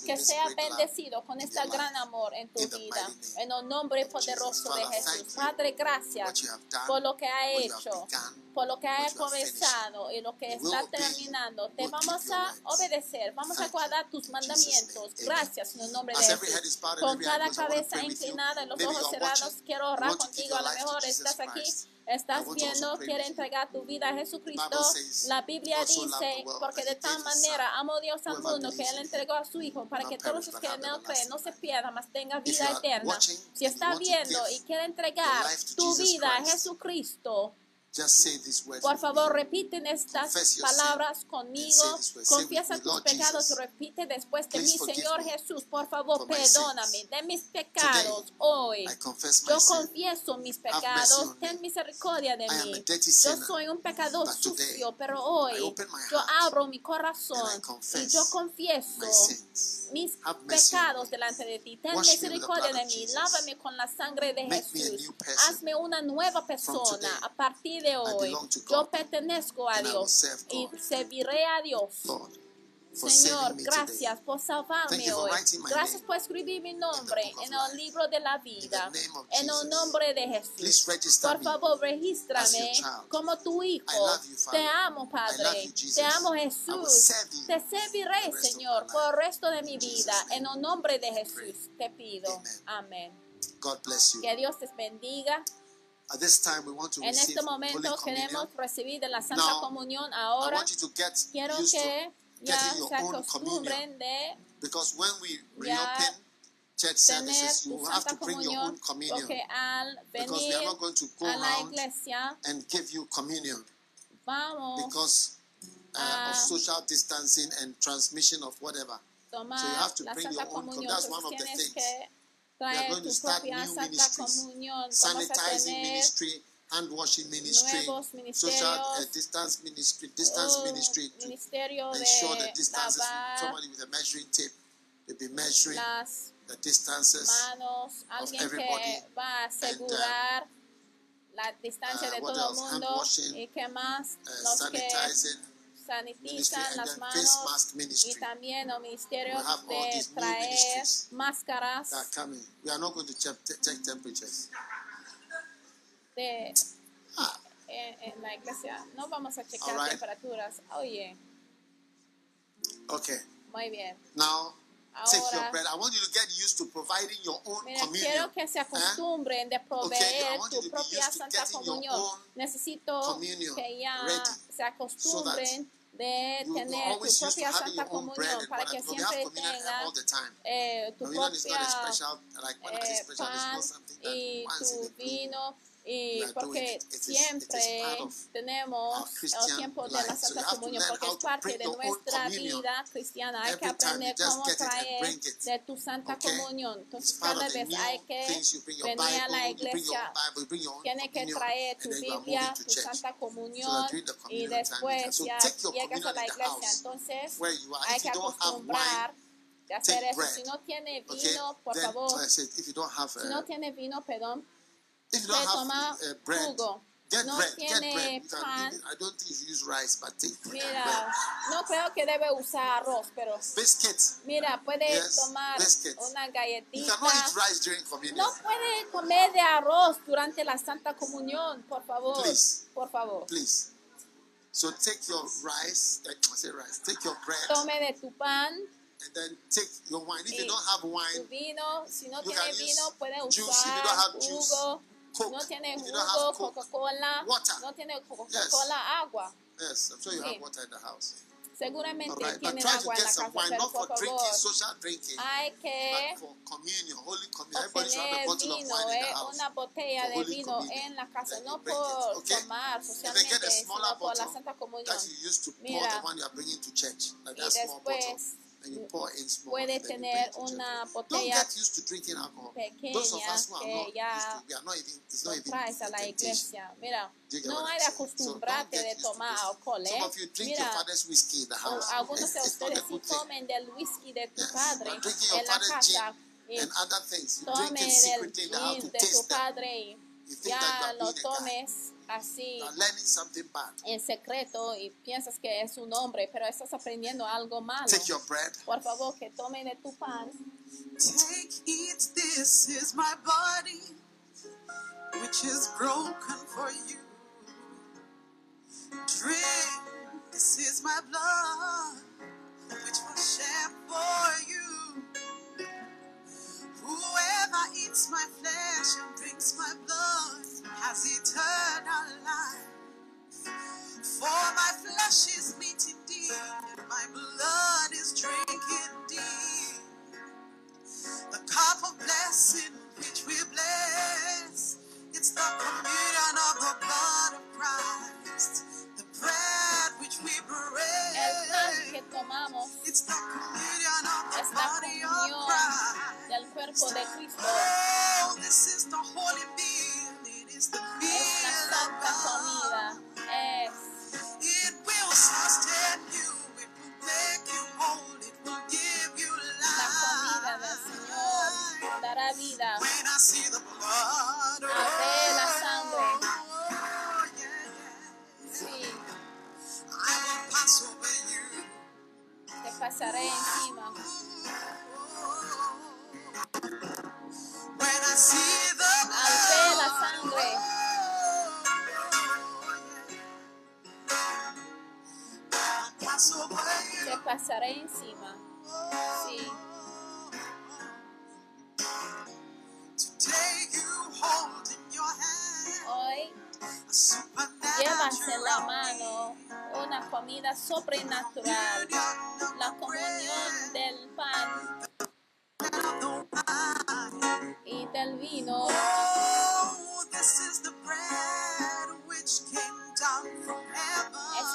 [SPEAKER 1] Que sea bendecido con este gran amor en tu vida, en el nombre poderoso de Jesús. Padre, gracias por lo que ha hecho, por lo que ha comenzado y lo que está terminando. Te vamos a obedecer, vamos a guardar tus mandamientos. Gracias en el nombre de Jesús. Con cada cabeza inclinada y los ojos cerrados, quiero orar contigo. A lo mejor estás aquí. Estás viendo, quiere entregar tu vida a Jesucristo. La Biblia dice, porque de tal manera amó Dios al mundo que Él entregó a su Hijo para que todos los que en Él creen no se pierdan, mas tengan vida eterna. Si está viendo y quiere entregar tu vida a Jesucristo,
[SPEAKER 2] Just say these words.
[SPEAKER 1] por favor, repiten estas palabras conmigo. Confiesa tus pecados y
[SPEAKER 2] Jesus,
[SPEAKER 1] repite después de
[SPEAKER 2] please
[SPEAKER 1] mí, Señor Jesús, por favor, perdóname de mis pecados hoy. Yo confieso mis pecados, ten misericordia de
[SPEAKER 2] I
[SPEAKER 1] mí. Yo soy un pecador sucio, pero hoy yo abro mi corazón y yo confieso mis pecados delante de ti. Ten misericordia de mí. Lávame con la sangre de
[SPEAKER 2] Make
[SPEAKER 1] Jesús. Hazme una nueva persona a partir de hoy. Yo pertenezco a Dios y serviré a Dios. Señor, gracias por salvarme hoy. Gracias por escribir mi nombre en el libro de la vida. En el nombre de Jesús. Por favor, regístrame como tu hijo. Te amo, Padre. Te amo, Jesús. Te serviré, Señor, por el resto de mi vida. En el nombre de. Jesús te pido. Amén. Que Dios te bendiga.
[SPEAKER 2] At this time, we want to
[SPEAKER 1] En
[SPEAKER 2] receive
[SPEAKER 1] este momento
[SPEAKER 2] Holy Communion.
[SPEAKER 1] queremos recibir de la Santa
[SPEAKER 2] Now,
[SPEAKER 1] Comunión
[SPEAKER 2] I want you to get
[SPEAKER 1] Quiero
[SPEAKER 2] used
[SPEAKER 1] que
[SPEAKER 2] to
[SPEAKER 1] ya
[SPEAKER 2] getting your
[SPEAKER 1] se
[SPEAKER 2] own communion.
[SPEAKER 1] acostumbren de
[SPEAKER 2] Because when we reopen church services, you have to bring your own communion.
[SPEAKER 1] porque al
[SPEAKER 2] Because we
[SPEAKER 1] venir
[SPEAKER 2] are not going to go
[SPEAKER 1] a la
[SPEAKER 2] around
[SPEAKER 1] iglesia
[SPEAKER 2] and give you communion
[SPEAKER 1] vamos
[SPEAKER 2] because uh,
[SPEAKER 1] Ah.
[SPEAKER 2] of social distancing and transmission of whatever.
[SPEAKER 1] a
[SPEAKER 2] So you
[SPEAKER 1] tomar
[SPEAKER 2] have to
[SPEAKER 1] la
[SPEAKER 2] bring
[SPEAKER 1] Santa
[SPEAKER 2] your own com-
[SPEAKER 1] Comunión.
[SPEAKER 2] that's one of the
[SPEAKER 1] tienes
[SPEAKER 2] things.
[SPEAKER 1] que
[SPEAKER 2] We are
[SPEAKER 1] traer
[SPEAKER 2] going to
[SPEAKER 1] tu
[SPEAKER 2] start
[SPEAKER 1] propia
[SPEAKER 2] new
[SPEAKER 1] Santa
[SPEAKER 2] ministries,
[SPEAKER 1] Comunión. Vamos a
[SPEAKER 2] sanitizing
[SPEAKER 1] tener
[SPEAKER 2] ministry, hand washing ministry, social uh, distance ministry, distance ministry to ensure the distances. Somebody with a measuring tape, they'll be measuring the distances.
[SPEAKER 1] manos, alguien
[SPEAKER 2] everybody.
[SPEAKER 1] que va a asegurar la distancia
[SPEAKER 2] uh,
[SPEAKER 1] de
[SPEAKER 2] what
[SPEAKER 1] todo el
[SPEAKER 2] else? Hand
[SPEAKER 1] mundo
[SPEAKER 2] washing,
[SPEAKER 1] y que más
[SPEAKER 2] Uh,
[SPEAKER 1] que
[SPEAKER 2] sanitizing ministry
[SPEAKER 1] sanitizan las manos y también el ministerio de traer máscaras
[SPEAKER 2] that are coming. We are not going to check, check temperatures.
[SPEAKER 1] de
[SPEAKER 2] Ah,
[SPEAKER 1] en, en la iglesia. No vamos a checar
[SPEAKER 2] right.
[SPEAKER 1] temperaturas. Oye,
[SPEAKER 2] okay.
[SPEAKER 1] muy bien.
[SPEAKER 2] Now,
[SPEAKER 1] Ahora,
[SPEAKER 2] bread. I want you to get used to providing your own
[SPEAKER 1] mira,
[SPEAKER 2] communion.
[SPEAKER 1] quiero que se acostumbren de proveer tu propia Santa Comunión. Necesito
[SPEAKER 2] communion
[SPEAKER 1] que ya se acostumbren de tener tu propia Santa Comunión para que siempre tengas
[SPEAKER 2] all the time.
[SPEAKER 1] eh, tu
[SPEAKER 2] Communion is not a
[SPEAKER 1] propia eh, pan
[SPEAKER 2] not something that
[SPEAKER 1] y tu vino y porque siempre tenemos el
[SPEAKER 2] Christian
[SPEAKER 1] tiempo de la Santa Comunión porque es parte de nuestra vida cristiana. Hay que aprender cómo traer de tu Santa? Comunión. Entonces cada vez hay que venir a la iglesia. Tienes que traer tu Biblia, tu. Santa Comunión y después ya llegas a la iglesia. Entonces hay que acostumbrar de hacer eso. Si no tiene vino, por favor, si no
[SPEAKER 2] uh,
[SPEAKER 1] tiene vino, perdón,
[SPEAKER 2] if you don't have uh, bread,
[SPEAKER 1] jugo.
[SPEAKER 2] get
[SPEAKER 1] No
[SPEAKER 2] bread, get
[SPEAKER 1] tiene
[SPEAKER 2] bread. You can
[SPEAKER 1] pan.
[SPEAKER 2] I don't think you use rice, but take bread.
[SPEAKER 1] Mira, no creo que debe usar arroz, pero
[SPEAKER 2] Biscuits.
[SPEAKER 1] mira, puede
[SPEAKER 2] Yes,
[SPEAKER 1] tomar
[SPEAKER 2] biscuits.
[SPEAKER 1] una
[SPEAKER 2] You
[SPEAKER 1] galletita.
[SPEAKER 2] cannot eat rice during communion.
[SPEAKER 1] No puede comer de arroz durante la Santa Comunión, por favor.
[SPEAKER 2] Please.
[SPEAKER 1] Por favor.
[SPEAKER 2] Please. So take your rice, I say rice, take your bread,
[SPEAKER 1] Tome de tu pan,
[SPEAKER 2] and then take your wine. If you don't have wine,
[SPEAKER 1] vino. Si no
[SPEAKER 2] You
[SPEAKER 1] tiene vino, puede usar jugo.
[SPEAKER 2] Coke.
[SPEAKER 1] No tiene
[SPEAKER 2] If you don't
[SPEAKER 1] jugo,
[SPEAKER 2] have Coke,
[SPEAKER 1] Coca-Cola.
[SPEAKER 2] water.
[SPEAKER 1] No tiene Coca-Cola, agua.
[SPEAKER 2] yes, I'm sure you
[SPEAKER 1] Sí.
[SPEAKER 2] have water in the house.
[SPEAKER 1] Seguramente
[SPEAKER 2] right,
[SPEAKER 1] tienen agua en la casa,
[SPEAKER 2] wine,
[SPEAKER 1] pero por
[SPEAKER 2] drinking,
[SPEAKER 1] favor,
[SPEAKER 2] social drinking,
[SPEAKER 1] hay que
[SPEAKER 2] but for communion, holy communion. Everybody should have a
[SPEAKER 1] obtener
[SPEAKER 2] bottle of
[SPEAKER 1] vino,
[SPEAKER 2] wine in the
[SPEAKER 1] eh,
[SPEAKER 2] house.
[SPEAKER 1] una botella de vino
[SPEAKER 2] Communion.
[SPEAKER 1] en la casa,
[SPEAKER 2] Then
[SPEAKER 1] no por
[SPEAKER 2] okay?
[SPEAKER 1] tomar socialmente, sino por la Santa Comunión. Mira,
[SPEAKER 2] the one you are bringing to church, like
[SPEAKER 1] y
[SPEAKER 2] that small bottle,
[SPEAKER 1] después
[SPEAKER 2] and you pour in small,
[SPEAKER 1] puede
[SPEAKER 2] and then you bring
[SPEAKER 1] tener una botella pequeña que ya
[SPEAKER 2] even
[SPEAKER 1] traes a la iglesia. Mira, no hay de acostumbrarte de tomar alcohol, ¿eh? Mira, algunos de ustedes sí tomen del whisky de tu padre en la casa y
[SPEAKER 2] and other things. You drink
[SPEAKER 1] tome
[SPEAKER 2] it
[SPEAKER 1] del gin de tu padre y ya lo tomes así
[SPEAKER 2] learning something bad.
[SPEAKER 1] en secreto y piensas que es un hombre, pero estás aprendiendo algo malo.
[SPEAKER 2] Take your bread.
[SPEAKER 1] Por favor, que tome de tu pan.
[SPEAKER 3] Take, eat, this is my body, which is broken for you. Drink, this is my blood, which was shed for you. Whoever eats my flesh and drinks my blood has eternal life. For my flesh is meat indeed, and my blood is drink indeed. The cup of blessing which we bless, it's the communion of the blood of Christ. The bread which we
[SPEAKER 1] El pan que tomamos
[SPEAKER 3] it's the communion of the
[SPEAKER 1] es la comunión del cuerpo de Cristo.
[SPEAKER 3] Oh, this is the holy meal. It is the
[SPEAKER 1] Es la santa comida. Es
[SPEAKER 3] It will sustain you. It will make you whole. It will give you
[SPEAKER 1] la comida del Señor.
[SPEAKER 3] life.
[SPEAKER 1] Dará vida. Al ver la sangre. Te pasaré encima. Ver la sangre. Te pasaré encima. Comida sobrenatural. La comunión del pan y del vino. Es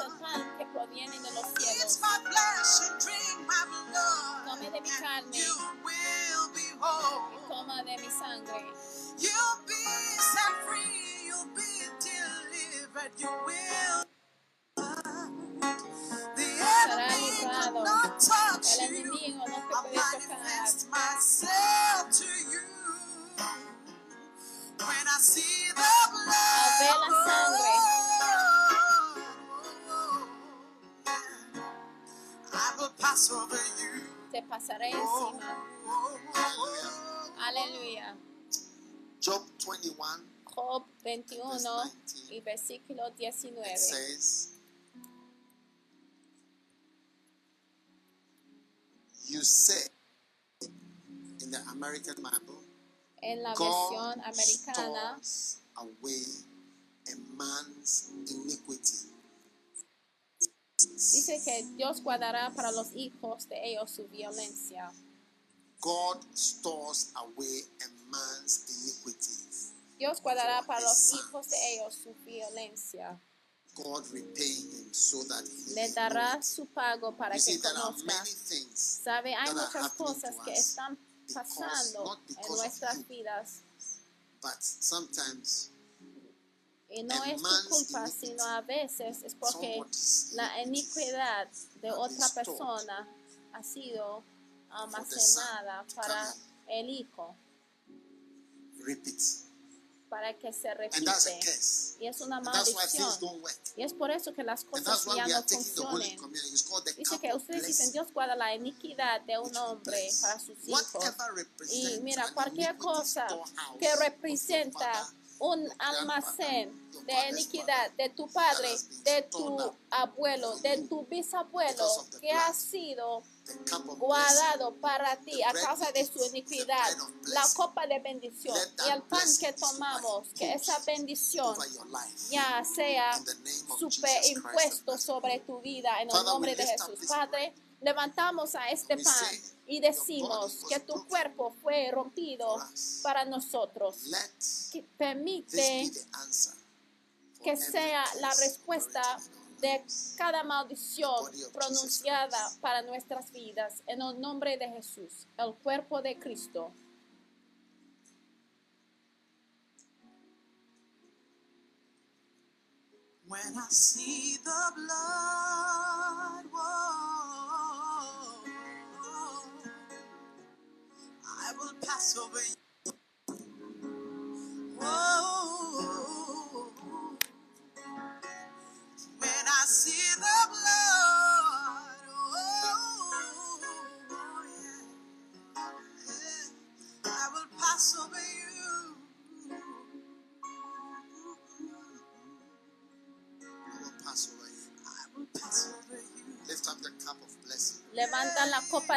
[SPEAKER 1] el pan que proviene de los cielos. Come de mi carne.
[SPEAKER 3] Whole.
[SPEAKER 1] Toma de mi sangre.
[SPEAKER 3] You'll be set free. You'll be delivered. You will. You.
[SPEAKER 1] enemigo no te
[SPEAKER 3] I
[SPEAKER 1] puede tocar.
[SPEAKER 3] manifest myself to you when I see the blood.
[SPEAKER 1] Al la sangre.
[SPEAKER 3] I will pass over you.
[SPEAKER 1] Te pasaré encima. Aleluya.
[SPEAKER 2] Job 21
[SPEAKER 1] Job 21 y versículo 19.
[SPEAKER 2] it says, You say in the American Bible,
[SPEAKER 1] En la
[SPEAKER 2] God
[SPEAKER 1] versión americana
[SPEAKER 2] stores away a man's iniquity.
[SPEAKER 1] Dice que Dios guardará para los hijos de ellos su violencia.
[SPEAKER 4] God stores away a man's iniquities.
[SPEAKER 1] Dios guardará para los hijos de ellos su violencia.
[SPEAKER 4] God repay him so that he
[SPEAKER 1] Le
[SPEAKER 4] may
[SPEAKER 1] dará su pago para que conozca. Sabe, hay muchas cosas que están pasando
[SPEAKER 4] not
[SPEAKER 1] en nuestras vidas
[SPEAKER 4] but sometimes
[SPEAKER 1] y no es tu culpa, sino a veces es porque la iniquidad de otra persona ha sido almacenada para el hijo,
[SPEAKER 4] repeat.
[SPEAKER 1] Para que se repite. Y es una maldición. Y es por eso que las cosas ya no
[SPEAKER 4] the
[SPEAKER 1] Dice que ustedes dicen. Dios guarda la iniquidad de un hombre para sus hijos. Y mira, cualquier cosa que representa un almacén de iniquidad de tu padre, de tu abuelo, de tu bisabuelo, que ha sido guardado para ti a causa de su iniquidad, la copa de bendición y el pan que tomamos, que esa bendición ya sea superimpuesto sobre tu vida en el nombre de Jesús. Padre, levantamos a este pan y decimos que tu cuerpo fue rompido para nosotros. Que permite que sea la respuesta de cada maldición pronunciada para nuestras vidas en el nombre de Jesús, el cuerpo de Cristo.
[SPEAKER 2] When I see the blood, whoa, I will pass over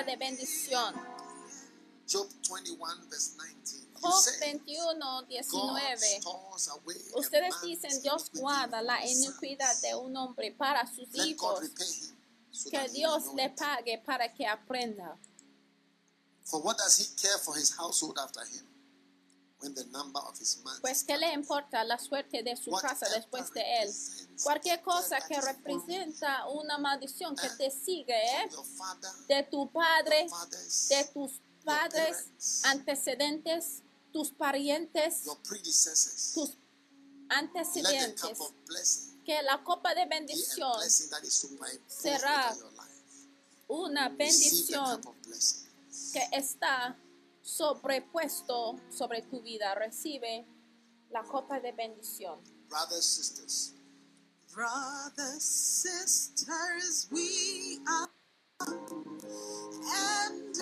[SPEAKER 1] de bendición.
[SPEAKER 4] Job 21, verse 19. You
[SPEAKER 1] Job
[SPEAKER 4] say,
[SPEAKER 1] 21,
[SPEAKER 4] God
[SPEAKER 1] 19.
[SPEAKER 4] stores away a
[SPEAKER 1] Ustedes dicen, Dios guarda la iniquidad de un hombre para sus hijos. Que Dios le pague para que aprenda.
[SPEAKER 4] For what does he care for his household after him when the number of his months
[SPEAKER 1] Pues qué le importa la suerte de su casa después de él. Cualquier cosa que representa una maldición que te sigue, ¿eh? de tu padre, de tus padres, antecedentes, tus parientes, tus antecedentes. Que la copa de bendición, será una bendición que está sobrepuesto sobre tu vida. Recibe la copa de bendición.
[SPEAKER 4] Brothers, sisters,
[SPEAKER 2] Brothers, sisters, we are, and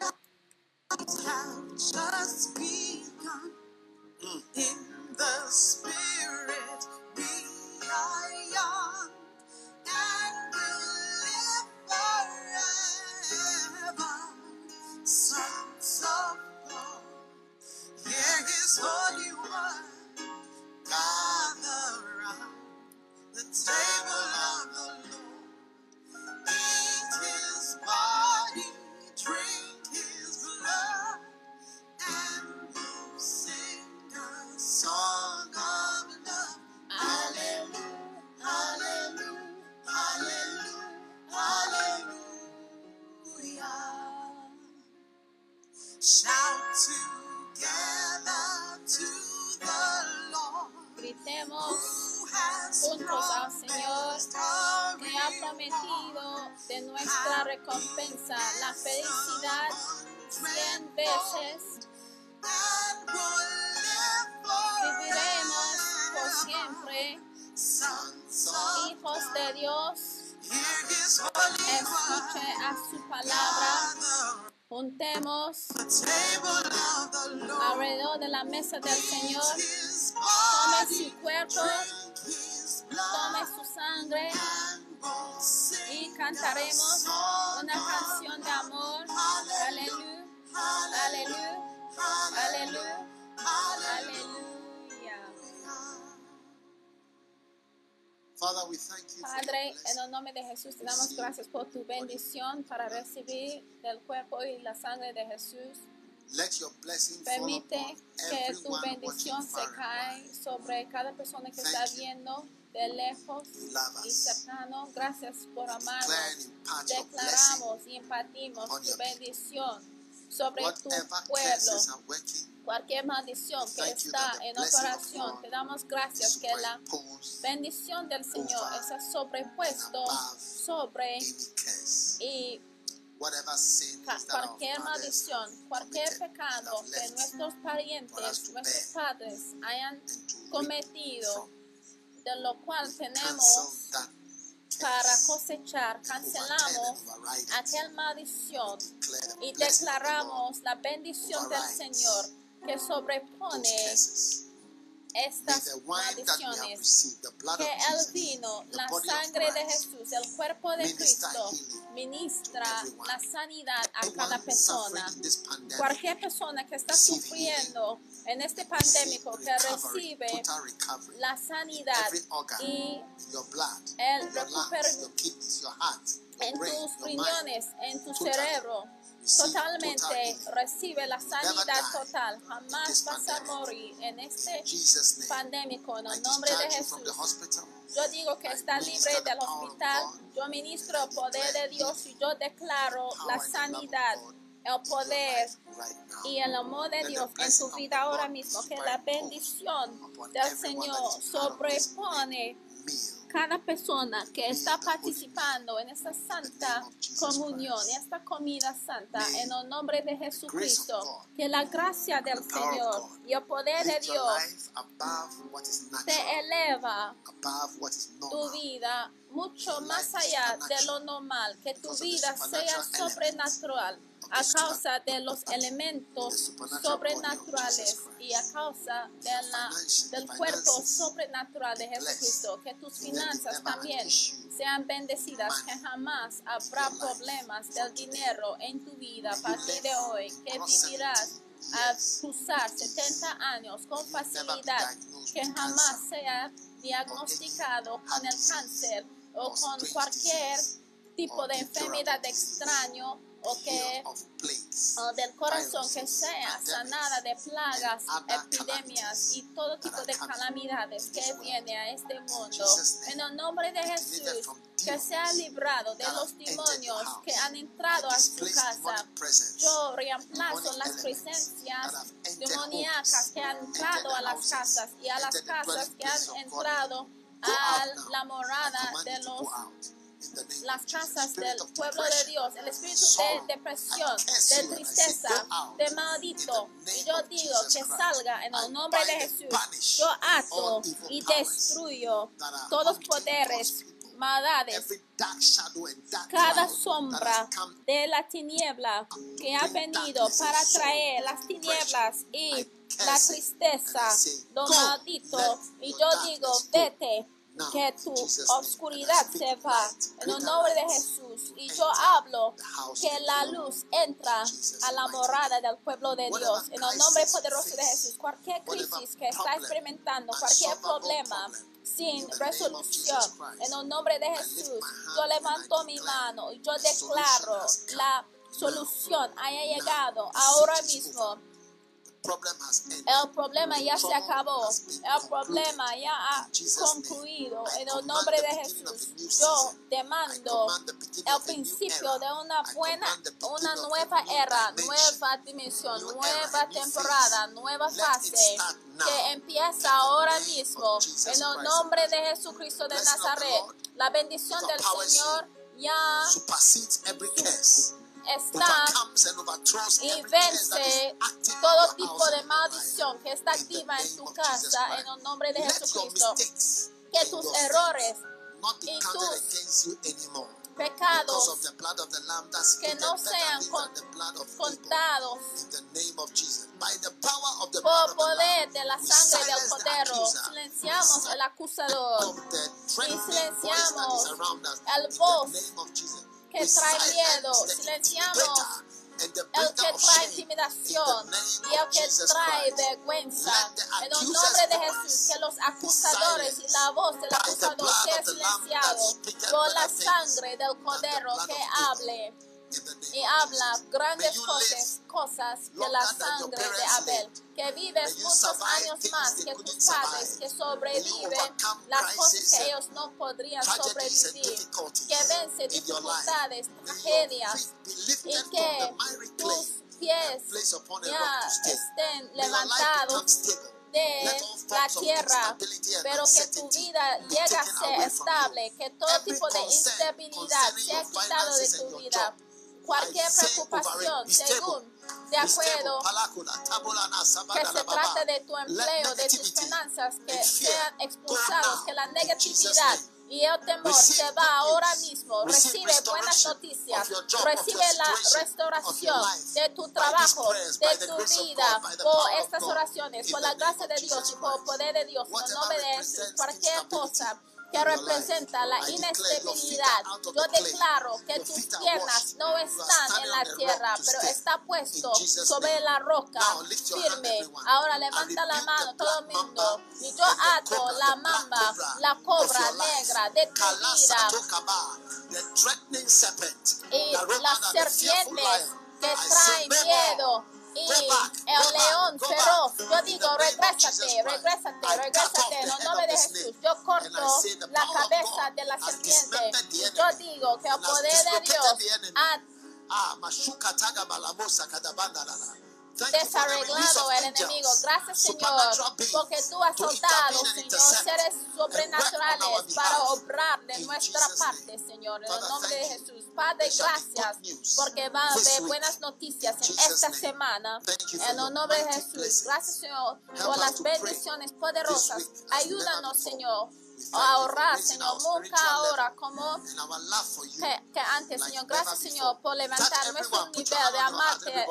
[SPEAKER 2] I have just begun. In the spirit, we are young and will live forever. Sons of God, hear His holy word, gather round the table of the Lord. Eat his body,
[SPEAKER 1] Señor que ha prometido de nuestra recompensa la felicidad cien veces. Viviremos por siempre, hijos de Dios. Escuche a su palabra. Juntemos alrededor de la mesa del Señor. Tome su cuerpo, cantaremos una canción de amor. Aleluya, aleluya, aleluya, aleluya. Padre, en el nombre de Jesús te damos gracias por tu bendición para recibir del cuerpo y la sangre de Jesús.
[SPEAKER 2] Let your blessing fall
[SPEAKER 1] Permite que tu bendición se
[SPEAKER 2] wide.
[SPEAKER 1] sobre cada persona que
[SPEAKER 2] Thank
[SPEAKER 1] está viendo de lejos y cercano. Gracias por amarnos. Declaramos y impartimos tu bendición sobre tu pueblo. Cualquier maldición que está en operación, te damos gracias que la bendición del Señor está sobrepuesto sobre y cualquier maldición, cualquier pecado que nuestros parientes, nuestros padres hayan cometido. De lo cual tenemos para cosechar, cancelamos aquel maldición y declaramos la bendición del Señor que sobrepone estas maldiciones. Que el vino, la sangre de Jesús, el cuerpo de Cristo, ministra la sanidad a cada persona. Cualquier persona que está sufriendo en este pandémico, que recibe la sanidad y el recupero- en tus riñones, en tu cerebro, totalmente recibe la sanidad total. Jamás vas a morir en este pandémico, en el nombre de Jesús. Yo digo que está libre del hospital. Yo ministro el poder de Dios y yo declaro la sanidad, el poder y el amor de Dios en tu
[SPEAKER 2] of
[SPEAKER 1] vida ahora mismo. Que la bendición del Señor sobrepone. Cada persona que está participando en esta santa comunión, esta comida santa, en el nombre de Jesucristo, que la gracia del Señor y el poder de Dios
[SPEAKER 2] life above what is
[SPEAKER 1] te eleva tu vida mucho más allá de lo normal, que tu vida sea sobrenatural a causa de los elementos sobrenaturales y a causa del cuerpo sobrenatural de. Jesucristo, que tus finanzas también sean bendecidas, que jamás habrá problemas del dinero en tu vida a partir de hoy, que vivirás
[SPEAKER 2] 70
[SPEAKER 1] a cruzar
[SPEAKER 2] with ease.
[SPEAKER 1] 70 años con facilidad, que jamás sea diagnosticado con el cáncer o con cualquier tipo de enfermedad extraño o que o del corazón que sea sanada de plagas, epidemias y todo tipo de calamidades que viene a este mundo. En el nombre de Jesús, que sea librado de los demonios que han entrado a su casa. Yo reemplazo las presencias demoníacas que han entrado a las casas y a las casas que han entrado a la morada de los las casas del pueblo de Dios, el espíritu de depresión, de tristeza,
[SPEAKER 2] "Go out
[SPEAKER 1] de maldito. Y yo digo que salga en el nombre de Jesús. Yo ato y destruyo todos poderes, maldades, cada sombra de la tiniebla que ha venido para traer las tinieblas y la tristeza, lo maldito. Y yo digo, vete, que tu oscuridad se va en el nombre de Jesús. Y yo hablo que la luz entra a la morada del pueblo de Dios en el nombre poderoso de Jesús. Cualquier crisis que está experimentando, cualquier problema sin resolución, en el nombre de Jesús, yo levanto mi mano y yo declaro la solución haya llegado ahora mismo. El problema ya se acabó. El problema ya ha concluido. En el nombre de Jesús, yo demando el principio de una buena, una nueva era, nueva dimensión, nueva temporada, nueva fase que empieza ahora mismo. En el nombre de Jesucristo de Nazaret, la bendición del Señor ya
[SPEAKER 2] overthrows
[SPEAKER 1] y vence todo tipo de maldición que está activa en tu casa en el nombre de Jesucristo. Que tus errores, y tus pecados que no sean
[SPEAKER 2] things
[SPEAKER 1] con-
[SPEAKER 2] than the blood of Abel.
[SPEAKER 1] contados
[SPEAKER 2] In the name of Jesus. By the
[SPEAKER 1] que trae miedo, silenciamos el que trae intimidación y el que trae vergüenza. En el nombre de Jesús, que los acusadores y la voz del acusador sea silenciado por la sangre del Cordero que hable y habla grandes cosas, cosas
[SPEAKER 2] de
[SPEAKER 1] la sangre de Abel. Que vives muchos años más que tus padres, que sobreviven las cosas que ellos no podrían sobrevivir, que vence dificultades, tragedias y que tus pies ya estén levantados de la tierra, pero que tu vida llegue a ser estable, que todo tipo de instabilidad sea quitado de tu vida cualquier preocupación, según de acuerdo que se trate de tu empleo, de tus finanzas, que sean expulsados, que la negatividad y el temor se va ahora mismo. Recibe buenas noticias. Recibe la restauración de tu trabajo, de tu vida, por estas oraciones, por la gracia de Dios y por el poder de Dios. En nombre de Jesús, cualquier cosa que representa la inestabilidad. Yo declaro que tus piernas no están en la tierra, pero está puesto sobre la roca firme. Ahora levanta la mano todo el mundo. Y yo ato la mamba, la cobra negra de tu vida. y las serpientes que traen miedo y el león
[SPEAKER 2] cerró.
[SPEAKER 1] Yo digo, regrésate, regrésate, regrésate, en el nombre de Jesús. Yo corto la cabeza de la serpiente. Yo digo que el poder de Dios ha...
[SPEAKER 2] Ah,
[SPEAKER 1] desarreglado el enemigo. Gracias, Señor, porque tú has soltado, Señor, seres sobrenaturales para obrar de nuestra parte, Señor, en el nombre de Jesús. Padre, gracias, porque va a haber buenas noticias en esta semana. En el nombre de Jesús. Gracias, Señor, por las bendiciones poderosas. Ayúdanos, Señor ahorrar, Señor, nunca ahora como que, que, antes, Señor. Gracias, Señor, por levantar nuestro nivel de amarte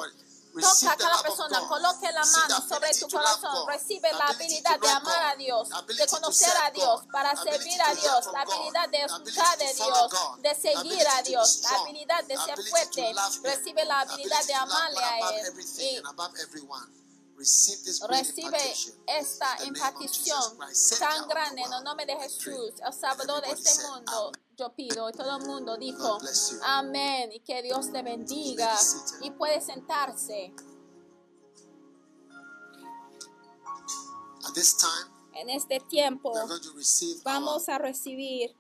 [SPEAKER 1] Toca a cada persona, coloque la mano sobre tu corazón, recibe la habilidad de amar a Dios, de conocer a Dios, para servir a Dios, la habilidad de escuchar de Dios, de seguir a Dios, la habilidad de ser fuerte, recibe la habilidad de amarle a Él. Y Recibe esta impartición tan grande en el nombre de Jesús, el Salvador de este mundo yo pido. Y todo el mundo dijo, amén y que Dios te bendiga. Y puede sentarse. en este tiempo vamos a recibir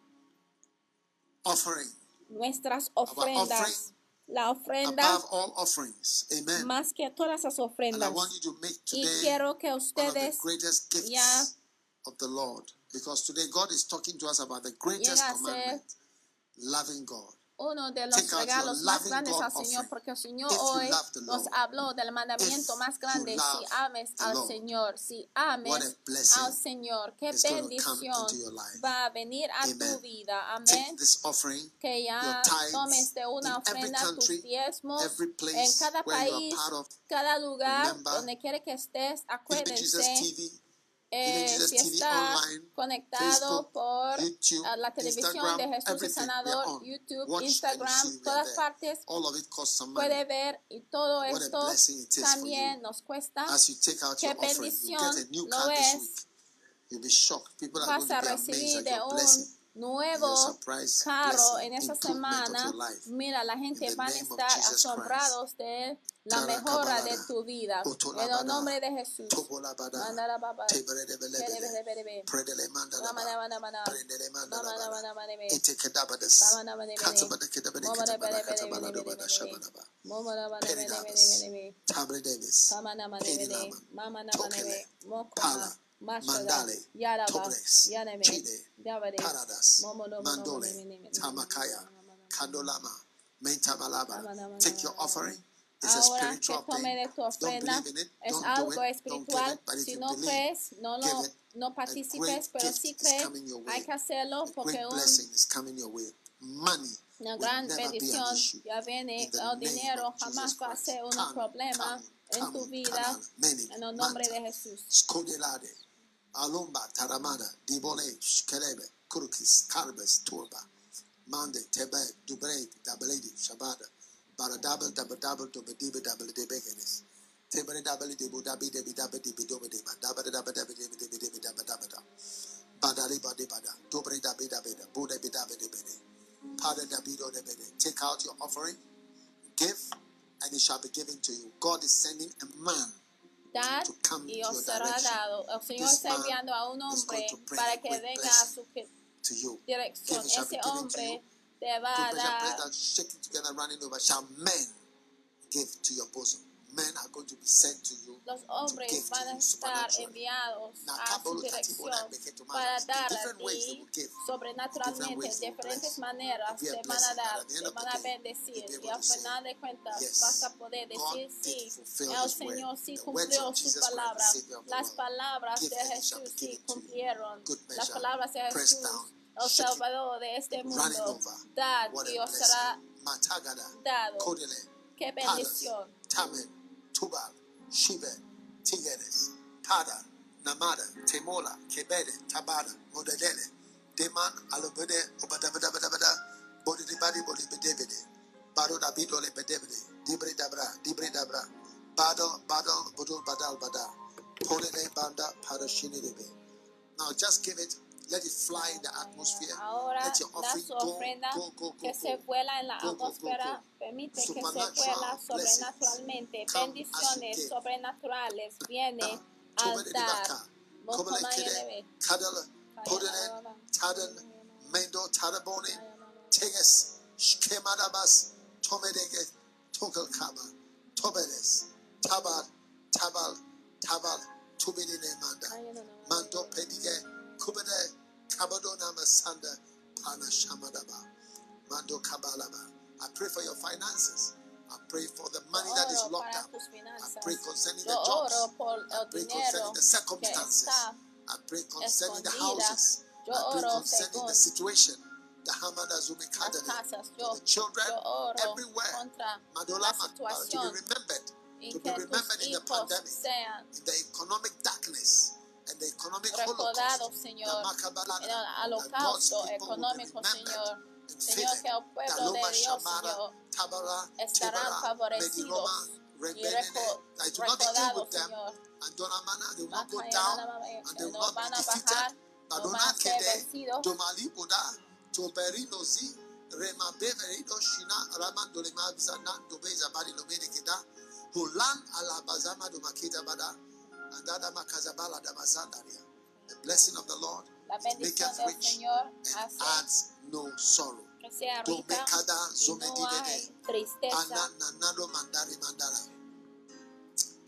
[SPEAKER 1] nuestras ofrendas la ofrenda más que todas las ofrendas. y quiero que ustedes ya
[SPEAKER 2] Because today God is talking to us about the greatest commandment, loving God.
[SPEAKER 1] Uno de los
[SPEAKER 2] Take
[SPEAKER 1] regalos más grandes al Señor, porque el Señor hoy nos habló del mandamiento más grande, si ames al
[SPEAKER 2] Lord,
[SPEAKER 1] Señor, si ames al Señor, qué bendición va a venir a
[SPEAKER 2] Amen.
[SPEAKER 1] tu
[SPEAKER 2] vida,
[SPEAKER 1] amén. Que ya
[SPEAKER 2] tithes,
[SPEAKER 1] tomes de una ofrenda
[SPEAKER 2] country, tus diezmos
[SPEAKER 1] en cada país,
[SPEAKER 2] of,
[SPEAKER 1] cada lugar,
[SPEAKER 2] remember,
[SPEAKER 1] donde quiera que estés, acuérdense eh, si está
[SPEAKER 2] online,
[SPEAKER 1] conectado
[SPEAKER 2] Facebook,
[SPEAKER 1] por
[SPEAKER 2] YouTube,
[SPEAKER 1] ah, la televisión de Jesús Sanador, YouTube,
[SPEAKER 2] Watch
[SPEAKER 1] Instagram, todas partes puede ver y todo esto también nos cuesta. Qué bendición lo es. Vas a recibir de un nuevo carro en
[SPEAKER 2] esta
[SPEAKER 1] semana, mira, la gente va a estar asombrados de la mejora de tu vida. En el nombre de Jesús.
[SPEAKER 2] Pala.
[SPEAKER 1] Ah.
[SPEAKER 2] Mandale, Tobles, Chile, Paradas, Mandole, Tamakaya, Kandolama, Mentamalaba. Take your offering.
[SPEAKER 1] Ahora es algo espiritual. No lo no participes, pero si crees, hay que hacerlo porque un, gran bendición. ya jamás va a ser un problema en tu vida. En el nombre de Jesús.
[SPEAKER 2] Alumba, Taramana, Dibone, Shkelebe, Kurkis, Karbes, Turba, Mande, Tebe, Dubre, Dabledi Shabada, Baradabel, Dabadabel, Dobedibe, Dabeledebegenes, Tebere, Dabele, Debu, Dabi, Debi, Dabi, Debi, Dobe, Deba, Dabba, Dabba, Dabba, Debi, Debi, Debi, Dabba, Dabba, Dabba, Badari, Badi, Bada, Dobre, Dabi, Dabi, Dabu, Debi, Dabi, Debi, Pada, Dabi, Do, Debi, Take out your offering, give, and it shall be given to you. God is sending a man
[SPEAKER 1] Dad y os será dado. El Señor está enviando a un hombre para que venga a su dirección. Ese hombre te va a dar. Los hombres van a estar enviados a su dirección para dar
[SPEAKER 2] y
[SPEAKER 1] sobrenaturalmente,
[SPEAKER 2] de
[SPEAKER 1] diferentes maneras, te van a dar, te van a bendecir. Y al final de cuentas vas a poder decir sí, el Señor sí cumplió su palabra. Las palabras de Jesús sí cumplieron. Las palabras de Jesús el Salvador de este mundo. Dad y os será dado. Qué bendición.
[SPEAKER 2] Tubal, Shibe, Tigeres, Pada, Namada, Temola, Kebede, Tabada, Modedele, Deman, Alobede, Obadabadabada, Bodibadi, Bodibedebede, Bado Dabido Lebedebede, Dibre Dabra, Dibre Dabra, Bado, Bado, Bodul Badal Bada, Polene Banda, Parashinidebe. Now just give it, let it fly in the atmosphere.
[SPEAKER 1] Ahora
[SPEAKER 2] let your offering
[SPEAKER 1] su
[SPEAKER 2] go,
[SPEAKER 1] ofrenda
[SPEAKER 2] go, go, go,
[SPEAKER 1] que
[SPEAKER 2] go.
[SPEAKER 1] se vuela en la
[SPEAKER 2] Go, go, go,
[SPEAKER 1] atmósfera,
[SPEAKER 2] go.
[SPEAKER 1] permite que se vuela sobrenaturalmente.
[SPEAKER 2] come as you
[SPEAKER 1] Bendiciones sobrenaturales vienen al dar.
[SPEAKER 2] Dibaka, Kobele Kede, Kadala, Podele, Tadan, Mendo, Tadabone, Teges, Shkemadabas, Tomedege, Tokel Kaba, Tobeles, Tabal, Tabal, Tabal, Tubidine Manda, Mando Pedige, Kubede, Kabadona Masanda, Pana Shamadaba, Mando Kabalaba. I pray for your finances. I pray for the money that is locked up. I pray concerning the jobs. I pray concerning the circumstances. I pray concerning the houses. I pray concerning the situation. The Hamada Zumi
[SPEAKER 1] las
[SPEAKER 2] Kadene.
[SPEAKER 1] casas.
[SPEAKER 2] For
[SPEAKER 1] Yo,
[SPEAKER 2] the children everywhere. Madola
[SPEAKER 1] la
[SPEAKER 2] Ma- uh, to be remembered. To be remembered in the pandemic. In the economic darkness recordado,
[SPEAKER 1] Señor, en el holocausto económico, Señor. Señor, que el pueblo de Dios, Señor, estarán favorecidos y
[SPEAKER 2] recordado,
[SPEAKER 1] Señor. No van a bajar, no van a ser vencidos.
[SPEAKER 2] Rema beverido shina ramando le mabza nando beza bari lo mene keda. Hulan ala bazama do makeda bada. The blessing of the Lord make
[SPEAKER 1] us
[SPEAKER 2] rich and adds no sorrow.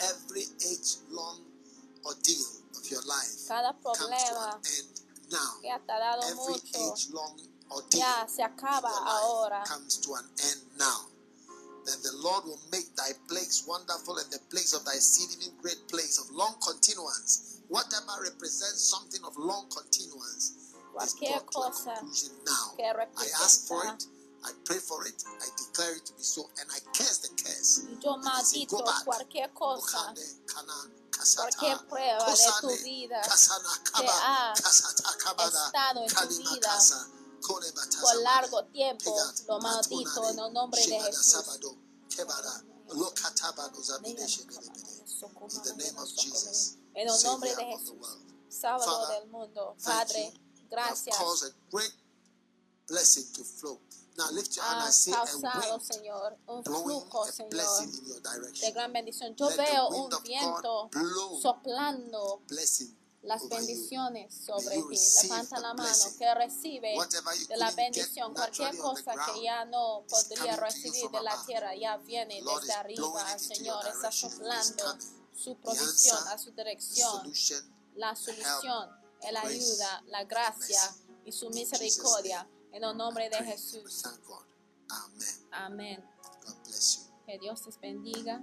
[SPEAKER 2] Every age long ordeal of your life
[SPEAKER 1] Cada
[SPEAKER 2] comes to an end now. Every age long ordeal
[SPEAKER 1] ya se acaba of
[SPEAKER 2] your life
[SPEAKER 1] ahora.
[SPEAKER 2] comes to an end now. Then the Lord will make thy plagues wonderful and the plagues of thy seed even great plagues of long continuance. Whatever represents something of long continuance is brought to a conclusion now. I ask for it, I pray for it, I declare it to be so, and I curse the curse.
[SPEAKER 1] yo
[SPEAKER 2] And I say,
[SPEAKER 1] maldito cualquier cosa, cualquier prueba de tu vida? que ha estado en tu vida.
[SPEAKER 2] Kasa, Kone, Batasa,
[SPEAKER 1] por largo tiempo. Lo
[SPEAKER 2] maldijo
[SPEAKER 1] en el nombre de Jesús. En el nombre de Jesús,
[SPEAKER 2] sábado
[SPEAKER 1] del mundo. Padre, gracias.
[SPEAKER 2] Blessing to flow. Now lift your hand and
[SPEAKER 1] ah,
[SPEAKER 2] say,
[SPEAKER 1] causado, Señor, un flujo, Señor, de gran bendición. Yo veo un viento soplando las bendiciones sobre ti. Levanta la mano que recibe de la bendición. Cualquier cosa que ya no podría recibir de la tierra ya viene desde arriba.
[SPEAKER 2] El
[SPEAKER 1] Señor está soplando su provisión a su dirección, la solución, la ayuda, la gracia y su misericordia. En el nombre de Jesús. Amén. Que Dios les bendiga.